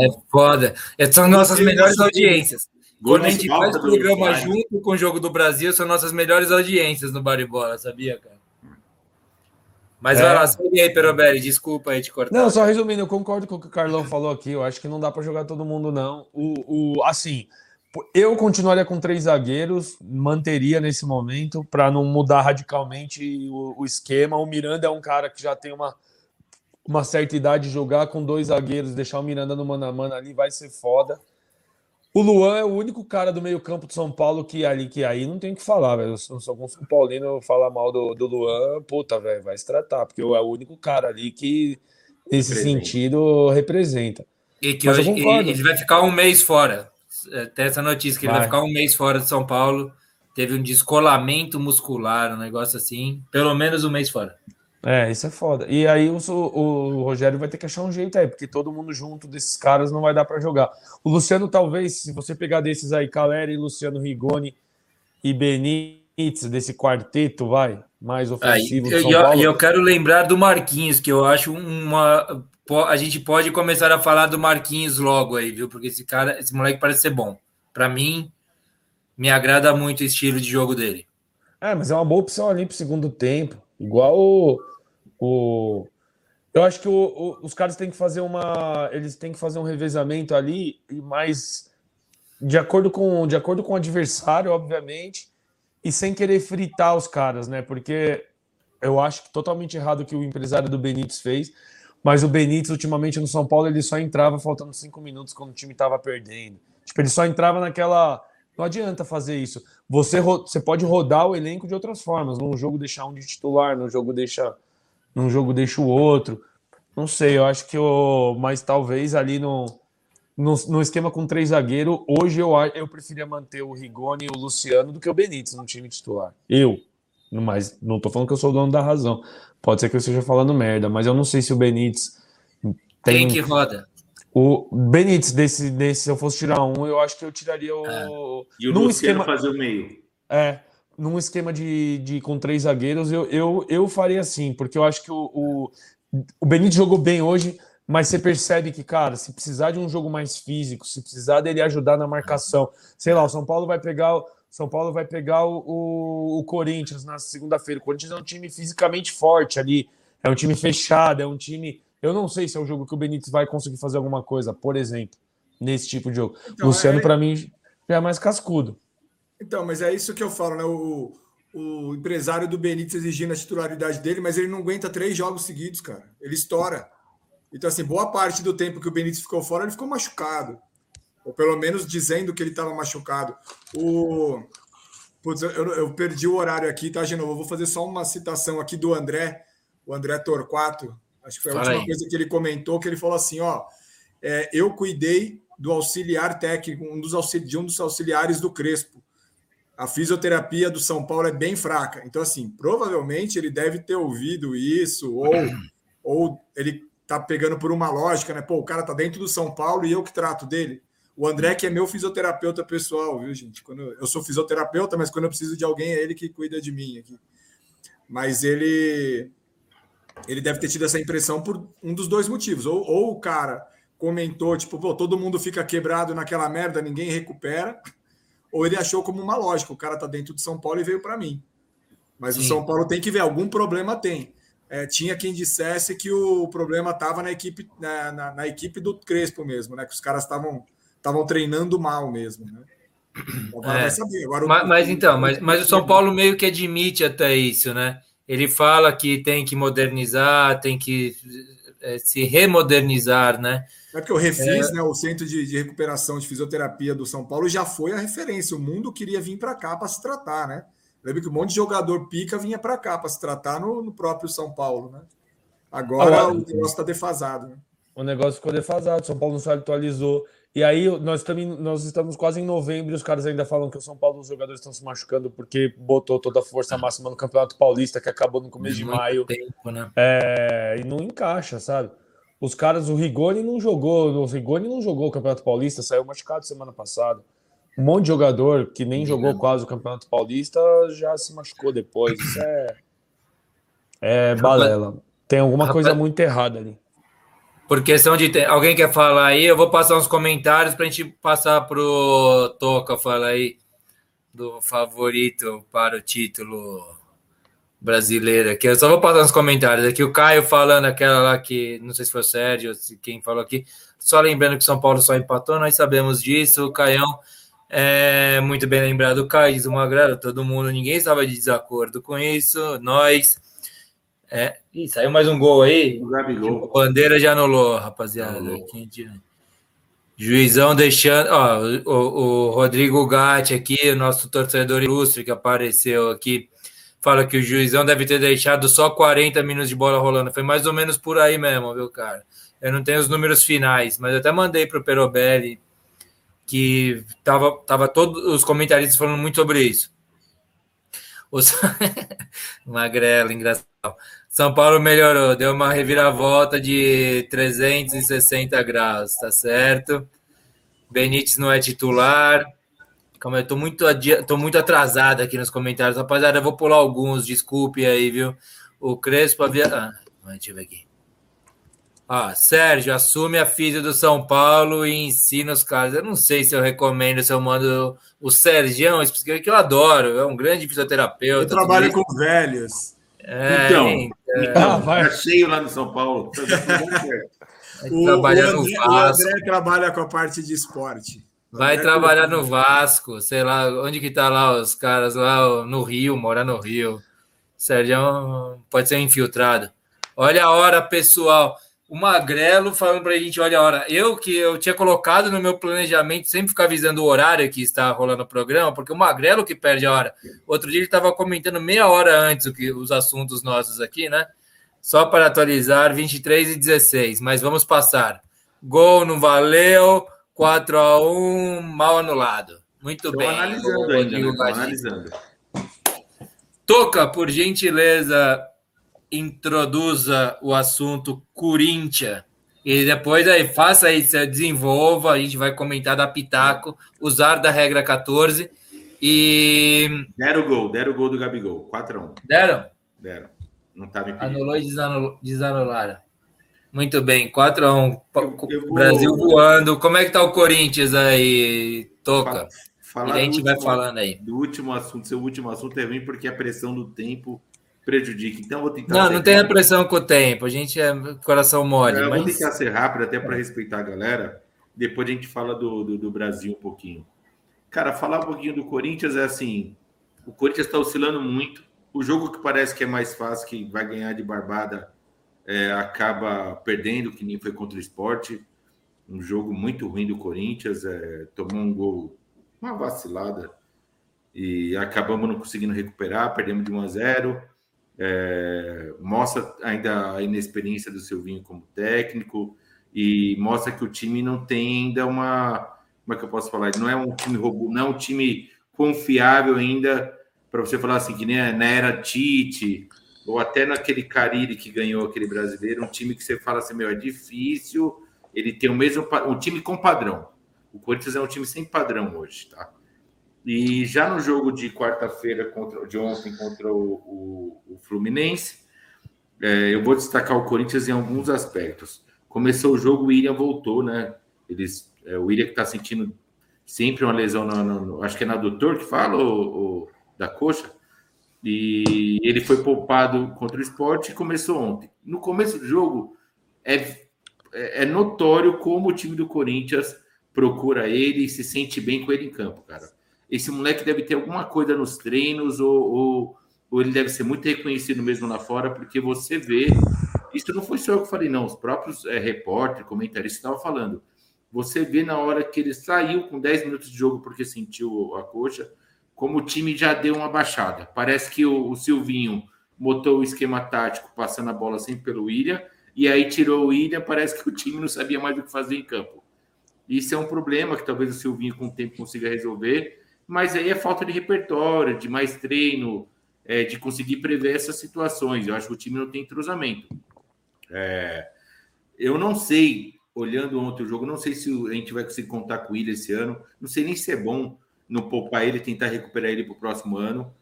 é foda. São nossas melhores audiências. Quando a gente faz o programa junto com o Jogo do Brasil, são nossas melhores audiências no Bar e Bola, sabia, cara? Mas é. vai lá, segue aí, Perobelli, desculpa aí te cortar. Não, só resumindo, eu concordo com o que o Carlão falou aqui. Eu acho que não dá para jogar todo mundo, não. O, o, assim, eu continuaria com três zagueiros, manteria nesse momento para não mudar radicalmente o, o, esquema. O Miranda é um cara que já tem uma, uma certa idade de jogar com dois zagueiros, deixar o Miranda no mano a mano ali vai ser foda. O Luan é o único cara do meio-campo de São Paulo que ali que aí não tem o que falar, velho. Se algum São Paulino falar mal do, do Luan, puta, velho, vai se tratar, porque é o único cara ali que nesse representa. sentido representa. E que hoje, ele vai ficar um mês fora. É, tem essa notícia que vai. ele vai ficar um mês fora de São Paulo. Teve um descolamento muscular, um negócio assim. Pelo menos um mês fora. É, isso é foda. E aí o, o, Rogério vai ter que achar um jeito aí, porque todo mundo junto desses caras não vai dar para jogar. O Luciano, talvez, se você pegar desses aí, Caleri, Luciano Rigoni e Benítez, desse quarteto, vai, mais ofensivo. E eu, eu, eu, quero lembrar do Marquinhos, que eu acho uma a gente pode começar a falar do Marquinhos logo aí, viu? Porque esse cara, esse moleque parece ser bom. Para mim, me agrada muito o estilo de jogo dele. É, mas é uma boa opção ali pro segundo tempo. Igual o. o... Eu acho que o, o, os caras têm que fazer uma. Eles têm que fazer um revezamento ali, mas de acordo com, de acordo com o adversário, obviamente, e sem querer fritar os caras, né? Porque eu acho que totalmente errado o que o empresário do Benítez fez mas o Benítez, ultimamente no São Paulo, ele só entrava faltando cinco minutos quando o time estava perdendo. Tipo, ele só entrava naquela. Não adianta fazer isso. Você, você pode rodar o elenco de outras formas. Num jogo deixar um de titular, num jogo deixa, num jogo deixa o outro. Não sei, eu acho que o. Mas talvez ali no, no, no esquema com três zagueiros, hoje eu, eu preferia manter o Rigoni e o Luciano do que o Benítez no time titular. Eu. Mas não tô falando que eu sou o dono da razão. Pode ser que eu esteja falando merda, mas eu não sei se o Benítez tem. Quem que roda? O Benítez, desse, desse, se eu fosse tirar um, eu acho que eu tiraria o. É. E o num esquema fazer o meio. É, num esquema de, de com três zagueiros, eu, eu, eu faria assim, porque eu acho que o, o, o Benítez jogou bem hoje, mas você percebe que, cara, se precisar de um jogo mais físico, se precisar dele ajudar na marcação, sei lá, o São Paulo vai pegar são Paulo vai pegar o, o, o Corinthians na segunda-feira. O Corinthians é um time fisicamente forte ali, é um time fechado, é um time. Eu não sei se é o jogo que o Benítez vai conseguir fazer alguma coisa, por exemplo, nesse tipo de jogo. Então, Luciano, é... para mim, já é mais cascudo. Então, mas é isso que eu falo, né? O, o empresário do Benítez exigindo a titularidade dele, mas ele não aguenta três jogos seguidos, cara. Ele estoura. Então, assim, boa parte do tempo que o Benítez ficou fora, ele ficou machucado ou pelo menos dizendo que ele estava machucado. O... Putz, eu, eu, perdi o horário aqui, tá, Genovo? Eu vou fazer só uma citação aqui do André, o André Torquato. Acho que foi a Fala última aí. coisa que ele comentou, que ele falou assim: ó, é, eu cuidei do auxiliar técnico, um dos auxili de um dos auxiliares do Crespo. A fisioterapia do São Paulo é bem fraca. Então, assim, provavelmente ele deve ter ouvido isso, ou, ou ele tá pegando por uma lógica, né? Pô, o cara tá dentro do São Paulo e eu que trato dele. O André, que é meu fisioterapeuta pessoal, viu, gente? Quando eu, eu sou fisioterapeuta, mas quando eu preciso de alguém, é ele que cuida de mim aqui. Mas ele ele deve ter tido essa impressão por um dos dois motivos. Ou, ou o cara comentou, tipo, pô, todo mundo fica quebrado naquela merda, ninguém recupera. Ou ele achou como uma lógica, o cara tá dentro de São Paulo e veio para mim. Mas Sim. o São Paulo tem que ver, algum problema tem. É, tinha quem dissesse que o problema estava na equipe, na, na, na, equipe do Crespo mesmo, né? Que os caras estavam estavam treinando mal mesmo, né? Agora é. vai saber. Agora, mas, o... mas, então, mas, mas o São Paulo meio que admite até isso, né? Ele fala que tem que modernizar, tem que é, se remodernizar, né? É porque o Refis, é... né, o Centro de, de, Recuperação de Fisioterapia do São Paulo, já foi a referência. O mundo queria vir para cá para se tratar, né? Lembra que um monte de jogador pica vinha para cá para se tratar no, no, próprio São Paulo, né? Agora o negócio está defasado. Né? O negócio ficou defasado, São Paulo não se atualizou. E aí nós também nós estamos quase em novembro e os caras ainda falam que o São Paulo os jogadores estão se machucando porque botou toda a força máxima no Campeonato Paulista que acabou no começo de maio. Tempo, né? é, e não encaixa, sabe? Os caras, o Rigoni não jogou, o Rigoni não jogou o Campeonato Paulista, saiu machucado semana passada. Um monte de jogador que nem jogou quase o Campeonato Paulista já se machucou depois. Isso é, é balela. Tem alguma coisa muito errada ali. Por questão de. Ter... Alguém quer falar aí? Eu vou passar uns comentários para a gente passar pro Toca falar aí do favorito para o título brasileiro aqui. Eu só vou passar uns comentários aqui. O Caio falando aquela lá que. Não sei se foi o Sérgio, quem falou aqui. Só lembrando que São Paulo só empatou, nós sabemos disso. O Caião é muito bem lembrado. O Caio diz uma grana, todo mundo, ninguém estava de desacordo com isso. Nós. É, Ih, saiu mais um gol aí. O Bandeira já anulou, rapaziada. Anulou. Juizão deixando. Ó, o, o, Rodrigo Gatti aqui, o nosso torcedor ilustre que apareceu aqui, fala que o juizão deve ter deixado só 40 minutos de bola rolando. Foi mais ou menos por aí mesmo, viu, cara? Eu não tenho os números finais, mas eu até mandei pro Perobelli que tava, tava todos os comentaristas falando muito sobre isso. Os... Magrelo, engraçado. São Paulo melhorou, deu uma reviravolta de 360 graus, tá certo? Benítez não é titular. Calma, eu tô muito, adi... tô muito atrasado aqui nos comentários. Rapaziada, eu vou pular alguns, desculpe aí, viu? O Crespo havia. Ah, deixa eu ver aqui. Ah, Sérgio, assume a física do São Paulo e ensina os caras. Eu não sei se eu recomendo, se eu mando o Sérgio, que eu adoro, é um grande fisioterapeuta. Eu trabalho com velhos. É, então, então ah, vai. Tá cheio lá no São Paulo. O, trabalhar o, André, no Vasco. o André trabalha com a parte de esporte. Vai trabalhar no Vasco, sei lá, onde que tá lá os caras lá no Rio, mora no Rio. Sérgio pode ser infiltrado. Olha a hora, pessoal o Magrelo falando para a gente, olha a hora, eu que eu tinha colocado no meu planejamento sempre ficar avisando o horário que está rolando o programa, porque o Magrelo que perde a hora. Outro dia ele estava comentando meia hora antes o que, os assuntos nossos aqui, né? Só para atualizar, 23 e 16, mas vamos passar. Gol não valeu, 4 a 1 mal anulado. Muito bem. Analisando ainda, né? analisando. Toca, por gentileza, introduza o assunto Corinthians. E depois aí faça aí, desenvolva, a gente vai comentar da Pitaco, usar da regra 14. E. Deram o gol, deram o gol do Gabigol. 4x1. Deram? Deram. Não tá me Anulou e desanularam. Muito bem, 4x1. Brasil voando. Como é que tá o Corinthians aí, Toca? Falar e a gente último, vai falando aí. Do último assunto, seu último assunto é ruim porque a pressão do tempo prejudique. Então, vou tentar. Não, não tem a pressão com o tempo. A gente é coração mole. Eu mas... vou tentar ser rápido, até para respeitar a galera. Depois a gente fala do, do, do, Brasil um pouquinho. Cara, falar um pouquinho do Corinthians é assim: o Corinthians está oscilando muito. O jogo que parece que é mais fácil, que vai ganhar de barbada, é, acaba perdendo, que nem foi contra o esporte. Um jogo muito ruim do Corinthians. É, tomou um gol, uma vacilada. E acabamos não conseguindo recuperar, perdemos de 1 a 0 é, mostra ainda a inexperiência do Silvinho como técnico e mostra que o time não tem ainda uma. Como é que eu posso falar? Não é um time robô, não é um time confiável ainda para você falar assim, que nem na era Tite, ou até naquele Cariri que ganhou aquele brasileiro, um time que você fala assim, meu, é difícil, ele tem o mesmo. Um time com padrão. O Corinthians é um time sem padrão hoje, tá? E já no jogo de quarta-feira, de ontem, contra o, o, o Fluminense, é, eu vou destacar o Corinthians em alguns aspectos. Começou o jogo, o William voltou, né? Eles, é, o William que está sentindo sempre uma lesão, no, no, acho que é na adutor que fala, o, da coxa, e ele foi poupado contra o esporte e começou ontem. No começo do jogo, é, é, é notório como o time do Corinthians procura ele e se sente bem com ele em campo, cara esse moleque deve ter alguma coisa nos treinos ou, ou, ou, ele deve ser muito reconhecido mesmo lá fora, porque você vê. Isso não foi só eu que falei, não. Os próprios é, repórteres, comentaristas estavam falando. Você vê na hora que ele saiu com 10 minutos de jogo porque sentiu a coxa, como o time já deu uma baixada. Parece que o, o Silvinho botou o esquema tático passando a bola sempre pelo William, e aí tirou o William, parece que o time não sabia mais o que fazer em campo. Isso é um problema que talvez o Silvinho com o tempo consiga resolver, mas aí é falta de repertório, de mais treino, é, de conseguir prever essas situações. Eu acho que o time não tem entrosamento. É, eu não sei, olhando ontem o jogo, não sei se a gente vai conseguir contar com ele esse ano. Não sei nem se é bom não poupar ele, tentar recuperar ele para o próximo ano.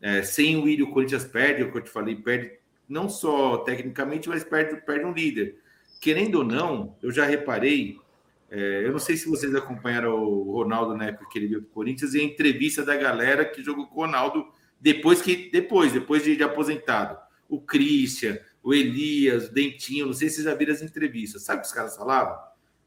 É, sem o William, o Corinthians perde, é o que eu te falei, perde não só tecnicamente, mas perde, perde um líder. Querendo ou não, eu já reparei. É, eu não sei se vocês acompanharam o Ronaldo na época que ele veio para o Corinthians e a entrevista da galera que jogou com o Ronaldo depois que depois, depois de, de aposentado. O Christian, o Elias, o Dentinho, não sei se vocês já viram as entrevistas. Sabe o que os caras falavam?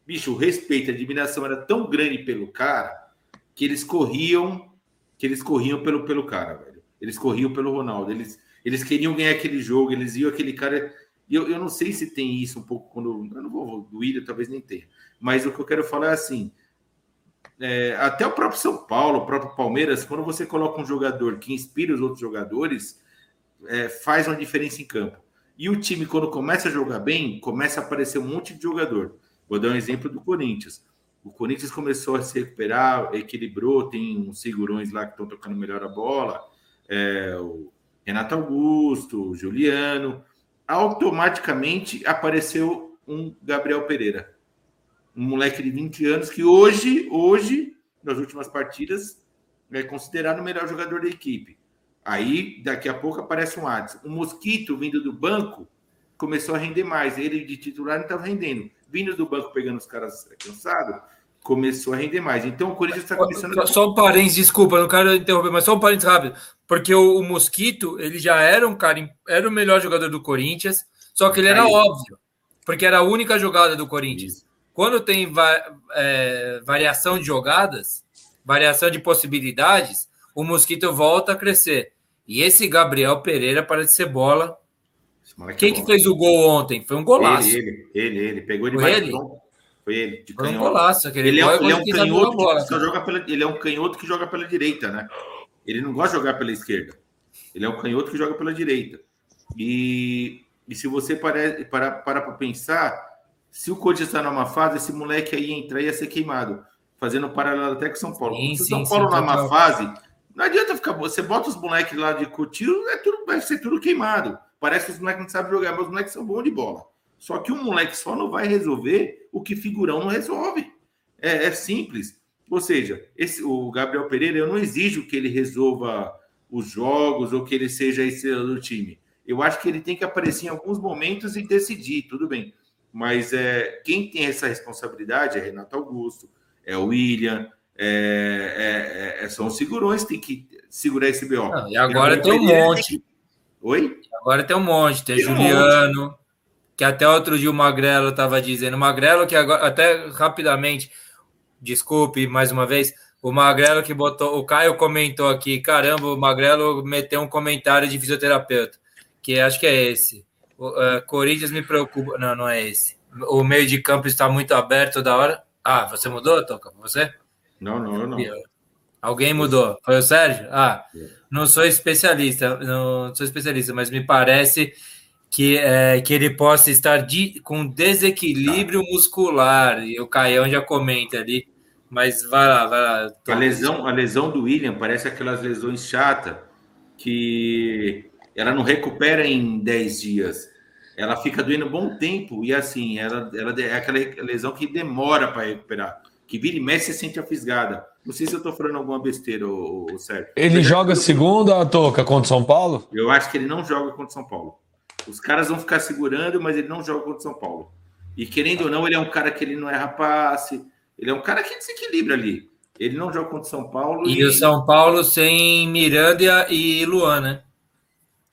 Bicho, o respeito, a admiração era tão grande pelo cara que eles corriam, que eles corriam pelo, pelo cara, velho. Eles corriam pelo Ronaldo. Eles, eles queriam ganhar aquele jogo, eles iam aquele cara. Eu, eu não sei se tem isso um pouco quando. Eu não vou, do William talvez nem tenha. Mas o que eu quero falar é assim: é, até o próprio São Paulo, o próprio Palmeiras, quando você coloca um jogador que inspira os outros jogadores, é, faz uma diferença em campo. E o time, quando começa a jogar bem, começa a aparecer um monte de jogador. Vou dar um exemplo do Corinthians. O Corinthians começou a se recuperar, equilibrou, tem uns segurões lá que estão tocando melhor a bola. É, o Renato Augusto, o Juliano. Automaticamente apareceu um Gabriel Pereira um moleque de 20 anos que hoje, hoje, nas últimas partidas, é considerado o melhor jogador da equipe. Aí, daqui a pouco, aparece um Adson. O Mosquito, vindo do banco, começou a render mais. Ele, de titular, não estava rendendo. Vindo do banco, pegando os caras cansados, começou a render mais. Então, o Corinthians está começando... A... Só um parênteses, desculpa, não quero interromper, mas só um parênteses rápido. Porque o, o, Mosquito, ele já era um cara... Era o melhor jogador do Corinthians, só que ele era Aí. óbvio. Porque era a única jogada do Corinthians. Isso. Quando tem va é, variação de jogadas, variação de possibilidades, o mosquito volta a crescer. E esse Gabriel Pereira parece ser bola. Quem é que fez o gol ontem? Foi um golaço. Ele, ele, ele, ele. pegou de Foi ele? Foi ele, de Foi um golaço. Aquele ele, é, ele é um canhoto que, que joga pela, ele é um canhoto que joga pela direita, né? Ele não gosta de jogar pela esquerda. Ele é um canhoto que joga pela direita. E, e se você parar para, para, para pensar, se o Corinthians está numa fase, esse moleque aí entrar ia ser queimado, fazendo paralelo até com São Paulo. Sim, se o São Paulo sim, numa fase, não adianta ficar. Você bota os moleques lá de Coutinho, é tudo, vai ser tudo queimado. Parece que os moleques não sabem jogar, mas os moleques são bons de bola. Só que um moleque só não vai resolver o que figurão não resolve. É, é simples. Ou seja, esse, o Gabriel Pereira, eu não exijo que ele resolva os jogos ou que ele seja a estrela do time. Eu acho que ele tem que aparecer em alguns momentos e decidir, tudo bem. Mas é, quem tem essa responsabilidade é Renato Augusto, é o William, é, é, é são os segurões que tem que segurar esse BO. Não, e agora tem um monte. Que... Oi? Agora tem um monte. Tem, tem Juliano, um monte. que até outro dia o Magrelo estava dizendo. Magrelo que agora, até rapidamente, desculpe mais uma vez, o Magrelo que botou, o Caio comentou aqui, caramba, o Magrelo meteu um comentário de fisioterapeuta, que acho que é esse. Uh, Corinthians me preocupa. Não, não é esse. O meio de campo está muito aberto toda hora. Ah, você mudou, Toca? Você? Não, não, eu não. Alguém mudou. Foi o Sérgio? Ah, não sou especialista, não sou especialista, mas me parece que, é, que ele possa estar de, com desequilíbrio muscular. E o Caião já comenta ali. Mas vai lá, vai lá. A lesão, a lesão do William parece aquelas lesões chatas que ela não recupera em 10 dias. Ela fica doendo um bom tempo e assim, ela, ela é aquela lesão que demora para recuperar. Que vira e mexe, você sente a fisgada. Não sei se eu estou falando alguma besteira, o, o Sérgio. Ele Mas joga é... segunda, Toca, contra São Paulo? Eu acho que ele não joga contra São Paulo. Os caras vão ficar segurando, mas ele não joga contra São Paulo. E querendo ou não, ele é um cara que ele não é passe. Ele é um cara que desequilibra ali. Ele não joga contra São Paulo. E, e... o São Paulo sem Miranda e Luan, né?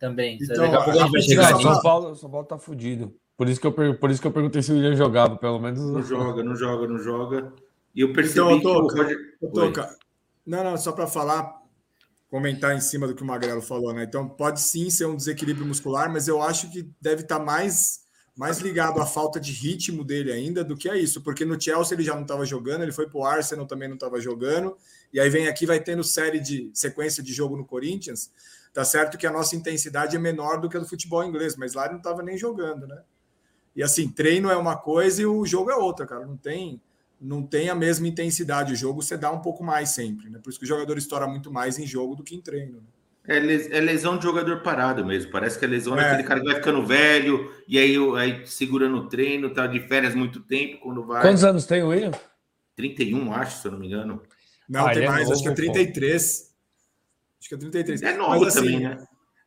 Também. Então, Daqui a pouco a gente vai chegar nisso. São Paulo, São Paulo tá fudido. Por isso, que eu, por isso que eu perguntei se o William jogava, pelo menos. Não joga, não joga, não joga. E eu percebi então, que toca, o toca. Não, não, só para falar, comentar em cima do que o Magrelo falou, né? Então pode sim ser um desequilíbrio muscular, mas eu acho que deve estar tá mais mais ligado à falta de ritmo dele ainda do que a isso, porque no Chelsea ele já não estava jogando, ele foi para o Arsenal também não estava jogando, e aí vem aqui, vai tendo série de sequência de jogo no Corinthians. Tá certo que a nossa intensidade é menor do que a do futebol inglês, mas lá ele não estava nem jogando, né? E assim, treino é uma coisa e o jogo é outra, cara. Não tem, não tem a mesma intensidade. O jogo você dá um pouco mais sempre, né? Por isso que o jogador estoura muito mais em jogo do que em treino. Né? É, é lesão de jogador parado mesmo. Parece que é lesão é. daquele cara que vai ficando velho e aí, aí segura no treino, tá de férias muito tempo quando vai. Quantos anos tem o William? 31, acho, se eu não me engano. Não, ah, tem é mais, novo, acho que é 33. Pô. Acho que é 33. É novo mas, assim, também, né?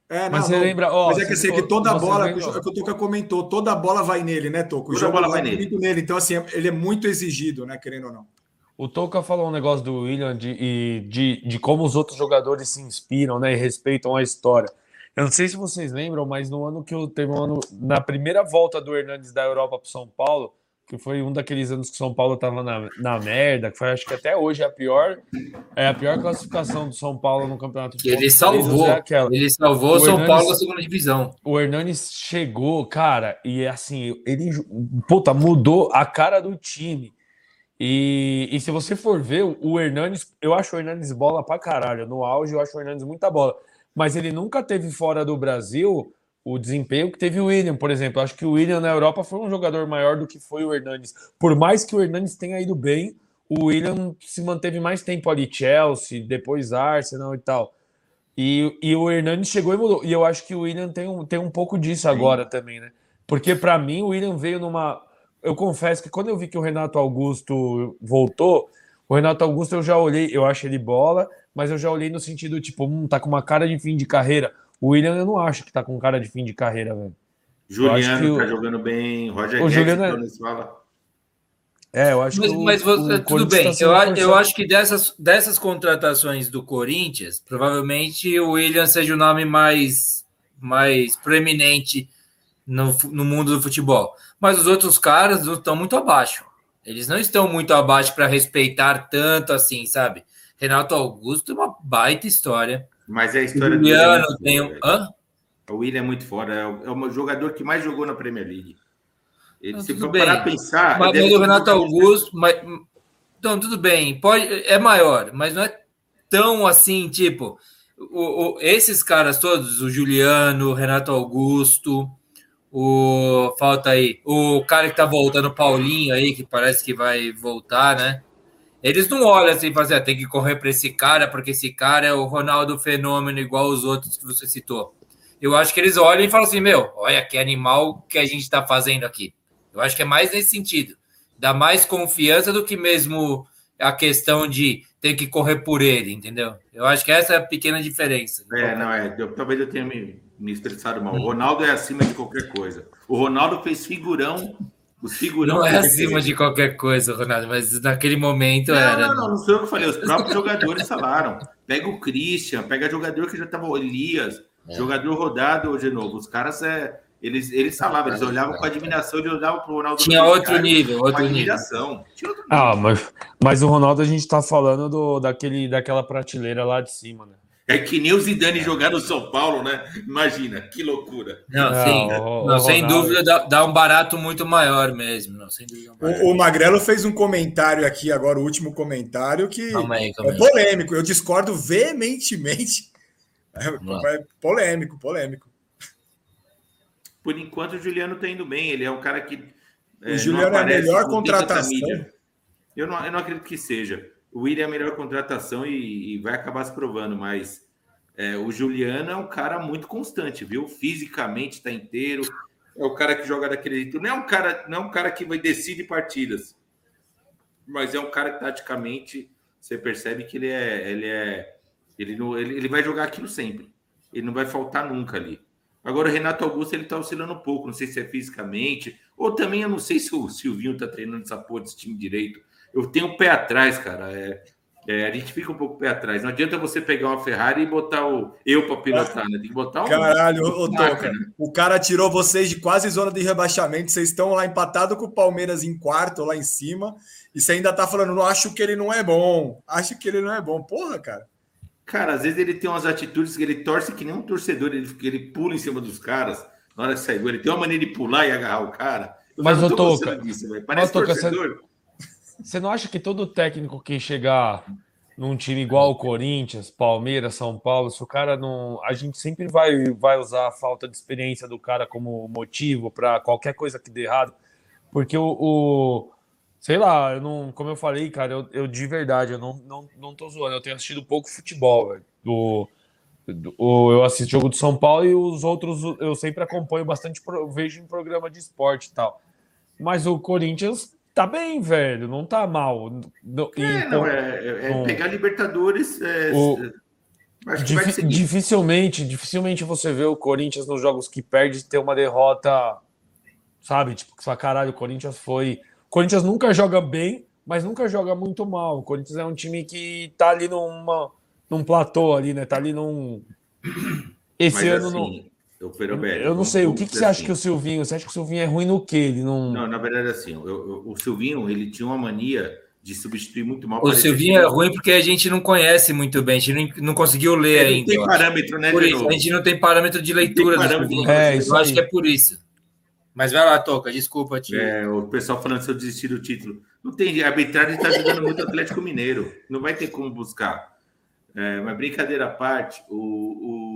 É, mas não, você não. lembra, ó, mas é que, assim, que toda bola, é que o Toca comentou, toda bola vai nele, né, Toco? O toda jogo bola vai nele. nele. Então, assim, ele é muito exigido, né, querendo ou não. O Toca falou um negócio do William de, de, de como os outros jogadores se inspiram, né, e respeitam a história. Eu não sei se vocês lembram, mas no ano que eu teve um ano, na primeira volta do Hernandes da Europa para São Paulo, que foi um daqueles anos que o São Paulo estava na, na merda, que foi acho que até hoje é a pior, é a pior classificação do São Paulo no campeonato. De ele salvou, é ele salvou o São Hernanes, Paulo da segunda divisão. O Hernanes chegou, cara, e assim, ele puta, mudou a cara do time. E, e se você for ver, o Hernanes, eu acho o Hernanes bola pra caralho. No auge, eu acho o Hernanes muita bola. Mas ele nunca teve fora do Brasil o desempenho que teve o William, por exemplo. Acho que o William na Europa foi um jogador maior do que foi o Hernanes. Por mais que o Hernanes tenha ido bem, o William se manteve mais tempo ali, Chelsea, depois Arsenal e tal. E, e o Hernanes chegou e mudou. E eu acho que o William tem um, tem um pouco disso agora também, né? Porque para mim o William veio numa. Eu confesso que quando eu vi que o Renato Augusto voltou, o Renato Augusto eu já olhei, eu acho ele bola, mas eu já olhei no sentido tipo, hum, tá com uma cara de fim de carreira. O William eu não acho que tá com cara de fim de carreira, velho. Juliano tá o... jogando bem, Roger o Juliano é... fala. É, eu acho mas, que. O, mas você, o tudo bem, tá eu, eu acho que dessas, dessas contratações do Corinthians, provavelmente o William seja o nome mais, mais proeminente no, no mundo do futebol. Mas os outros caras estão muito abaixo. Eles não estão muito abaixo para respeitar tanto assim, sabe? Renato Augusto é uma baita história. Mas é a história do William. Tem... Hã? O William é muito fora. É o é jogador que mais jogou na Premier League. Ele, se for parar a pensar. Mas o Renato Augusto. Mas, então, tudo bem. Pode, é maior, mas não é tão assim, tipo. O, o, esses caras todos, o Juliano, o Renato Augusto, o. Falta aí. O cara que tá voltando, o Paulinho aí, que parece que vai voltar, né? Eles não olham assim e falam assim, ah, tem que correr para esse cara, porque esse cara é o Ronaldo Fenômeno, igual os outros que você citou. Eu acho que eles olham e falam assim, meu, olha que animal que a gente está fazendo aqui. Eu acho que é mais nesse sentido. Dá mais confiança do que mesmo a questão de ter que correr por ele, entendeu? Eu acho que essa é a pequena diferença. É, não, é. Eu, talvez eu tenha me, me mal. O Ronaldo é acima de qualquer coisa. O Ronaldo fez figurão os figurão. Não é acima de qualquer coisa, Ronaldo, mas naquele momento não, era. Não, não, não sou eu que falei. Os próprios jogadores falaram. Pega o Christian, pega jogador que já estava. Elias, é. jogador rodado hoje novo. Os caras é. Eles, eles falavam, eles olhavam com admiração, eles olhavam para o Ronaldo. Tinha outro nível, outro nível. Tinha outro nível. Ah, mas, mas o Ronaldo a gente está falando do, daquele, daquela prateleira lá de cima, né? É que nem o Zidane jogar no São Paulo, né? Imagina, que loucura. Não, não sim, o, não, o sem dúvida dá, dá, um barato muito maior mesmo. Não, dúvida, o, o, Magrelo fez um comentário aqui, agora o último comentário, que calma aí, calma é polêmico. Eu discordo veementemente. É, é, polêmico, polêmico. Por enquanto, o Juliano está indo bem. Ele é um cara que. O é, Juliano é a melhor contratação. Eu não, eu não acredito que seja. O William é a melhor contratação e, e vai acabar se provando, mas é, o Juliano é um cara muito constante, viu? Fisicamente está inteiro, é o cara que joga daquele jeito. Não é um cara, não é um cara que vai decide partidas, mas é um cara que taticamente você percebe que ele é, ele é, ele, não, ele, ele vai jogar aquilo sempre. Ele não vai faltar nunca ali. Agora o Renato Augusto ele tá oscilando um pouco, não sei se é fisicamente, ou também eu não sei se o Silvinho tá treinando essa porra desse time direito eu tenho um pé atrás, cara. É, é, a gente fica um pouco pé atrás. Não adianta você pegar uma Ferrari e botar o eu para pilotar, né? Tem que botar um. Caralho, ô, Toca, né? o cara tirou vocês de quase zona de rebaixamento. Vocês estão lá empatados com o Palmeiras em quarto, lá em cima. E você ainda tá falando, não acho que ele não é bom. Acho que ele não é bom. Porra, cara. Cara, às vezes ele tem umas atitudes que ele torce que nem um torcedor, ele, ele pula em cima dos caras. Na hora que sai gol, ele tem uma maneira de pular e agarrar o cara. Eu mas, o Toca, disso, parece mas, torcedor. Você, você não acha que todo técnico que chegar num time igual o Corinthians, Palmeiras, São Paulo, se o cara não. A gente sempre vai, vai usar a falta de experiência do cara como motivo para qualquer coisa que dê errado. Porque o, o. sei lá, eu não, como eu falei, cara, eu, eu de verdade, eu não, não, não tô zoando, eu tenho assistido pouco futebol, velho. Do, eu assisto jogo do São Paulo e os outros eu sempre acompanho bastante, vejo em programa de esporte e tal. Mas o Corinthians tá bem, velho, não tá mal. É, não, é, é, é pegar Libertadores. É, o, dif, dificilmente, dificilmente você vê o Corinthians nos jogos que perde ter uma derrota, sabe? Tipo, que caralho, o Corinthians foi. O Corinthians nunca joga bem, mas nunca joga muito mal. O Corinthians é um time que tá ali numa, num platô ali, né? Tá ali num. Esse mas, ano assim, não eu, eu não sei, o que, que você assim. acha que o Silvinho? Você acha que o Silvinho é ruim no quê? Ele não. Não, na verdade, assim, eu, eu, o Silvinho ele tinha uma mania de substituir muito mal. O Silvinho é ruim porque a gente não conhece muito bem, a gente não, não conseguiu ler ainda. Não tem parâmetro, né? Por isso, a gente não tem parâmetro de leitura do Silvinho. É, isso eu acho que é por isso. Mas vai lá, Toca, desculpa, tio. É, o pessoal falando se eu desistir do título. Não tem, a arbitragem está jogando muito Atlético Mineiro. Não vai ter como buscar. É, mas brincadeira à parte, o, o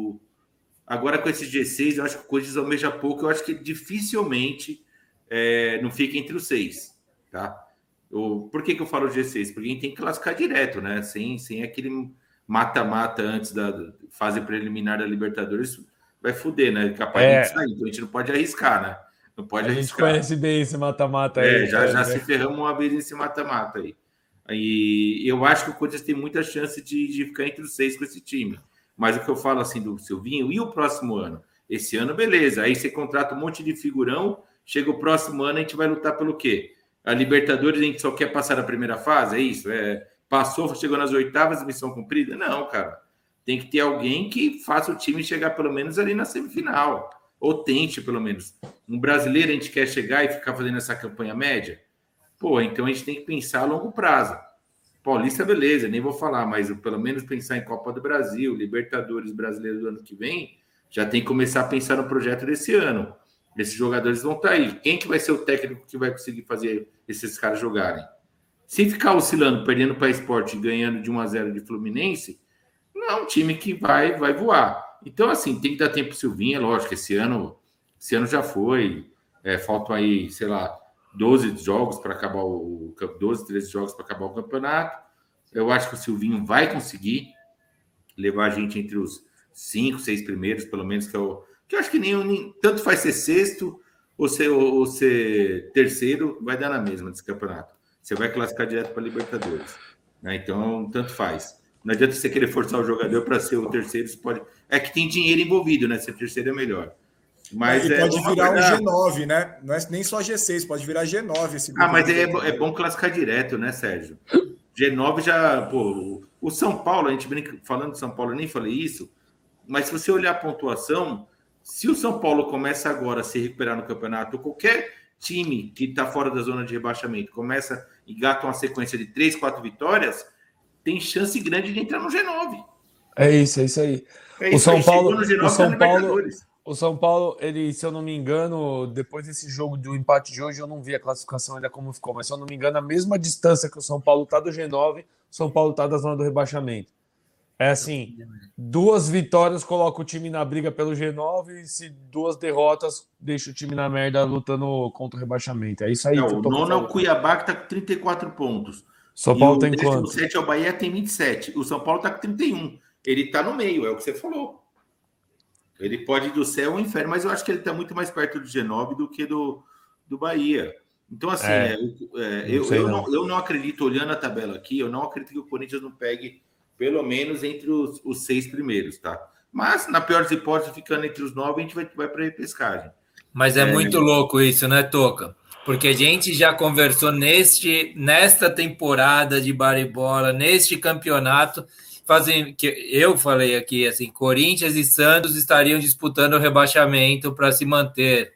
Agora, com esse G6, eu acho que o Corinthians almeja pouco. Eu acho que dificilmente é, não fica entre os seis, tá? Eu, por que, que eu falo G6? Porque a gente tem que classificar direto, né? Sem, sem aquele mata-mata antes da fase preliminar da Libertadores, vai foder, né? Capaz é. de sair. Então a gente não pode arriscar, né? Não pode a arriscar. A gente conhece bem esse mata-mata aí. É, já, já se ferramos uma vez nesse mata-mata aí. E eu acho que o Corinthians tem muita chance de, de ficar entre os seis com esse time. Mas o que eu falo assim do Silvinho, e o próximo ano? Esse ano, beleza. Aí você contrata um monte de figurão, chega o próximo ano, a gente vai lutar pelo quê? A Libertadores a gente só quer passar a primeira fase, é isso? É, passou, chegou nas oitavas, missão cumprida? Não, cara. Tem que ter alguém que faça o time chegar pelo menos ali na semifinal. Ou tente, pelo menos. Um brasileiro a gente quer chegar e ficar fazendo essa campanha média? Pô, então a gente tem que pensar a longo prazo. Paulista, beleza, nem vou falar, mas pelo menos pensar em Copa do Brasil, Libertadores brasileiro do ano que vem, já tem que começar a pensar no projeto desse ano. Esses jogadores vão estar tá aí. Quem que vai ser o técnico que vai conseguir fazer esses caras jogarem? Se ficar oscilando, perdendo para esporte e ganhando de 1 a 0 de Fluminense, não é um time que vai, vai voar. Então, assim, tem que dar tempo para o Silvinho, é lógico, esse ano, esse ano já foi. É, faltam aí, sei lá, 12 jogos para acabar o 12, 13 jogos para acabar o campeonato. Eu acho que o Silvinho vai conseguir levar a gente entre os cinco, seis primeiros, pelo menos, que eu, que eu acho que nem, nem tanto faz ser sexto ou ser, ou, ser terceiro, vai dar na mesma desse campeonato. Você vai classificar direto para Libertadores. Né? Então, tanto faz. Não adianta você querer forçar o jogador para ser o terceiro, pode. É que tem dinheiro envolvido, né? Ser terceiro é melhor. Mas e é, pode virar um G9, né? Não é nem só G6, pode virar G9 esse Ah, mas é, é bom classificar direto, né, Sérgio? G9 já, pô, o São Paulo, a gente brinca, falando de São Paulo, eu nem falei isso, mas se você olhar a pontuação, se o São Paulo começa agora a se recuperar no campeonato, qualquer time que está fora da zona de rebaixamento começa e gata uma sequência de três, quatro vitórias, tem chance grande de entrar no G9. É isso, é isso aí. É isso o São aí, Paulo, o São Paulo, o São Paulo, ele, se eu não me engano, depois desse jogo do empate de hoje, eu não vi a classificação ainda como ficou, mas se eu não me engano, a mesma distância que o São Paulo está do G9, o São Paulo está da zona do rebaixamento. É assim, duas vitórias coloca o time na briga pelo G9 e se duas derrotas deixa o time na merda lutando contra o rebaixamento. É isso aí. Não, o nono é o Cuiabá que está com 34 pontos. São Paulo tem quanto? O 7 é o Bahia tem 27. O São Paulo está com 31. Ele está no meio, é o que você falou. Ele pode ir do céu ao inferno, mas eu acho que ele está muito mais perto do G9 do que do, do Bahia. Então, assim, é, é, é, eu, eu, não. Não, eu não acredito, olhando a tabela aqui, eu não acredito que o Corinthians não pegue pelo menos entre os, os seis primeiros, tá? Mas, na pior das hipóteses, ficando entre os nove, a gente vai, vai para a repescagem. Mas é, é, muito louco isso, né, Toca? Porque a gente já conversou neste, nesta temporada de baribola, neste campeonato, fazem que eu falei aqui assim, Corinthians e Santos estariam disputando o rebaixamento para se manter.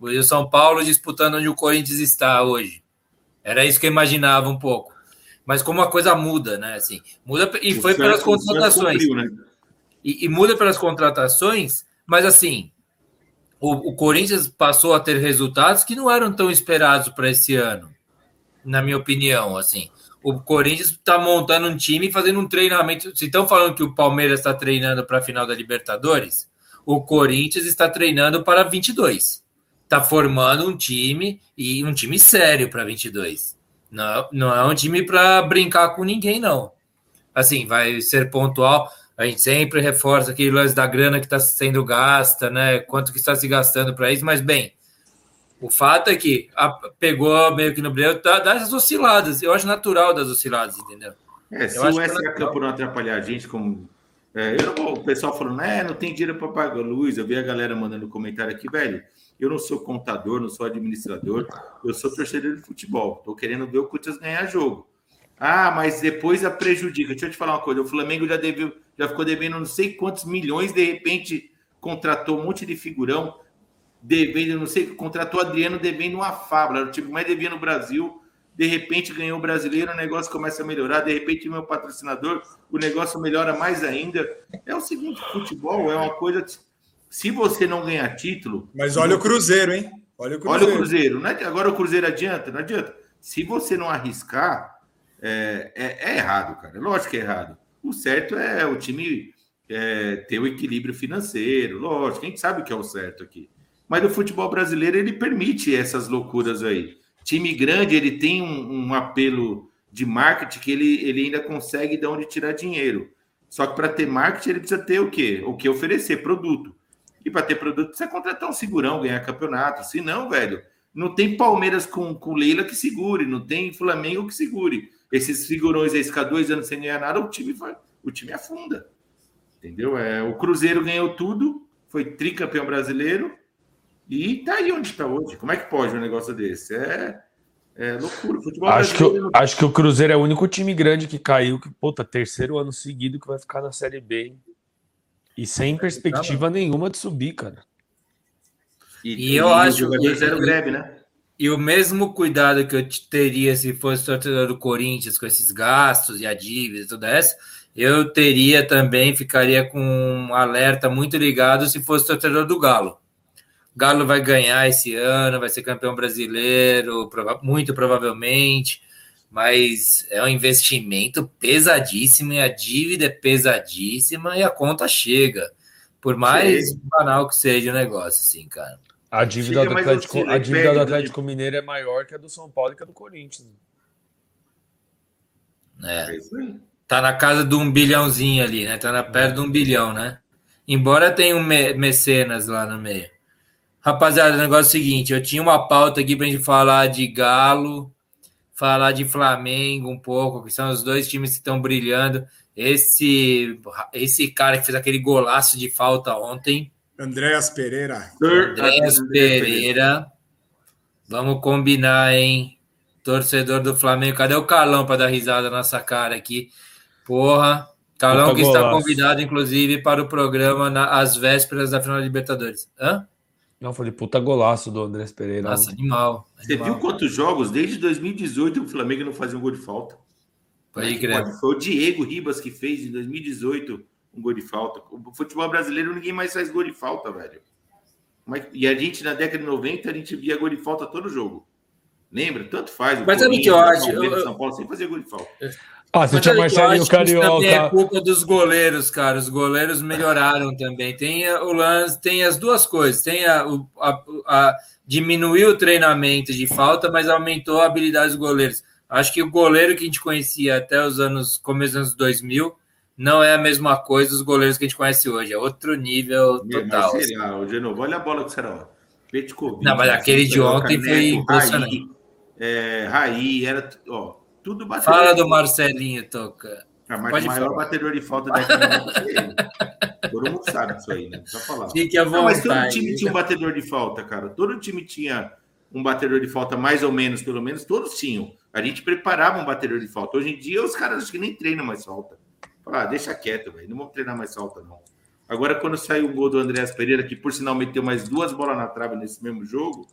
E o São Paulo disputando onde o Corinthians está hoje. Era isso que eu imaginava um pouco. Mas como a coisa muda, né? Assim, muda e foi pelas contratações. Cumpriu, né? e, e muda pelas contratações, mas assim, o, o Corinthians passou a ter resultados que não eram tão esperados para esse ano, na minha opinião, assim. O Corinthians está montando um time, fazendo um treinamento. Se estão falando que o Palmeiras está treinando para a final da Libertadores, o Corinthians está treinando para 22. Está formando um time e um time sério para 22. Não, não é um time para brincar com ninguém, não. Assim, vai ser pontual. A gente sempre reforça aquele lance da grana que está sendo gasta, né? Quanto que está se gastando para isso, mas bem, o fato é que a, pegou meio que no brilho tá, das osciladas. Eu acho natural das osciladas, entendeu? É, se o SK Campo não atrapalhar a gente, como. É, eu, o pessoal falando, é, não tem dinheiro para pagar luz. Eu vi a galera mandando comentário aqui, velho. Eu não sou contador, não sou administrador, eu sou torcedor de futebol. Estou querendo ver o Corinthians ganhar jogo. Ah, mas depois a prejudica. Deixa eu te falar uma coisa: o Flamengo já, deveu, já ficou devendo não sei quantos milhões, de repente contratou um monte de figurão, devendo, não sei, contratou Adriano devendo uma fábula, o time mais devia no Brasil. De repente ganhou o brasileiro, o negócio começa a melhorar. De repente, meu patrocinador, o negócio melhora mais ainda. É o seguinte: futebol é uma coisa. Se você não ganhar título. Mas olha o Cruzeiro, hein? Olha o Cruzeiro. Olha o Cruzeiro. É agora o Cruzeiro adianta? Não adianta. Se você não arriscar, é, é, é, errado, cara. Lógico que é errado. O certo é o time é, ter o equilíbrio financeiro, lógico, a gente sabe o que é o certo aqui. Mas o futebol brasileiro ele permite essas loucuras aí. Time grande ele tem um, um apelo de marketing que ele, ele ainda consegue de onde tirar dinheiro. Só que para ter marketing ele precisa ter o quê? O que oferecer, produto. E para ter produto precisa contratar um segurão, ganhar campeonato. Se não, velho, não tem Palmeiras com, com Leila que segure, não tem Flamengo que segure esses figurões aí ficar dois anos sem ganhar nada, o time vai, o time afunda. Entendeu? É, o Cruzeiro ganhou tudo, foi tricampeão brasileiro e tá aí onde está hoje. Como é que pode um negócio desse? É, é loucura. Futebol acho, que, eu, acho que o Cruzeiro é o único time grande que caiu, que, puta, terceiro ano seguido que vai ficar na Série B. Hein? E sem perspectiva nenhuma de subir, cara. E, e eu acho que. Zero greve, né? E o mesmo cuidado que eu teria se fosse torcedor do Corinthians com esses gastos e a dívida e tudo isso, eu teria também, ficaria com um alerta muito ligado se fosse torcedor do Galo. O Galo vai ganhar esse ano, vai ser campeão brasileiro, muito provavelmente, mas é um investimento pesadíssimo e a dívida é pesadíssima e a conta chega. Por mais Sim. banal que seja o negócio, assim, cara. A dívida, do Atlético, a dívida do Atlético Mineiro é maior que a do São Paulo e que a do Corinthians. É. é tá na casa de um bilhãozinho ali, né? Tá na perto de um bilhão, né? Embora tenha um mecenas lá no meio. Rapaziada, o negócio é o seguinte: eu tinha uma pauta aqui pra gente falar de Galo, falar de Flamengo um pouco, que são os dois times que estão brilhando. Esse, esse cara que fez aquele golaço de falta ontem Andréas Pereira. Andréas Pereira. Vamos combinar, hein? Torcedor do Flamengo. Cadê o Carlão para dar risada na nossa cara aqui? Porra. Carlão que está convidado, inclusive, para o programa na, às vésperas da final da Libertadores. Hã? Não, falei puta golaço do Andrés Pereira. Nossa, animal, Você viu quantos jogos? Desde 2018 o Flamengo não fazia um gol de falta. Crer. Foi o Diego Ribas que fez em 2018 um gol de falta. O futebol brasileiro, ninguém mais faz gol de falta, velho. E a gente, na década de 90, a gente via gol de falta todo jogo. Lembra? Tanto faz. Mas sabe o que eu acho? São Paulo sempre fazia gol de falta. Ah, você tinha Marcelinho Carioca. é culpa dos goleiros, cara. Os goleiros melhoraram também. Tem o lance, tem as duas coisas. Tem a, a, a diminuiu o treinamento de falta, mas aumentou a habilidade dos goleiros. Acho que o goleiro que a gente conhecia até os anos começo dos anos 2000 não é a mesma coisa dos goleiros que a gente conhece hoje, é outro nível total. Mas, assim. o Genovo, olha a bola que será. Petkovic. Não, mas aquele de ontem foi impressionante. Raí, é, Raí, era ó, tudo batedor. Fala do Marcelinho, Toca. Ah, mas o maior falar. batedor de falta da é Todo mundo sabe disso aí, né? Só falar. Fique à vontade. Não, mas todo time tinha um batedor de falta, cara. Todo time tinha um batedor de falta, mais ou menos, pelo menos, todos tinham. A gente preparava um batedor de falta. Hoje em dia, os caras acho que nem treinam mais falta. Ah, deixa quieto, velho. Não vamos treinar mais falta, não. Agora, quando saiu o gol do Andréas Pereira, que por sinal meteu mais duas bolas na trave nesse mesmo jogo,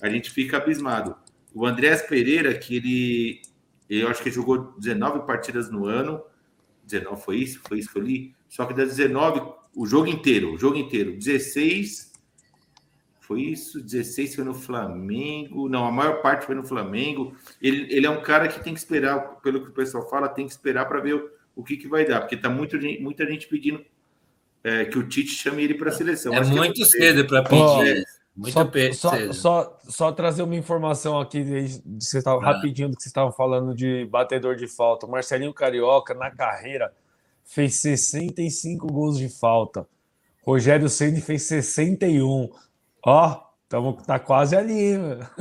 a gente fica abismado. O Andréas Pereira, que ele. Eu acho que jogou 19 partidas no ano. 19 foi isso? Foi isso que eu li? Só que das 19, o jogo inteiro, o jogo inteiro, 16 Foi isso, 16 foi no Flamengo. Não, a maior parte foi no Flamengo. Ele, ele é um cara que tem que esperar, pelo que o pessoal fala, tem que esperar para ver o, o, que, que vai dar, porque tá muito, muita gente pedindo é, que o Tite chame ele para a seleção. É Acho muito é cedo para pedir. Oh, muito só, só, só, só, trazer uma informação aqui de, tava, ah. rapidinho do que vocês estavam falando de batedor de falta. O Marcelinho Carioca, na carreira, fez 65 gols de falta. Rogério Ceni fez 61. Ó, tamo, tá quase ali.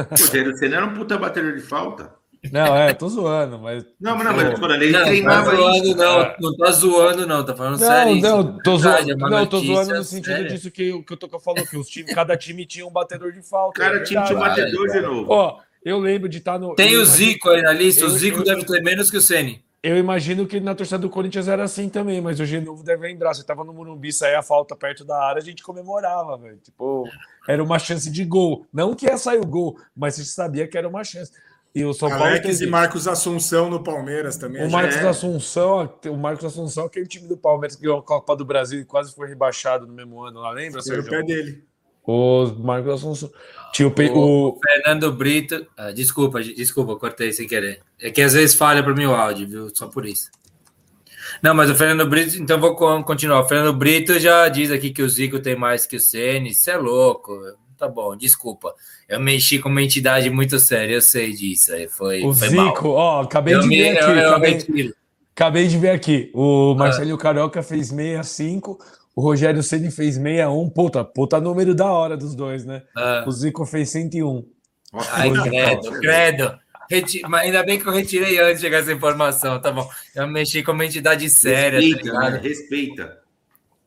Rogério Senna era um puta batedor de falta. Não, é, tô zoando, mas. Não, mas não, mas falando, ele não, treinava. Tá zoando, não, não tá zoando, não, tá falando não, sério. Não, tô zoando, não, tô zoando no sentido séria. disso que, que eu tô falando, que os times, cada time tinha um batedor de falta. Cada é time tinha um batedor de novo. Ó, eu lembro de estar tá no. Tem o Zico aí na lista, eu, o Zico eu, deve ter menos que o Ceni. Eu imagino que na torcida do Corinthians era assim também, mas o Genovo deve lembrar. Você tava no Morumbi, saía a falta perto da área, a gente comemorava, velho. Tipo, era uma chance de gol. Não que ia sair o gol, mas a gente sabia que era uma chance. E o São Paulo. Alex teve... e Marcos Assunção no Palmeiras também. O Marcos é. Assunção, o Marcos Assunção, aquele time do Palmeiras que ganhou a Copa do Brasil e quase foi rebaixado no mesmo ano lá, lembra? Foi o pé dele. O Marcos Assunção. Tinha o, o, o Fernando Brito. Ah, desculpa, desculpa, cortei sem querer. É que às vezes falha para mim o áudio, viu? Só por isso. Não, mas o Fernando Brito, então vou continuar. O Fernando Brito já diz aqui que o Zico tem mais que o Ceni. Isso é louco. Tá bom, desculpa. Eu mexi com uma entidade muito séria, eu sei disso. Aí foi, o foi Zico, ó, acabei eu de ver aqui. Eu, acabei, acabei, de ver aqui. O Marcelinho ah. Carioca fez 65 o Rogério Ceni fez 61. Puta, puta número da hora dos dois, né? Ah. O Zico fez 101. Ai, credo, credo. Reti... Mas ainda bem que eu retirei antes de chegar essa informação, tá bom? Eu mexi com uma entidade séria. Respeita, tá né? respeita.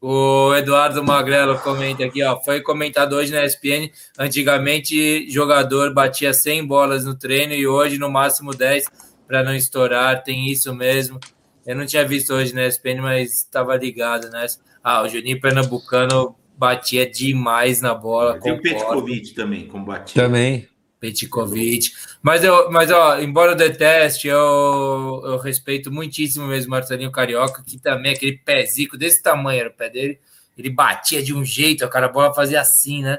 O Eduardo Magrelo comenta aqui, ó. Foi comentado hoje na ESPN. Antigamente, jogador batia 100 bolas no treino e hoje no máximo 10 para não estourar. Tem isso mesmo. Eu não tinha visto hoje na ESPN, mas estava ligado nessa. Ah, o Juninho Pernambucano batia demais na bola. Tem o Petkovic também, como batia. Também. Petkovic. Mas, eu, mas ó, embora eu deteste, eu, eu respeito muitíssimo mesmo o Marcelinho Carioca, que também é aquele pezico desse tamanho era o pé dele. Ele batia de um jeito, a cara a bola fazia assim, né?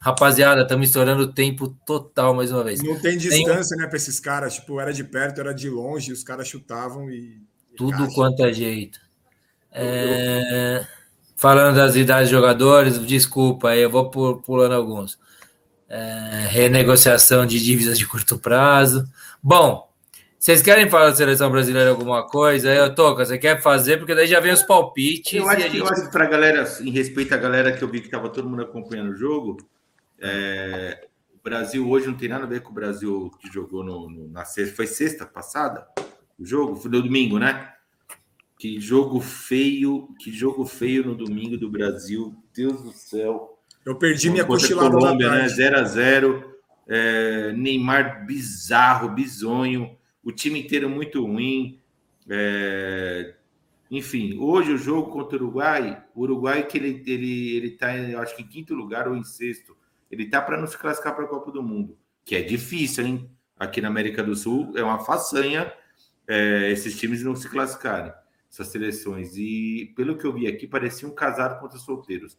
Rapaziada, estamos estourando o tempo total mais uma vez. Não tem distância, tem... né, para esses caras. Tipo, era de perto, era de longe, os caras chutavam e. Tudo quanto é jeito. É... Falando das idades de jogadores, desculpa aí, eu vou pulando alguns. É... Renegociação de dívidas de curto prazo. Bom, vocês querem falar da seleção brasileira alguma coisa? Eu toca, você quer fazer? Porque daí já vem os palpites. Eu acho, que, gente... eu acho que para a galera, em respeito à galera que eu vi que estava todo mundo acompanhando o jogo, é... o Brasil hoje não tem nada a ver com o Brasil que jogou no, no, na sexta. Foi sexta passada o jogo? Foi no domingo, né? Que jogo feio, que jogo feio no domingo do Brasil. Deus do céu. Eu perdi minha cochilada Colômbia, né? 0 a 0 é, Neymar bizarro, bizonho. O time inteiro muito ruim. É, enfim, hoje o jogo contra o Uruguai, o Uruguai que ele ele ele tá, eu acho que em quinto lugar ou em sexto. Ele tá para não se classificar para a Copa do Mundo, que é difícil, hein? Aqui na América do Sul é uma façanha é, esses times não se classificarem essas seleções. E pelo que eu vi aqui, parecia um casado contra solteiros.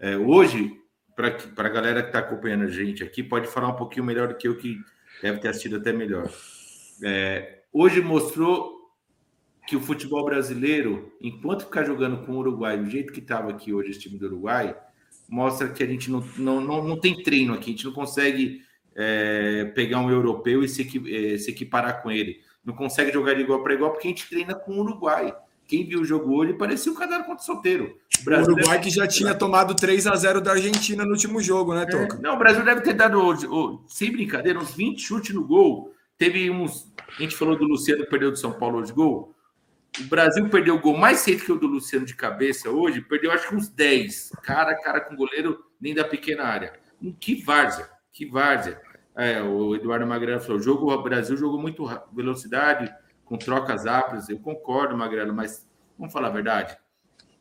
É, hoje, para a galera que está acompanhando a gente aqui, pode falar um pouquinho melhor do que eu, que deve ter assistido até melhor. É, hoje mostrou que o futebol brasileiro, enquanto ficar jogando com o Uruguai do jeito que estava aqui hoje, esse time do Uruguai, mostra que a gente não, não, não, não tem treino aqui, a gente não consegue é, pegar um europeu e se, é, se equiparar com ele. Não consegue jogar de igual para igual porque a gente treina com o Uruguai. Quem viu o jogo hoje parecia um cadáver contra o solteiro. O, Brasil o Uruguai deve... que já tinha tomado 3 a 0 da Argentina no último jogo, né, Toca? É, não, o Brasil deve ter dado, sem brincadeira, uns 20 chutes no gol. Teve uns. A gente falou do Luciano que perdeu do São Paulo hoje gol. O Brasil perdeu o gol mais cedo que o do Luciano de cabeça hoje. Perdeu acho que uns 10. Cara a cara com o goleiro, nem da pequena área. Que várzea, que várzea. É, o Eduardo Magrelo falou: jogo, o Brasil jogou muito velocidade, com trocas rápidas, eu concordo, Magrelo, mas vamos falar a verdade.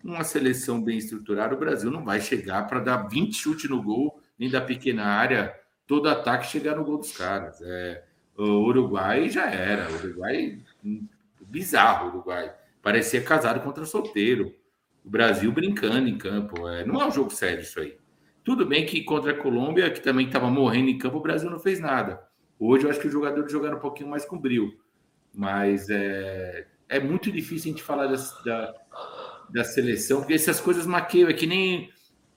Uma seleção bem estruturada, o Brasil não vai chegar para dar 20 chutes no gol, nem da pequena área, todo ataque chegar no gol dos caras. É, o Uruguai já era, o Uruguai bizarro, o Uruguai. Parecia casado contra solteiro. O Brasil brincando em campo. É, não é um jogo sério isso aí. Tudo bem que contra a Colômbia, que também estava morrendo em campo, o Brasil não fez nada. Hoje eu acho que os jogadores jogaram um pouquinho mais com brilho. Mas é, é muito difícil a gente falar das, da, da seleção, porque essas coisas maqueiam. É que nem.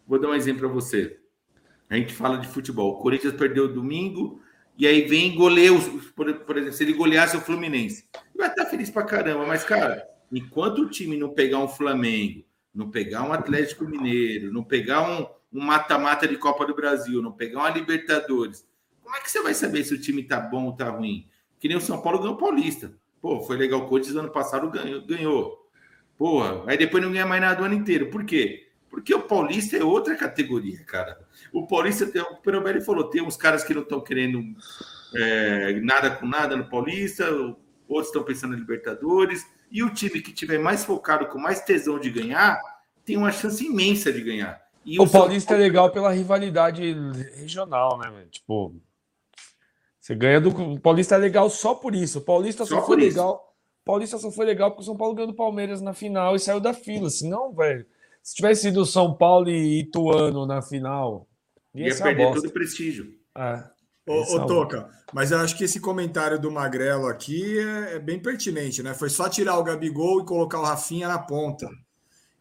Vou dar um exemplo para você. A gente fala de futebol. O Corinthians perdeu domingo, e aí vem goleia, por, por exemplo, se ele goleasse o Fluminense. Vai estar feliz pra caramba, mas, cara, enquanto o time não pegar um Flamengo, não pegar um Atlético Mineiro, não pegar um mata-mata de Copa do Brasil, não pegar uma Libertadores, como é que você vai saber se o time tá bom ou tá ruim? Que nem o São Paulo ganhou o Paulista. Pô, foi legal. O Corinthians ano passado ganhou. ganhou. Porra, aí depois não ganha mais nada o ano inteiro. Por quê? Porque o Paulista é outra categoria, cara. O Paulista, tem, o Perobelli falou, tem uns caras que não estão querendo é, nada com nada no Paulista, outros estão pensando em Libertadores, e o time que tiver mais focado, com mais tesão de ganhar, tem uma chance imensa de ganhar. E o, o Paulista é legal pela rivalidade regional, né? Tipo, você ganha do o Paulista é legal só por isso. O Paulista só, só foi legal. Paulista só foi legal porque o São Paulo ganhou do Palmeiras na final e saiu da fila. Senão, velho, se tivesse sido São Paulo e Ituano na final, ia, ia perder todo o prestígio. É. Ô, ô Toca, mas eu acho que esse comentário do Magrelo aqui é, é, bem pertinente, né? Foi só tirar o Gabigol e colocar o Rafinha na ponta.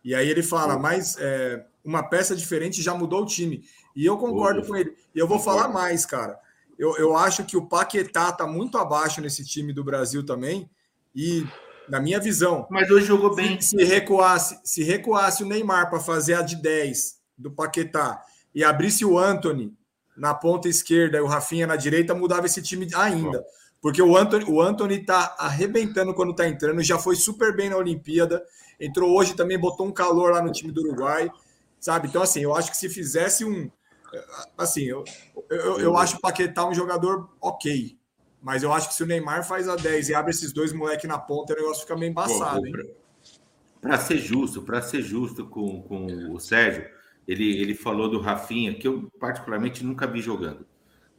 E aí ele fala, mas é, uma peça diferente já mudou o time. E eu concordo com ele. E eu vou falar mais, cara. Eu, eu acho que o Paquetá tá muito abaixo nesse time do Brasil também. E, na minha visão. Mas hoje jogou bem. Se, se recuasse, se recuasse o Neymar para fazer a de 10 do Paquetá e abrisse o Anthony na ponta esquerda e o Rafinha na direita, mudava esse time ainda. Porque o Anthony, o Anthony tá arrebentando quando tá entrando, já foi super bem na Olimpíada, entrou hoje também, botou um calor lá no time do Uruguai, sabe? Então, assim, eu acho que se fizesse um, Assim, eu, eu, eu acho o Paquetá um jogador ok. Mas eu acho que se o Neymar faz a 10 e abre esses dois moleques na ponta, o negócio fica meio embaçado, hein? Para ser justo, para ser justo com, com o Sérgio, ele, ele falou do Rafinha, que eu particularmente nunca vi jogando.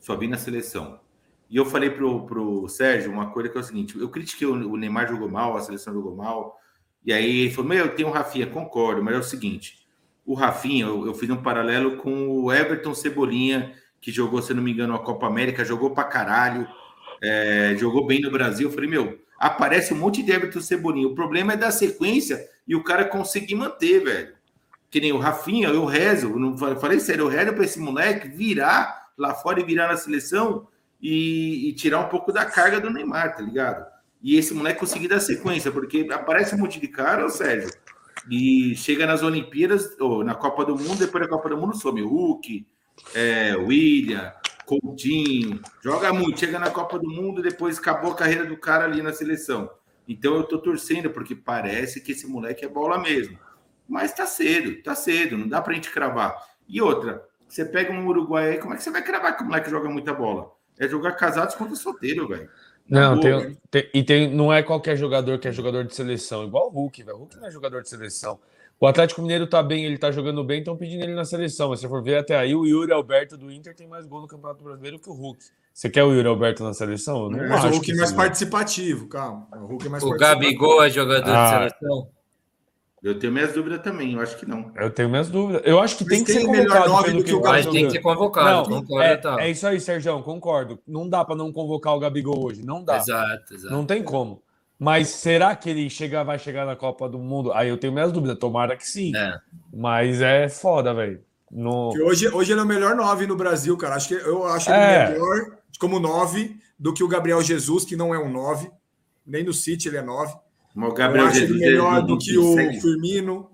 Só vi na seleção. E eu falei pro, pro Sérgio uma coisa que é o seguinte: eu critiquei o, o Neymar jogou mal, a seleção jogou mal. E aí ele falou: Meu, tem o Rafinha, concordo, mas é o seguinte: o Rafinha, eu, eu, fiz um paralelo com o Everton Cebolinha, que jogou, se não me engano, a Copa América, jogou pra caralho, é, jogou bem no Brasil. Eu falei, meu, aparece um monte de Everton Cebolinha. O problema é da sequência e o cara conseguir manter, velho. Que nem o Rafinha, eu rezo, não falei sério, eu rezo para esse moleque virar lá fora e virar na seleção e, e tirar um pouco da carga do Neymar, tá ligado? E esse moleque conseguir dar sequência, porque aparece um monte de cara, ô Sérgio, e chega nas Olimpíadas, ou na Copa do Mundo, depois da Copa do Mundo some Hulk, é, William, Coutinho, joga muito, chega na Copa do Mundo, depois acabou a carreira do cara ali na seleção. Então eu tô torcendo, porque parece que esse moleque é bola mesmo. Mas tá cedo, tá cedo, não dá pra gente cravar. E outra, você pega um Uruguai aí, como é que você vai cravar que o moleque joga muita bola? É jogar casados contra solteiro, velho. Não, tem, tem, e tem, não é qualquer jogador que é jogador de seleção, igual o Hulk, velho. O Hulk não é jogador de seleção. O Atlético Mineiro tá bem, ele tá jogando bem, estão pedindo ele na seleção. Mas se for ver até aí, o Yuri Alberto do Inter tem mais gol no Campeonato Brasileiro que o Hulk. Você quer o Yuri Alberto na seleção? não mas o Hulk é mais participativo, calma. O Hulk é mais O Gabigol é jogador ah. de seleção? Eu tenho minhas dúvidas também, eu acho que não. Eu tenho minhas dúvidas. Eu acho que tem que ser convocado pelo que o Mas tem que ser convocado, não, concordo, é, tá. é isso aí, Sérgio, concordo. Não dá para não convocar o Gabigol hoje, não dá. Exato, exato. Não tem como. Mas será que ele chega, vai chegar na Copa do Mundo? Aí eu tenho minhas dúvidas, tomara que sim. É. Mas é foda, velho. No... Hoje, hoje ele é o melhor nove no Brasil, cara. Acho que eu acho ele é. melhor como nove do que o Gabriel Jesus, que não é um nove. Nem no City ele é nove. O Gabriel eu acho Jesus ele melhor do que o Firmino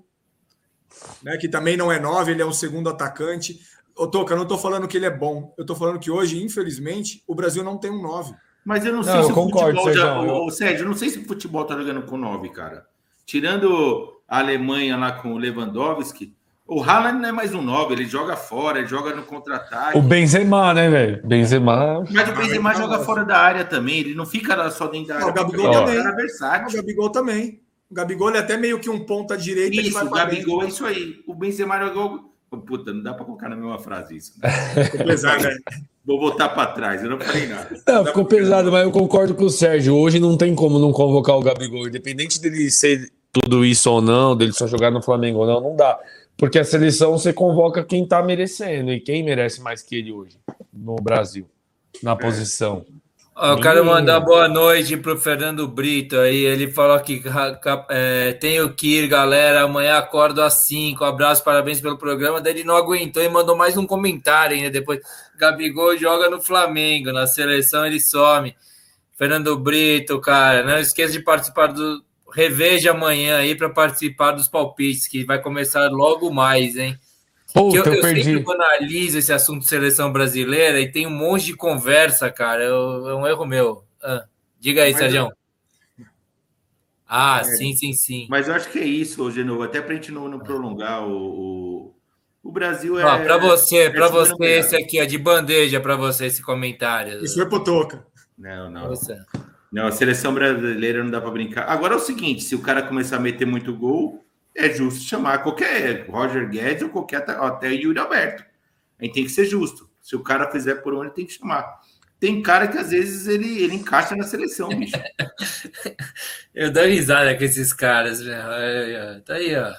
né, que também não é nove, ele é um segundo atacante. Ô, Toca, eu não estou falando que ele é bom. Eu estou falando que hoje, infelizmente, o Brasil não tem um nove. Mas eu não sei não, se o concordo, futebol. Já, eu... Sérgio, eu não sei se o futebol está jogando com nove, cara. Tirando a Alemanha lá com o Lewandowski, o Haaland não é mais um 9, ele joga fora, ele joga no contra-ataque. O Benzema, né, velho? Benzema. Mas o Benzema joga fora da área também, ele não fica só dentro da área. o Gabigol também. O Gabigol também. O Gabigol é até meio que um ponta direita. Isso, o Gabigol é isso aí. O Benzema jogou. Puta, não dá para colocar na mesma frase isso. Né? pesado, né? Vou voltar para trás, eu não falei nada. Não, ficou pesado, mas eu concordo com o Sérgio. Hoje não tem como não convocar o Gabigol, independente dele ser tudo isso ou não, dele só jogar no Flamengo ou não, não dá. Porque a seleção você convoca quem tá merecendo e quem merece mais que ele hoje no Brasil, na posição. Eu quero mandar boa noite pro Fernando Brito aí. Ele falou que é, tenho que ir, galera. Amanhã acordo às 5. Abraço, parabéns pelo programa. Daí ele não aguentou e mandou mais um comentário ainda depois. Gabigol joga no Flamengo, na seleção ele some. Fernando Brito, cara, não esqueça de participar do. Reveja amanhã aí para participar dos palpites, que vai começar logo mais, hein? Puta, eu, eu, eu perdi. sempre analiso esse assunto de seleção brasileira e tem um monte de conversa, cara. Eu, é um erro meu. Ah, diga aí, Sérgio. Ah, é, sim, sim, sim. Mas eu acho que é isso, Genovo, até para a gente não, não prolongar o, o, o Brasil é. Ah, para você, é para você, esse aqui é de bandeja para você esse comentário. Isso foi Potoca. Não, não. Você. Não, a seleção brasileira não dá para brincar. Agora é o seguinte: se o cara começar a meter muito gol, é justo chamar qualquer Roger Guedes ou qualquer até Yuri Alberto. A gente tem que ser justo. Se o cara fizer por onde, tem que chamar. Tem cara que às vezes ele, ele encaixa na seleção, bicho. Eu dou risada com esses caras, velho. Tá aí, ó.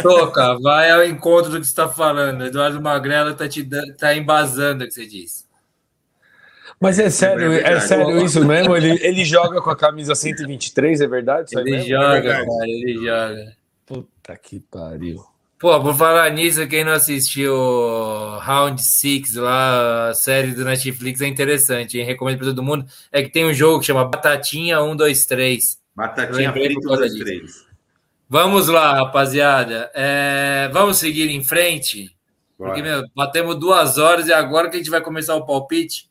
Toca, vai ao encontro do que você está falando. Eduardo Magrela tá te tá embasando o que você disse. Mas é sério, é, é sério isso mesmo? Ele, ele joga com a camisa 123, é verdade? Ele joga, é verdade. cara, ele joga. Puta que pariu. Pô, por falar nisso, quem não assistiu Round 6 lá, a série do Netflix é interessante, hein? Recomendo para todo mundo. É que tem um jogo que chama Batatinha 123. Batatinha frita 123. Vamos lá, rapaziada. É, vamos seguir em frente. Porque, meu, batemos duas horas e agora que a gente vai começar o palpite.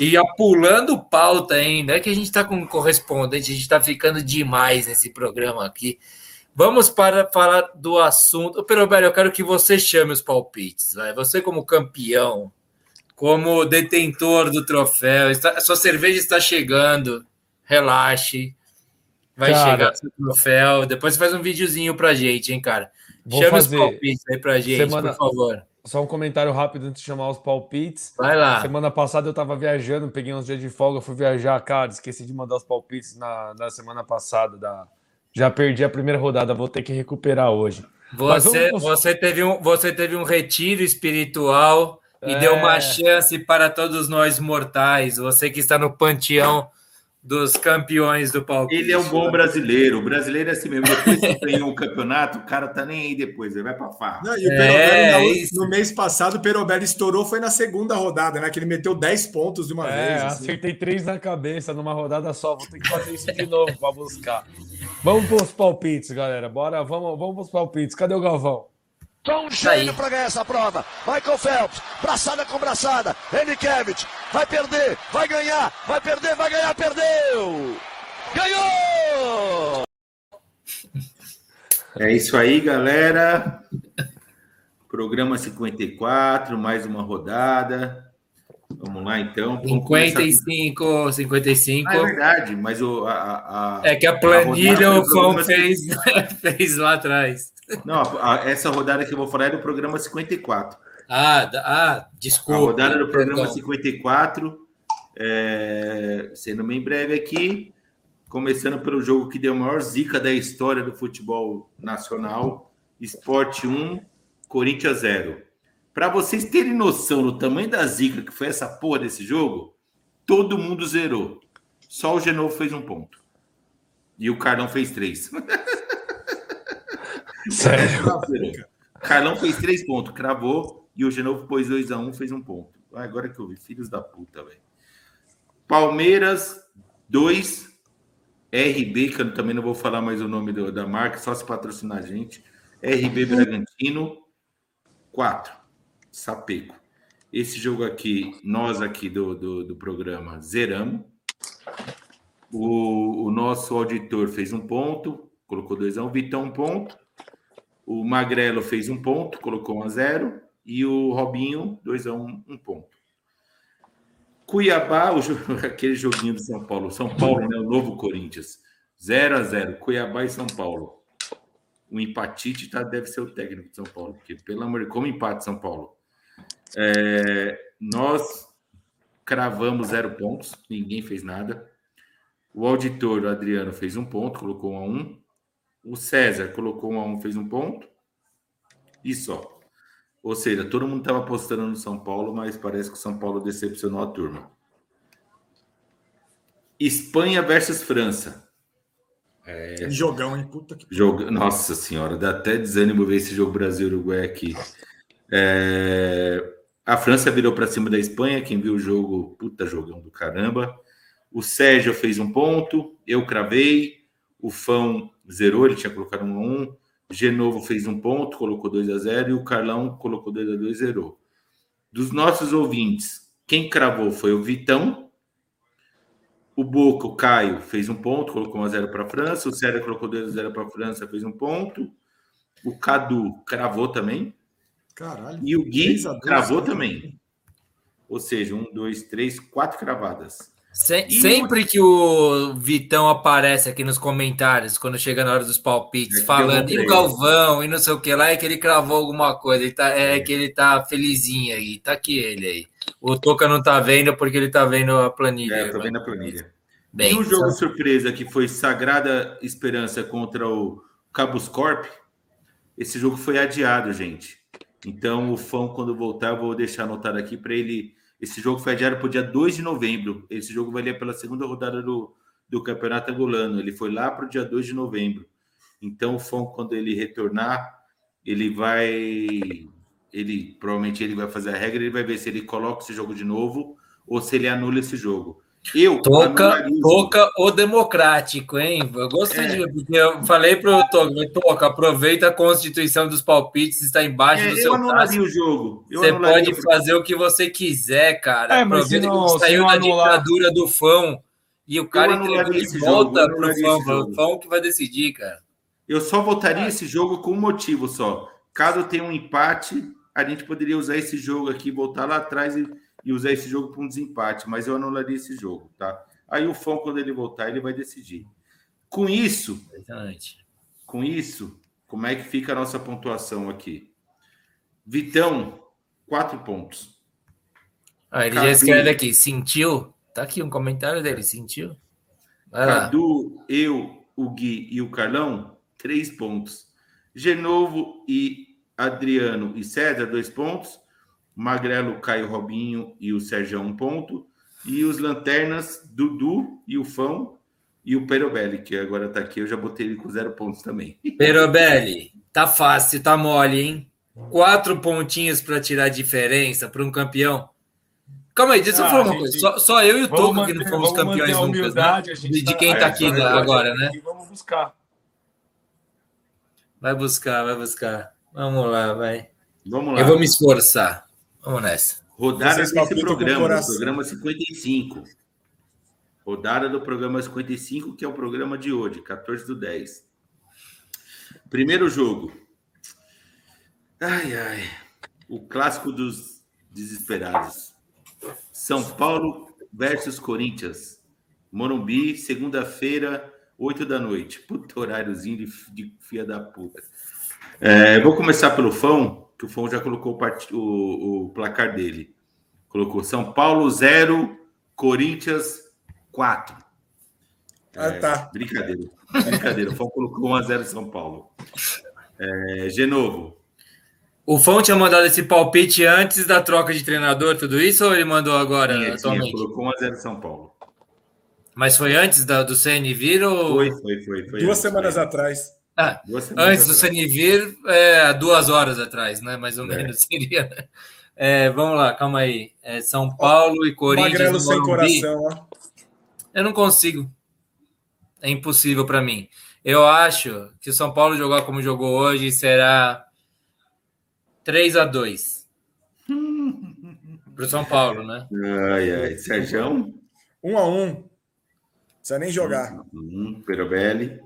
E já pulando pauta ainda, é que a gente está com um correspondente, a gente está ficando demais nesse programa aqui. Vamos para falar do assunto. Perobelli, eu quero que você chame os palpites. Vai. Você, como campeão, como detentor do troféu, está, sua cerveja está chegando. Relaxe. Vai cara, chegar seu troféu. Depois você faz um videozinho pra gente, hein, cara. Chame fazer. os palpites aí pra gente, Semana... por favor. Só um comentário rápido antes de chamar os palpites. Vai lá. Semana passada eu tava viajando, peguei uns dias de folga, fui viajar, cara, esqueci de mandar os palpites na, na semana passada. Da... Já perdi a primeira rodada, vou ter que recuperar hoje. Você, vamos... você, teve, um, você teve um retiro espiritual e é... deu uma chance para todos nós mortais. Você que está no panteão dos campeões do palpite. Ele é um bom brasileiro. O brasileiro é assim mesmo. Depois que ganhou um campeonato, o cara tá nem aí depois, ele vai pra farra. Não, e o é, no, no, mês passado, o Perobelli estourou, foi na segunda rodada, né? Que ele meteu 10 pontos de uma é, vez. Assim. Acertei três na cabeça numa rodada só. Vou ter que fazer isso de novo para buscar. Vamos pros palpites, galera. Bora, vamos, vamos pros palpites. Cadê o Galvão? Tom gênio para ganhar essa prova. Michael Phelps, braçada com braçada. Enikevich, vai perder, vai ganhar, vai perder, vai ganhar, perdeu! Ganhou! É isso aí, galera. Programa 54, mais uma rodada. Vamos lá, então. Vamos 55, começar... 55. Ah, é verdade, mas o, a, a, É que a planilha a o Fão fez, fez lá atrás. Não, essa rodada que eu vou falar é do programa 54. Ah, ah desculpa. A rodada do programa perdão. 54, é, sendo bem breve aqui, começando pelo jogo que deu a maior zica da história do futebol nacional, Esporte 1, Corinthians 0. Para vocês terem noção do tamanho da zica que foi essa porra desse jogo, todo mundo zerou. Só o Genovo fez um ponto. E o Carlão fez três. Sério? Carlão fez três pontos, cravou, e o Genovo pôs 2x1, um, fez um ponto. Ah, agora que eu vi, filhos da puta, velho. Palmeiras 2, RB, que eu também não vou falar mais o nome do, da marca, só se patrocinar a gente. RB Bragantino 4, Sapeco. Esse jogo aqui, nós aqui do, do, do programa zeramos. O, o, nosso auditor fez um ponto, colocou 2 a 1 um, Vitão um ponto. O Magrelo fez um ponto, colocou 1 a 0 e o Robinho 2 a 1 um ponto. Cuiabá, o, aquele joguinho do São Paulo, São Paulo, né, o novo Corinthians, 0 a 0 Cuiabá e São Paulo. O empatite tá, deve ser o técnico de São Paulo, porque pelo amor de como empate São Paulo. É, nós cravamos zero pontos, ninguém fez nada. O auditor, o Adriano, fez um ponto, colocou um a um. O César colocou um a um, fez um ponto. e só. Ou seja, todo mundo estava apostando no São Paulo, mas parece que o São Paulo decepcionou a turma. Espanha versus França. É... Jogão, hein? Puta que. Jogo... Nossa senhora, dá até desânimo ver esse jogo Brasil-Uruguai aqui. É... A França virou para cima da Espanha. Quem viu o jogo, puta jogão do caramba. O Sérgio fez um ponto, eu cravei. O Fão zerou, ele tinha colocado um a um. Genovo fez um ponto, colocou 2 a 0 e o Carlão colocou 2 a 2 zerou. Dos nossos ouvintes, quem cravou foi o Vitão. O Boca, o Caio, fez um ponto, colocou 1 a 0 para a França. O Sérgio colocou 2 a 0 para a França, fez um ponto. O Cadu cravou também. Caralho. E o Gui cravou também. Ou seja, um, dois, três, quatro cravadas. Se, sempre que o Vitão aparece aqui nos comentários, quando chega na hora dos palpites, é falando e o Galvão e não sei o que lá, é que ele cravou alguma coisa. Ele tá, é, é que ele tá felizinho aí. Tá aqui ele aí. O Toca não tá vendo porque ele tá vendo a planilha. É, tô vendo a planilha. Bem, e o jogo sabe? surpresa que foi Sagrada Esperança contra o Cabos Corp, esse jogo foi adiado, gente. Então, o fã, quando voltar, eu vou deixar anotado aqui para ele esse jogo foi adiado para o dia 2 de novembro. Esse jogo valia pela segunda rodada do, do Campeonato Angolano. Ele foi lá para o dia 2 de novembro. Então, o Fão, quando ele retornar, ele vai. Ele provavelmente ele vai fazer a regra, ele vai ver se ele coloca esse jogo de novo ou se ele anula esse jogo. Eu toca, toca o democrático, hein? Eu gosto é. de porque eu falei para o Toca, toca, aproveita a constituição dos palpites, está embaixo é, do seu. Eu anularia o jogo. Eu você pode o fazer o que você quiser, cara. É, mas aproveita não, que saiu da anular... ditadura do fã e o cara entregou de volta para o fã, o fã que vai decidir, cara. Eu só votaria esse jogo com um motivo só. Caso tenha um empate, a gente poderia usar esse jogo aqui, voltar lá atrás e e usar esse jogo para um desempate, mas eu anularia esse jogo, tá? Aí o Fão, quando ele voltar, ele vai decidir. Com isso, com isso, como é que fica a nossa pontuação aqui? Vitão, quatro pontos. Ah, ele Cadu, já escreve aqui, sentiu? Tá aqui um comentário dele, sentiu? Vai Cadu, lá. eu, o Gui e o Carlão, três pontos. Genovo e Adriano e César, dois pontos. Magrelo, Caio Robinho e o Sérgio um ponto. E os Lanternas, Dudu e o Fão e o Perobelli, que agora tá aqui, eu já botei ele com zero pontos também. Perobelli, tá fácil, tá mole, hein? Quatro pontinhos para tirar a diferença para um campeão. Calma aí, deixa eu ah, falar uma gente... coisa. Só, só, eu e o Toco que não fomos campeões nunca, né? De, de, quem tá, tá aqui agora, né? Vamos buscar. Vai buscar, vai buscar. Vamos lá, vai. Vamos lá. Eu vou me esforçar. Vamos nessa. Rodada desse programa, programa 55. Rodada do programa 55, que é o programa de hoje, 14 do 10. Primeiro jogo. Ai, ai. O clássico dos desesperados. São Paulo versus Corinthians. Morumbi, segunda-feira, 8 da noite. Puta horáriozinho de, de fia da puta. É, vou começar pelo Fão que o Fon já colocou o, part... o, o, placar dele. Colocou São Paulo 0, Corinthians 4. Ah, é, tá. Brincadeira. Brincadeira. o Fon colocou 1x0 São Paulo. É, Genovo. O Fon tinha mandado esse palpite antes da troca de treinador, tudo isso, ou ele mandou agora? Sim, atualmente? colocou 1x0 São Paulo. Mas foi antes da, do CN vir ou. Foi, foi, foi. foi Duas semanas foi. atrás. Ah, antes do Sanivir, é, duas horas atrás, né? Mais ou é. menos seria. É, vamos lá, calma aí. É São Paulo ó, e Corinthians. Magrelo sem coração, ó. Eu não consigo. É impossível para mim. Eu acho que o São Paulo jogar como jogou hoje será 3 a 2 para o São Paulo, né? Ai, ai. Sérgio? 1 a 1 Não precisa nem jogar. Um, Perobelli.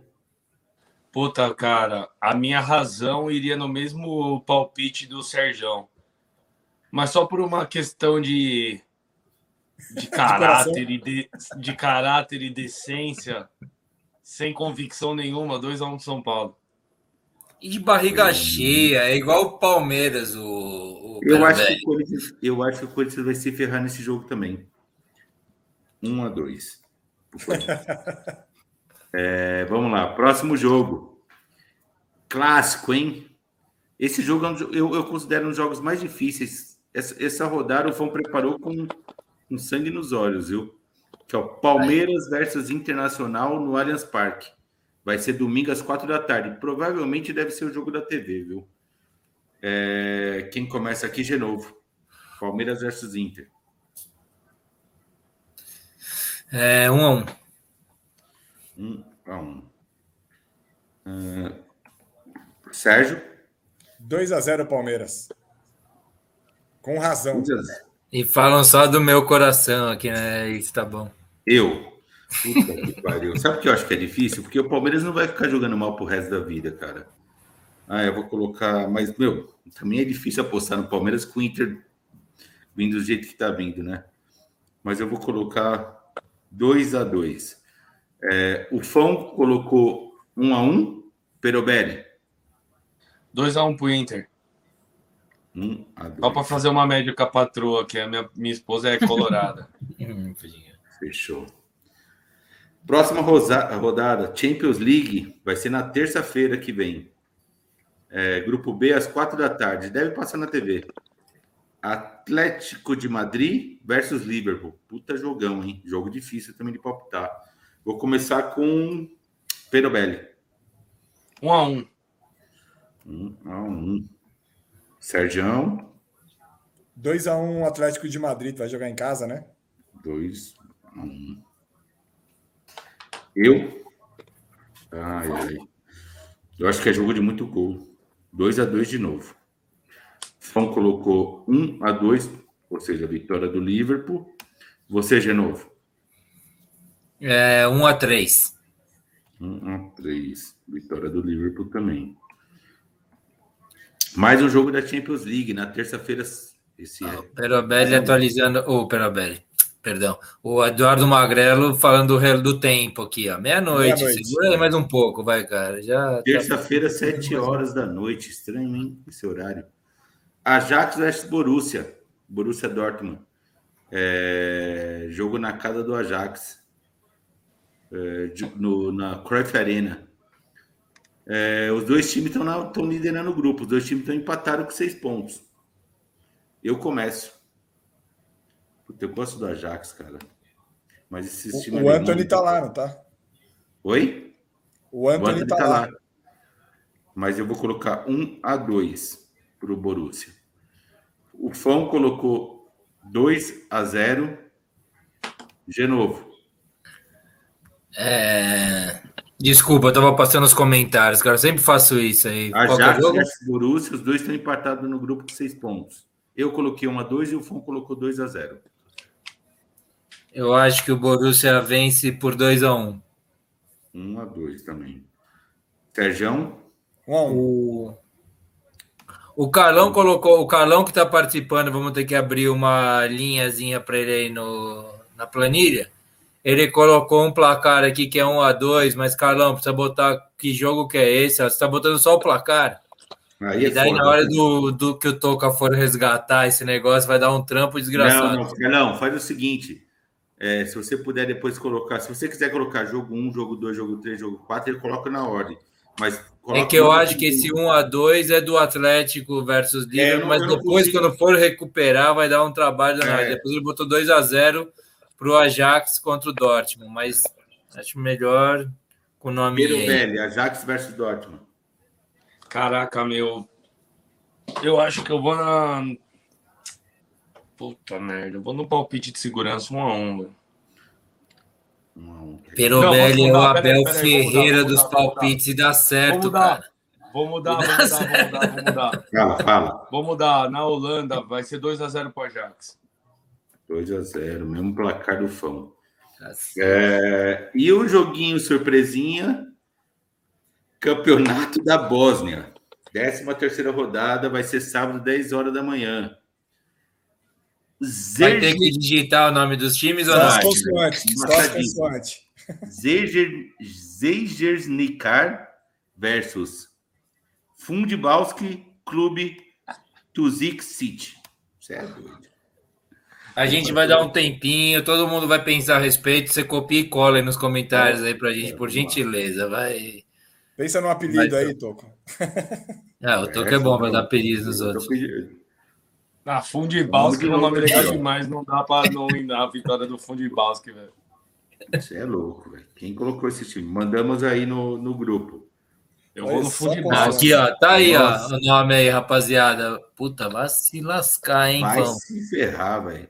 Puta, cara, a minha razão iria no mesmo palpite do Serjão. Mas só por uma questão de, de caráter de e de, de caráter e decência, sem convicção nenhuma, 2 a 1 um São Paulo. E de barriga cheia, é igual o Palmeiras, o, o eu, acho que o eu acho que o Corinthians vai se ferrar nesse jogo também. 1 um a 2 É, vamos lá, próximo jogo. Clássico, hein? Esse jogo é eu, eu considero um dos jogos mais difíceis. Essa, essa rodada o Fão preparou com, com sangue nos olhos, viu? Que é o Palmeiras versus Internacional no Allianz Parque. Vai ser domingo às quatro da tarde. Provavelmente deve ser o jogo da TV, viu? É, quem começa aqui de novo? Palmeiras versus Inter. É, um a um. Um a um. Uh, Sérgio? 2 a 0 Palmeiras. Com razão. E falam só do meu coração aqui, né? Isso tá bom. Eu. Puta que pariu. Sabe o que eu acho que é difícil? Porque o Palmeiras não vai ficar jogando mal pro resto da vida, cara. Ah, eu vou colocar. Mas, meu, também é difícil apostar no Palmeiras com o Inter vindo do jeito que tá vindo, né? Mas eu vou colocar 2 a 2 é, O Fão colocou 1 um a 1 um, Perobelli. 2x1 um pro Inter. Um Só para fazer uma média com a patroa, que a minha, minha esposa é colorada. Fechou. Próxima rodada, Champions League, vai ser na terça-feira que vem. É, grupo B, às quatro da tarde. Deve passar na TV. Atlético de Madrid versus Liverpool. Puta jogão, hein? Jogo difícil também de palpitar. Vou começar com Perobelli. 1 um a 1 um. 1 a 1 Sergião. 2 a 1 Atlético de Madrid. Vai jogar em casa, né? 2 a 1 Eu. Ai, ai. Eu acho que é jogo de muito gol. 2 a 2 de novo. Fão colocou 1 a 2 ou seja, a vitória do Liverpool. Você, de novo. É 1 a 3 1 a 3 Vitória do Liverpool também. Mais um jogo da Champions League na terça-feira. Esse ah, Perobelli atualizando. O oh, Perobelli, perdão. O Eduardo Magrelo falando do, do tempo aqui, ó. Meia-noite. Meia Segura aí mais um pouco, vai, cara. Já. Tá terça-feira, tá... 7 horas da noite. Estranho, hein? Esse horário. Ajax vs Borussia. Borussia Dortmund. É... Jogo na casa do Ajax. É... No, na Cruyff Arena. É, os dois times estão liderando o grupo, os dois times estão empatados com seis pontos. Eu começo. Puta, eu gosto do Ajax, cara. Mas esses o, times. O Anthony tá lá, não tá? Oi? O Anthony, o Anthony tá, tá lá. lá. Mas eu vou colocar um a dois para o Borussia. O Fão colocou 2 a 0 De novo. É... Desculpa, eu tava passando os comentários, cara. Eu sempre faço isso aí. Ajax e Borussia, os dois estão empatados no grupo com seis pontos. Eu coloquei 1 a 2 e o Fon colocou 2 a 0 Eu acho que o Borussia vence por 2 a 1 1 a 2 também. Sérgio? 1 a 1 o... o Carlão colocou, o Carlão que está participando, vamos ter que abrir uma linhazinha para ele aí no, na planilha ele colocou um placar aqui que é 1 a 2 mas Carlão, precisa botar que jogo que é esse? Você está botando só o placar. Aí e é daí, foda, na hora do, do que o Toca for resgatar esse negócio, vai dar um trampo desgraçado. Não, não, não faz o seguinte: é, se você puder depois colocar, se você quiser colocar jogo 1, jogo 2, jogo 3, jogo 4, ele coloca na ordem. Mas é que eu acho que esse 1 a 2 é do Atlético versus Liverpool, é, mas depois, quando for recuperar, vai dar um trabalho. É. Depois ele botou 2 a 0 para o Ajax contra o Dortmund, mas acho melhor com o nome. Velho, Ajax versus Dortmund. Caraca, meu. Eu acho que eu vou na. Puta merda, eu vou no palpite de segurança 1 um a 1 um, Perobelli é o Abel pera, Ferreira dos palpites e dá certo, cara. Vou mudar, vou mudar, vou mudar, vou mudar. Fala, fala. Vou mudar. Na Holanda vai ser 2x0 para o Ajax. 2 a 0 mesmo placar do Fão. Tá é, e o joguinho surpresinha, Campeonato da Bósnia. 13 terceira rodada, vai ser sábado, 10 horas da manhã. Zerg... Vai ter que digitar o nome dos times ou não? Zegersnikar versus Fundibalski Clube Tuzik City. Você é doido. A gente vai dar um tempinho, todo mundo vai pensar a respeito. Você copia e cola aí nos comentários aí pra gente, por gentileza. Vai. Pensa no apelido vai... aí, Toco. É, o Toco é bom para dar apelido nos outros. Ah, Fundibalski é um nome legal demais. Não dá para não ir na vitória do Fundibalski, velho. Você é louco, velho. Quem colocou esse time? Mandamos aí no, no grupo. Eu vou no. Aqui, ó. Tá aí, Nossa. ó. O nome aí, rapaziada. Puta, vai se lascar, hein, Vai se ferrar, velho.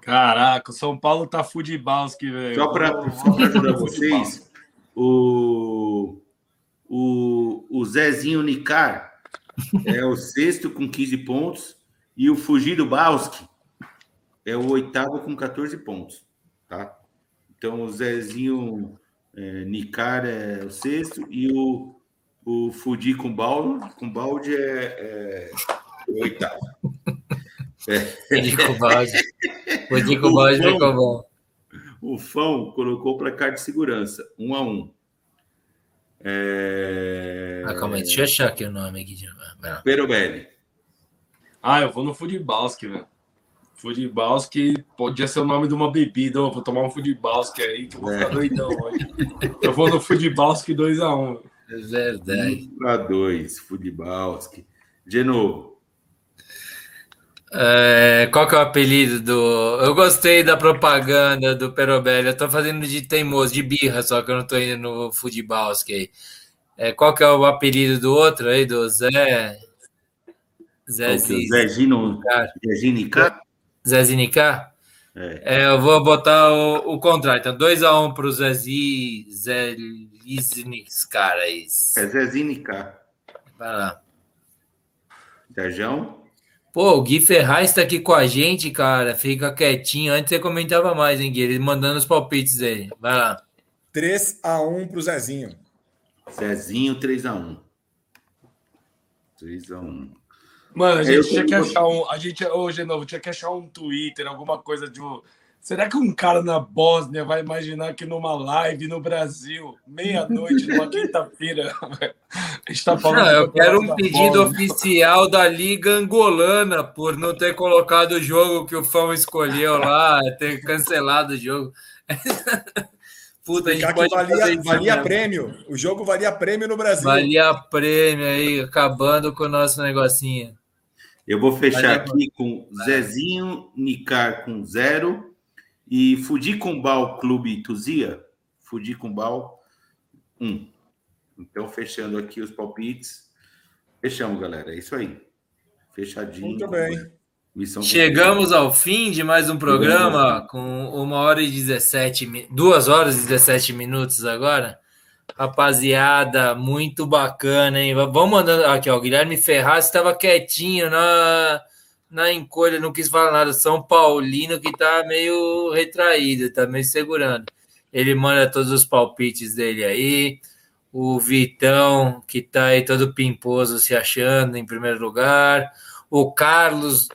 Caraca, o São Paulo tá Fundibalski, velho. Só para ajudar vocês, o, o, o Zezinho Nicar é o sexto com 15 pontos e o Fugido Balski é o oitavo com 14 pontos, tá? Então o Zezinho é, Nicar é o sexto e o, o Fudi com balde, com balde é, é oitavo. É. Fudi com balde. Fudi com balde ficou bom. O Fão colocou placar de segurança, um a um. É... Ah, calma aí, deixa eu achar aqui o nome aqui. De... Perobelli. Ah, eu vou no Fudibalski, velho. Fudibalski podia ser o nome de uma bebida. Eu vou tomar um Fudibalski aí, que eu vou ficar é. doidão hoje. Eu vou no Fudibalski 2x1. É verdade. 2x2, Fudibalski. De novo. É, qual que é o apelido do. Eu gostei da propaganda do Perobelli. Eu tô fazendo de teimoso, de birra, só que eu não tô indo no Fudibalski. É, qual que é o apelido do outro aí, do Zé? Zé Zinica? Zé Zinica? É. é. eu vou botar o, o contrário. Então, 2x1 um para o Zezinho. Zé Liznis, cara. É Zé Zinica. Vai lá. Sérgio? Pô, o Gui Ferraz está aqui com a gente, cara. Fica quietinho. Antes você comentava mais, hein, Gui? Ele mandando os palpites dele. Vai lá. 3x1 para o Zezinho. Zezinho, 3x1. 3x1. Mano, a gente tinha que achar um. A gente, hoje, oh, novo, tinha que achar um Twitter, alguma coisa de. Será que um cara na Bósnia vai imaginar que numa live no Brasil, meia-noite, numa quinta-feira, a gente tá falando. Não, eu quero um pedido Bósnia. oficial da Liga Angolana por não ter colocado o jogo que o fã escolheu lá, ter cancelado o jogo. Puta, a gente pode valia, valia prêmio. O jogo valia prêmio no Brasil. Valia prêmio aí, acabando com o nosso negocinho. Eu vou fechar aqui com Zezinho Nicar com zero e Fudicumbal Clube Tuzia, Fudicumbal, Um. Então, fechando aqui os palpites. Fechamos, galera. É isso aí. Fechadinho. Muito bem. Missão Chegamos ao fim de mais um programa com uma hora e 17, duas horas e 17 minutos agora. Rapaziada, muito bacana, hein? Vamos mandando. Aqui, ó. O Guilherme Ferraz estava quietinho na, na encolha, não quis falar nada. São Paulino que tá meio retraído, tá meio segurando. Ele manda todos os palpites dele aí. O Vitão, que tá aí todo pimposo se achando em primeiro lugar. O Carlos,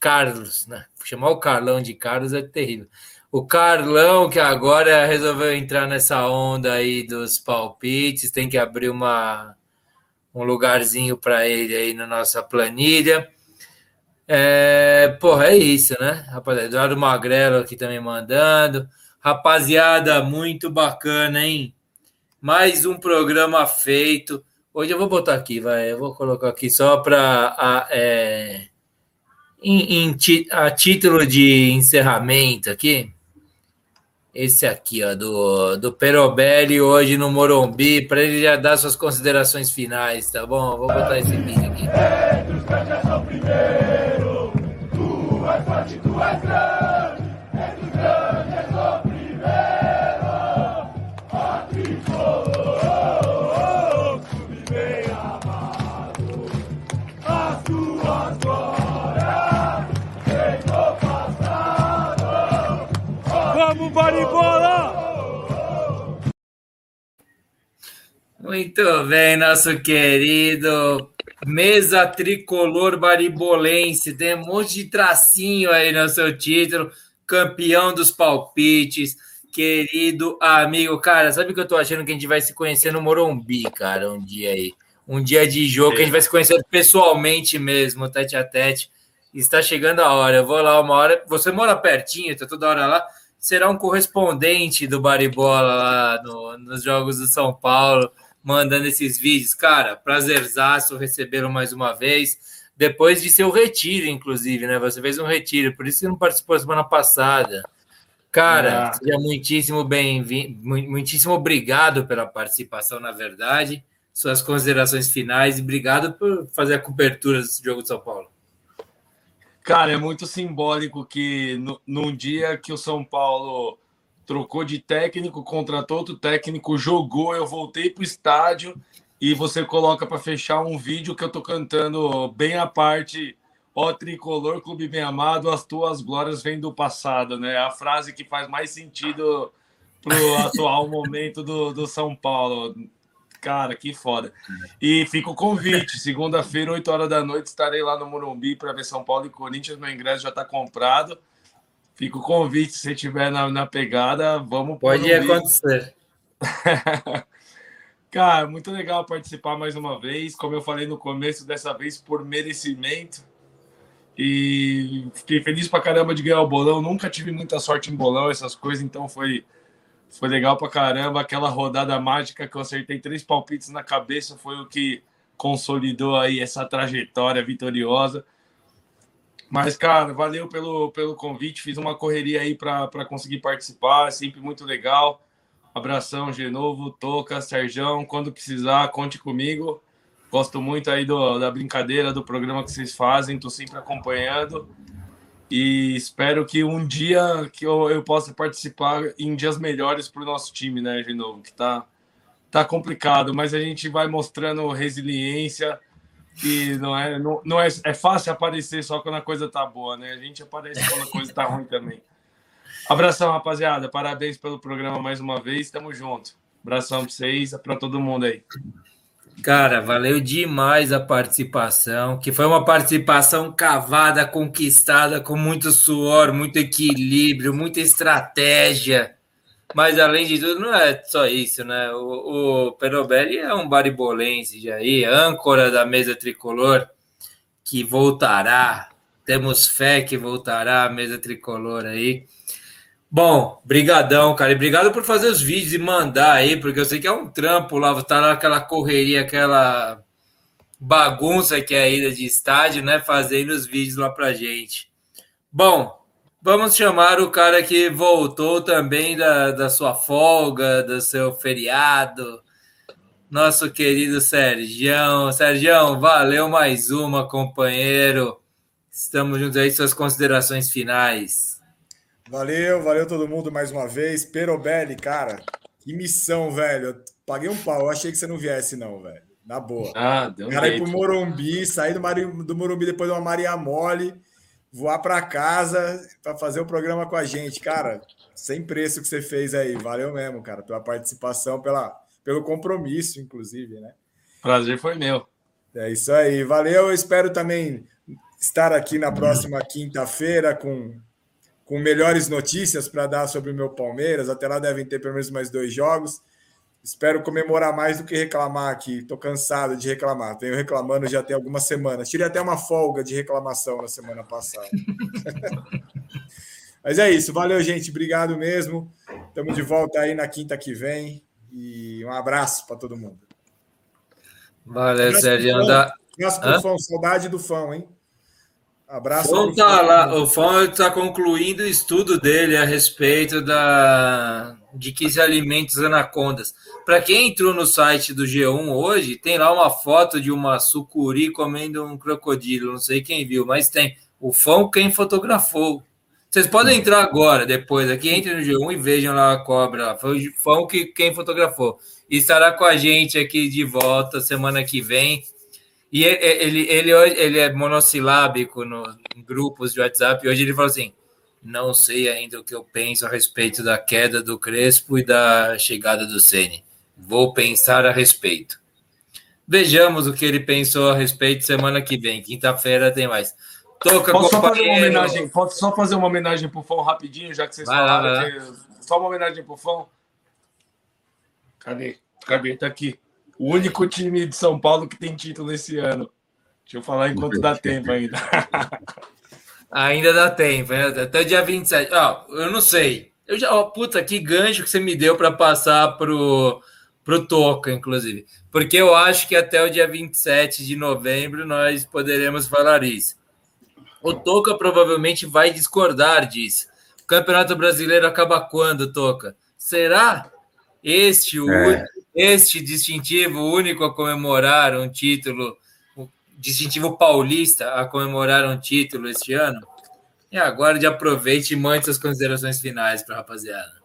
Carlos, né? Chamar o Carlão de Carlos é terrível. O Carlão, que agora resolveu entrar nessa onda aí dos palpites, tem que abrir uma, um lugarzinho para ele aí na nossa planilha. É, porra, é isso, né? Rapaziada, Eduardo Magrelo aqui também mandando. Rapaziada, muito bacana, hein? Mais um programa feito. Hoje eu vou botar aqui, vai. Eu vou colocar aqui só para. É, a título de encerramento aqui. Esse aqui, ó, do, do Perobelli hoje no Morumbi, para ele já dar suas considerações finais, tá bom? Vou botar esse vídeo aqui. primeiro, tu és forte, tu és grande, grande, és o primeiro, bem amado, as tuas Vamos, Baribola! Muito bem, nosso querido mesa tricolor baribolense. Tem um monte de tracinho aí no seu título. Campeão dos palpites, querido amigo. Cara, sabe o que eu tô achando que a gente vai se conhecer no Morumbi, cara, um dia aí. Um dia de jogo que a gente vai se conhecer pessoalmente mesmo, tete a tete. Está chegando a hora. Eu vou lá uma hora. Você mora pertinho, tá toda hora lá será um correspondente do Baribola lá no, nos Jogos do São Paulo. Mandando esses vídeos. Cara, prazerzaço recebê-lo mais uma vez. Depois de seu retiro, inclusive, né? Você fez um retiro, por isso que não participou semana passada. Cara, ah. seja muitíssimo bem-vindo, muitíssimo obrigado pela participação, na verdade. Suas considerações finais e obrigado por fazer a cobertura desse jogo de São Paulo. Cara, é muito simbólico que no, num dia que o São Paulo trocou de técnico, contratou outro técnico, jogou, eu voltei para o estádio e você coloca para fechar um vídeo que eu tô cantando bem à parte Ó tricolor, clube bem amado, as tuas glórias vêm do passado, né? A frase que faz mais sentido pro atual momento do, do São Paulo. Cara, que foda. E fica o convite. Segunda-feira, 8 horas da noite, estarei lá no Morumbi para ver São Paulo e Corinthians. Meu ingresso já está comprado. Fica o convite. Se estiver na, na pegada, vamos Pode acontecer. Cara, muito legal participar mais uma vez. Como eu falei no começo, dessa vez por merecimento. E fiquei feliz pra caramba de ganhar o bolão. Nunca tive muita sorte em bolão, essas coisas, então foi, foi legal pra caramba. Aquela rodada mágica que eu acertei três palpites na cabeça foi o que consolidou aí essa trajetória vitoriosa. Mas, cara, valeu pelo, pelo convite. Fiz uma correria aí para conseguir participar, é sempre muito legal. Abração, Genovo, Toca, Serjão. Quando precisar, conte comigo. Gosto muito aí do, da brincadeira, do programa que vocês fazem, estou sempre acompanhando e espero que um dia que eu, eu possa participar em dias melhores para o nosso time, né, de novo, que tá, tá complicado, mas a gente vai mostrando resiliência, que não é, não, não é, é fácil aparecer só quando a coisa tá boa, né? A gente aparece quando a coisa tá ruim também. Abração, rapaziada. Parabéns pelo programa mais uma vez. Tamo junto. Abração para vocês, para todo mundo aí. Cara, valeu demais a participação, que foi uma participação cavada, conquistada com muito suor, muito equilíbrio, muita estratégia. Mas além de tudo, não é só isso, né? O, o Perobelli é um baribolense já aí, âncora da mesa tricolor, que voltará. Temos fé que voltará a mesa tricolor aí. Bom, brigadão, cara. E obrigado por fazer os vídeos e mandar aí, porque eu sei que é um trampo lá, tá lá aquela correria, aquela bagunça que é a ida de estádio, né? Fazendo os vídeos lá pra gente. Bom, vamos chamar o cara que voltou também da, da sua folga, do seu feriado. Nosso querido Sergião. Sergião, valeu mais uma, companheiro. Estamos juntos aí, suas considerações finais. Valeu, valeu todo mundo mais uma vez. Perobelli, cara, que missão, velho. Eu paguei um pau, eu achei que você não viesse, não, velho. Na boa. Ah, deu cara, ir pro Morumbi, sair do, Mari, do Morumbi depois de uma Maria Mole, voar para casa para fazer o programa com a gente. Cara, sem preço que você fez aí. Valeu mesmo, cara, pela participação, pela, pelo compromisso, inclusive, né? Prazer foi meu. É isso aí. Valeu. Eu espero também estar aqui na próxima quinta-feira com com melhores notícias para dar sobre o meu Palmeiras. Até lá devem ter pelo menos mais dois jogos. Espero comemorar mais do que reclamar aqui. Estou cansado de reclamar. Tenho reclamando já tem algumas semanas. Tirei até uma folga de reclamação na semana passada. Mas é isso. Valeu, gente. Obrigado mesmo. Estamos de volta aí na quinta que vem. E um abraço para todo mundo. Valeu, Sérgio. Abraço pro fã. Saudade do fã, hein? Abraço. O tá lá, o está concluindo o estudo dele a respeito da de que se alimentos anacondas. Para quem entrou no site do G1 hoje, tem lá uma foto de uma sucuri comendo um crocodilo. Não sei quem viu, mas tem. O Fão quem fotografou. Vocês podem entrar agora, depois aqui, entre no G1 e vejam lá a cobra. Foi o Fão que quem fotografou. E estará com a gente aqui de volta semana que vem e ele, ele, ele é monossilábico no, em grupos de WhatsApp. E hoje ele falou assim: não sei ainda o que eu penso a respeito da queda do Crespo e da chegada do Ceni. Vou pensar a respeito. Vejamos o que ele pensou a respeito semana que vem. Quinta-feira tem mais. Toca, posso só fazer uma homenagem? Posso só fazer uma homenagem pro Fão rapidinho, já que vocês vai falaram. Lá, que... Só uma homenagem pro Fão. Cadê? Cadê? Tá aqui. O único time de São Paulo que tem título esse ano. Deixa eu falar enquanto dá tempo ainda. ainda dá tempo, né? até dia 27. Ó, eu não sei. Eu já, ó, puta, que gancho que você me deu para passar pro o Toca, inclusive. Porque eu acho que até o dia 27 de novembro nós poderemos falar isso. O Toca provavelmente vai discordar disso. O Campeonato Brasileiro acaba quando, Toca? Será este o é. este distintivo único a comemorar um título, distintivo paulista a comemorar um título este ano? E agora de aproveite e mande suas considerações finais para a rapaziada.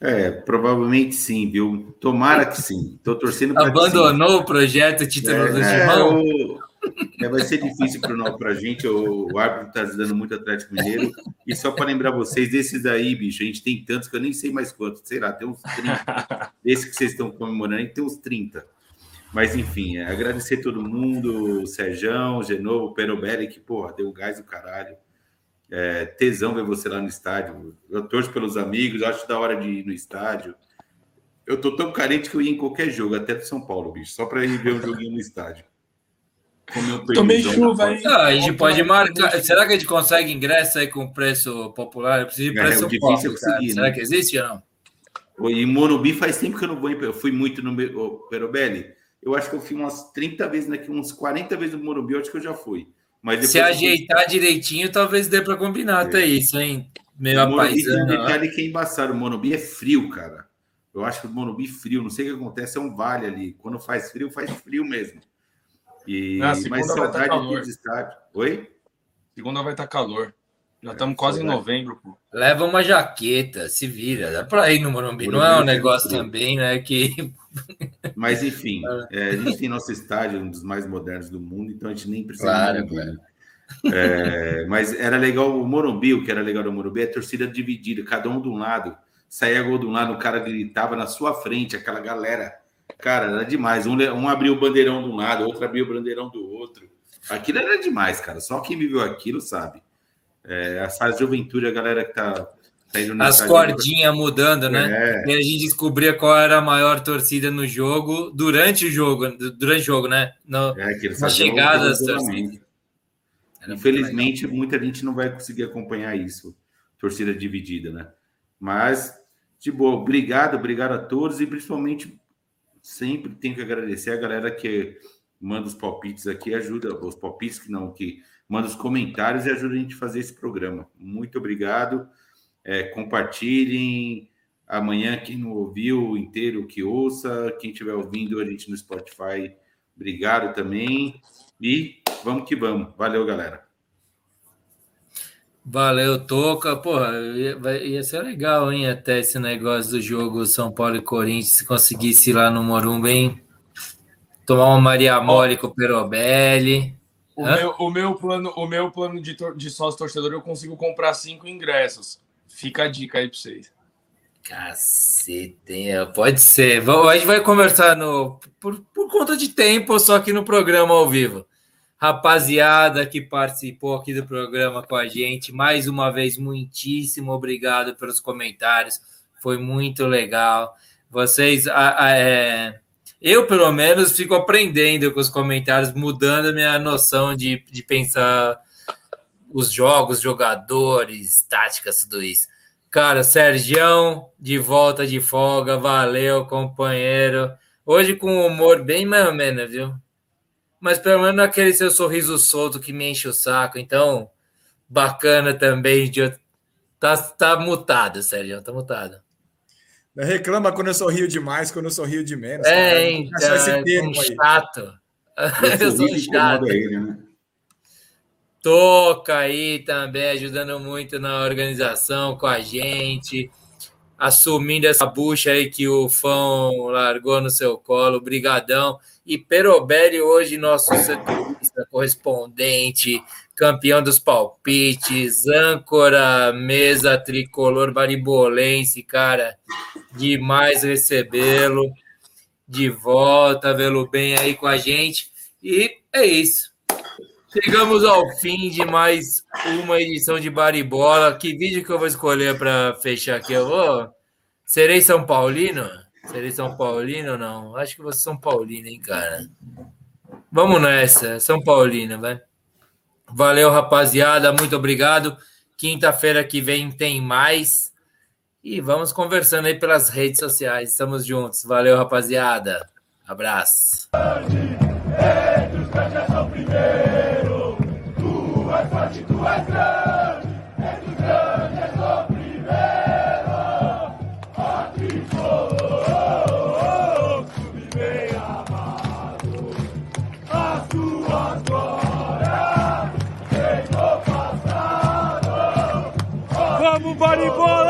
É, provavelmente sim, viu? Tomara que sim. Estou torcendo para Abandonou o projeto título é, do? É, é, vai ser difícil para a gente. O, o árbitro está dando muito Atlético Mineiro. E só para lembrar vocês, desses aí, bicho, a gente tem tantos que eu nem sei mais quantos. Sei lá, tem uns 30. Esse que vocês estão comemorando, tem uns 30. Mas enfim, é, agradecer todo mundo, o Serjão, o Genovo, o Perobelli, que, porra, deu gás do caralho. É, tesão ver você lá no estádio. Eu torço pelos amigos, acho da hora de ir no estádio. Eu tô tão carente que eu ia em qualquer jogo, até do São Paulo, bicho, só para ir ver um joguinho no estádio. Tomei chuva aí. Ah, a gente pode marcar. Será que a gente consegue ingresso aí com preço popular? Eu preciso de é, preço é, conseguir, Será né? que existe ou não? E Morumbi faz tempo que eu não vou. Eu fui muito no Perobelli. Eu acho que eu fui umas 30 vezes, daqui uns 40 vezes no Morumbi, eu acho que eu já fui. Mas Se ajeitar eu... direitinho, talvez dê para combinar é. até isso, hein? Meio o Morumbi tem um detalhe que é embaçado. O Morumbi é frio, cara. Eu acho que o Morumbi é frio. Não sei o que acontece, é um vale ali. Quando faz frio, faz frio mesmo. E ah, mais tá saudade dos estádios. Oi? Segunda vai estar tá calor. Já estamos é, quase em novembro, pô. Leva uma jaqueta, se vira. Dá para ir no Morumbi. Morumbi. Não é um negócio também, né? Que mas, enfim, é, a gente tem nosso estádio, um dos mais modernos do mundo, então a gente nem precisa. Claro, claro. É, mas era legal o Morumbi, o que era legal do Morumbi é a torcida dividida, cada um de um lado. Saía gol de um lado, o cara gritava na sua frente, aquela galera. Cara, era demais. Um, um abriu o bandeirão de um lado, outro abriu o bandeirão do outro. Aquilo era demais, cara. Só quem viveu aquilo sabe. É, essa juventude, a galera que tá as cordinhas mudando, né? É. E a gente descobria qual era a maior torcida no jogo durante o jogo, durante o jogo, né? No, é, na chegada das torcidas. Infelizmente, muita gente não vai conseguir acompanhar isso, torcida dividida, né? Mas, de boa, obrigado, obrigado a todos e principalmente sempre tenho que agradecer a galera que manda os palpites aqui, ajuda, os palpites que não, que manda os comentários e ajuda a gente a fazer esse programa. Muito obrigado. É, compartilhem. Amanhã, quem não ouviu inteiro, que ouça. Quem estiver ouvindo a gente no Spotify, obrigado também. E vamos que vamos. Valeu, galera. Valeu, Toca. Porra, ia, ia ser legal, hein? Até esse negócio do jogo São Paulo e Corinthians, se conseguisse ir lá no Morumba, hein? Tomar uma Maria Mole com o Perobelli. O meu, o meu, plano, o meu plano de, de sócio torcedor, eu consigo comprar cinco ingressos. Fica a dica aí para vocês. Cacete, pode ser. A gente vai conversar no, por, por conta de tempo, só aqui no programa ao vivo. Rapaziada que participou aqui do programa com a gente, mais uma vez, muitíssimo obrigado pelos comentários. Foi muito legal. Vocês, a, a, é, eu pelo menos fico aprendendo com os comentários, mudando a minha noção de, de pensar os jogos, jogadores, táticas, tudo isso. Cara, Sergião, de volta de folga, valeu, companheiro. Hoje com humor bem mais ou menos, viu? Mas pelo menos aquele seu sorriso solto que me enche o saco. Então, bacana também. De... Tá, tá mutado, Sérgio, tá mutado. Reclama quando eu sorrio demais, quando eu sorrio de menos. É, então, é chato. Eu, eu sou chato. Ele, né? Toca aí também, ajudando muito na organização com a gente, assumindo essa bucha aí que o Fão largou no seu colo, brigadão. E Perobelli hoje, nosso setorista, correspondente, campeão dos palpites, âncora, mesa tricolor baribolense, cara, demais recebê-lo de volta, vê-lo bem aí com a gente. E é isso. Chegamos ao fim de mais uma edição de Baribola. Que vídeo que eu vou escolher para fechar aqui? Eu vou. Serei São Paulino? Serei São Paulino ou não? Acho que vou ser São Paulino, hein, cara? Vamos nessa, São Paulino, vai. Valeu, rapaziada. Muito obrigado. Quinta-feira que vem tem mais. E vamos conversando aí pelas redes sociais. Estamos juntos. Valeu, rapaziada. Abraço. Vamos, Baribola!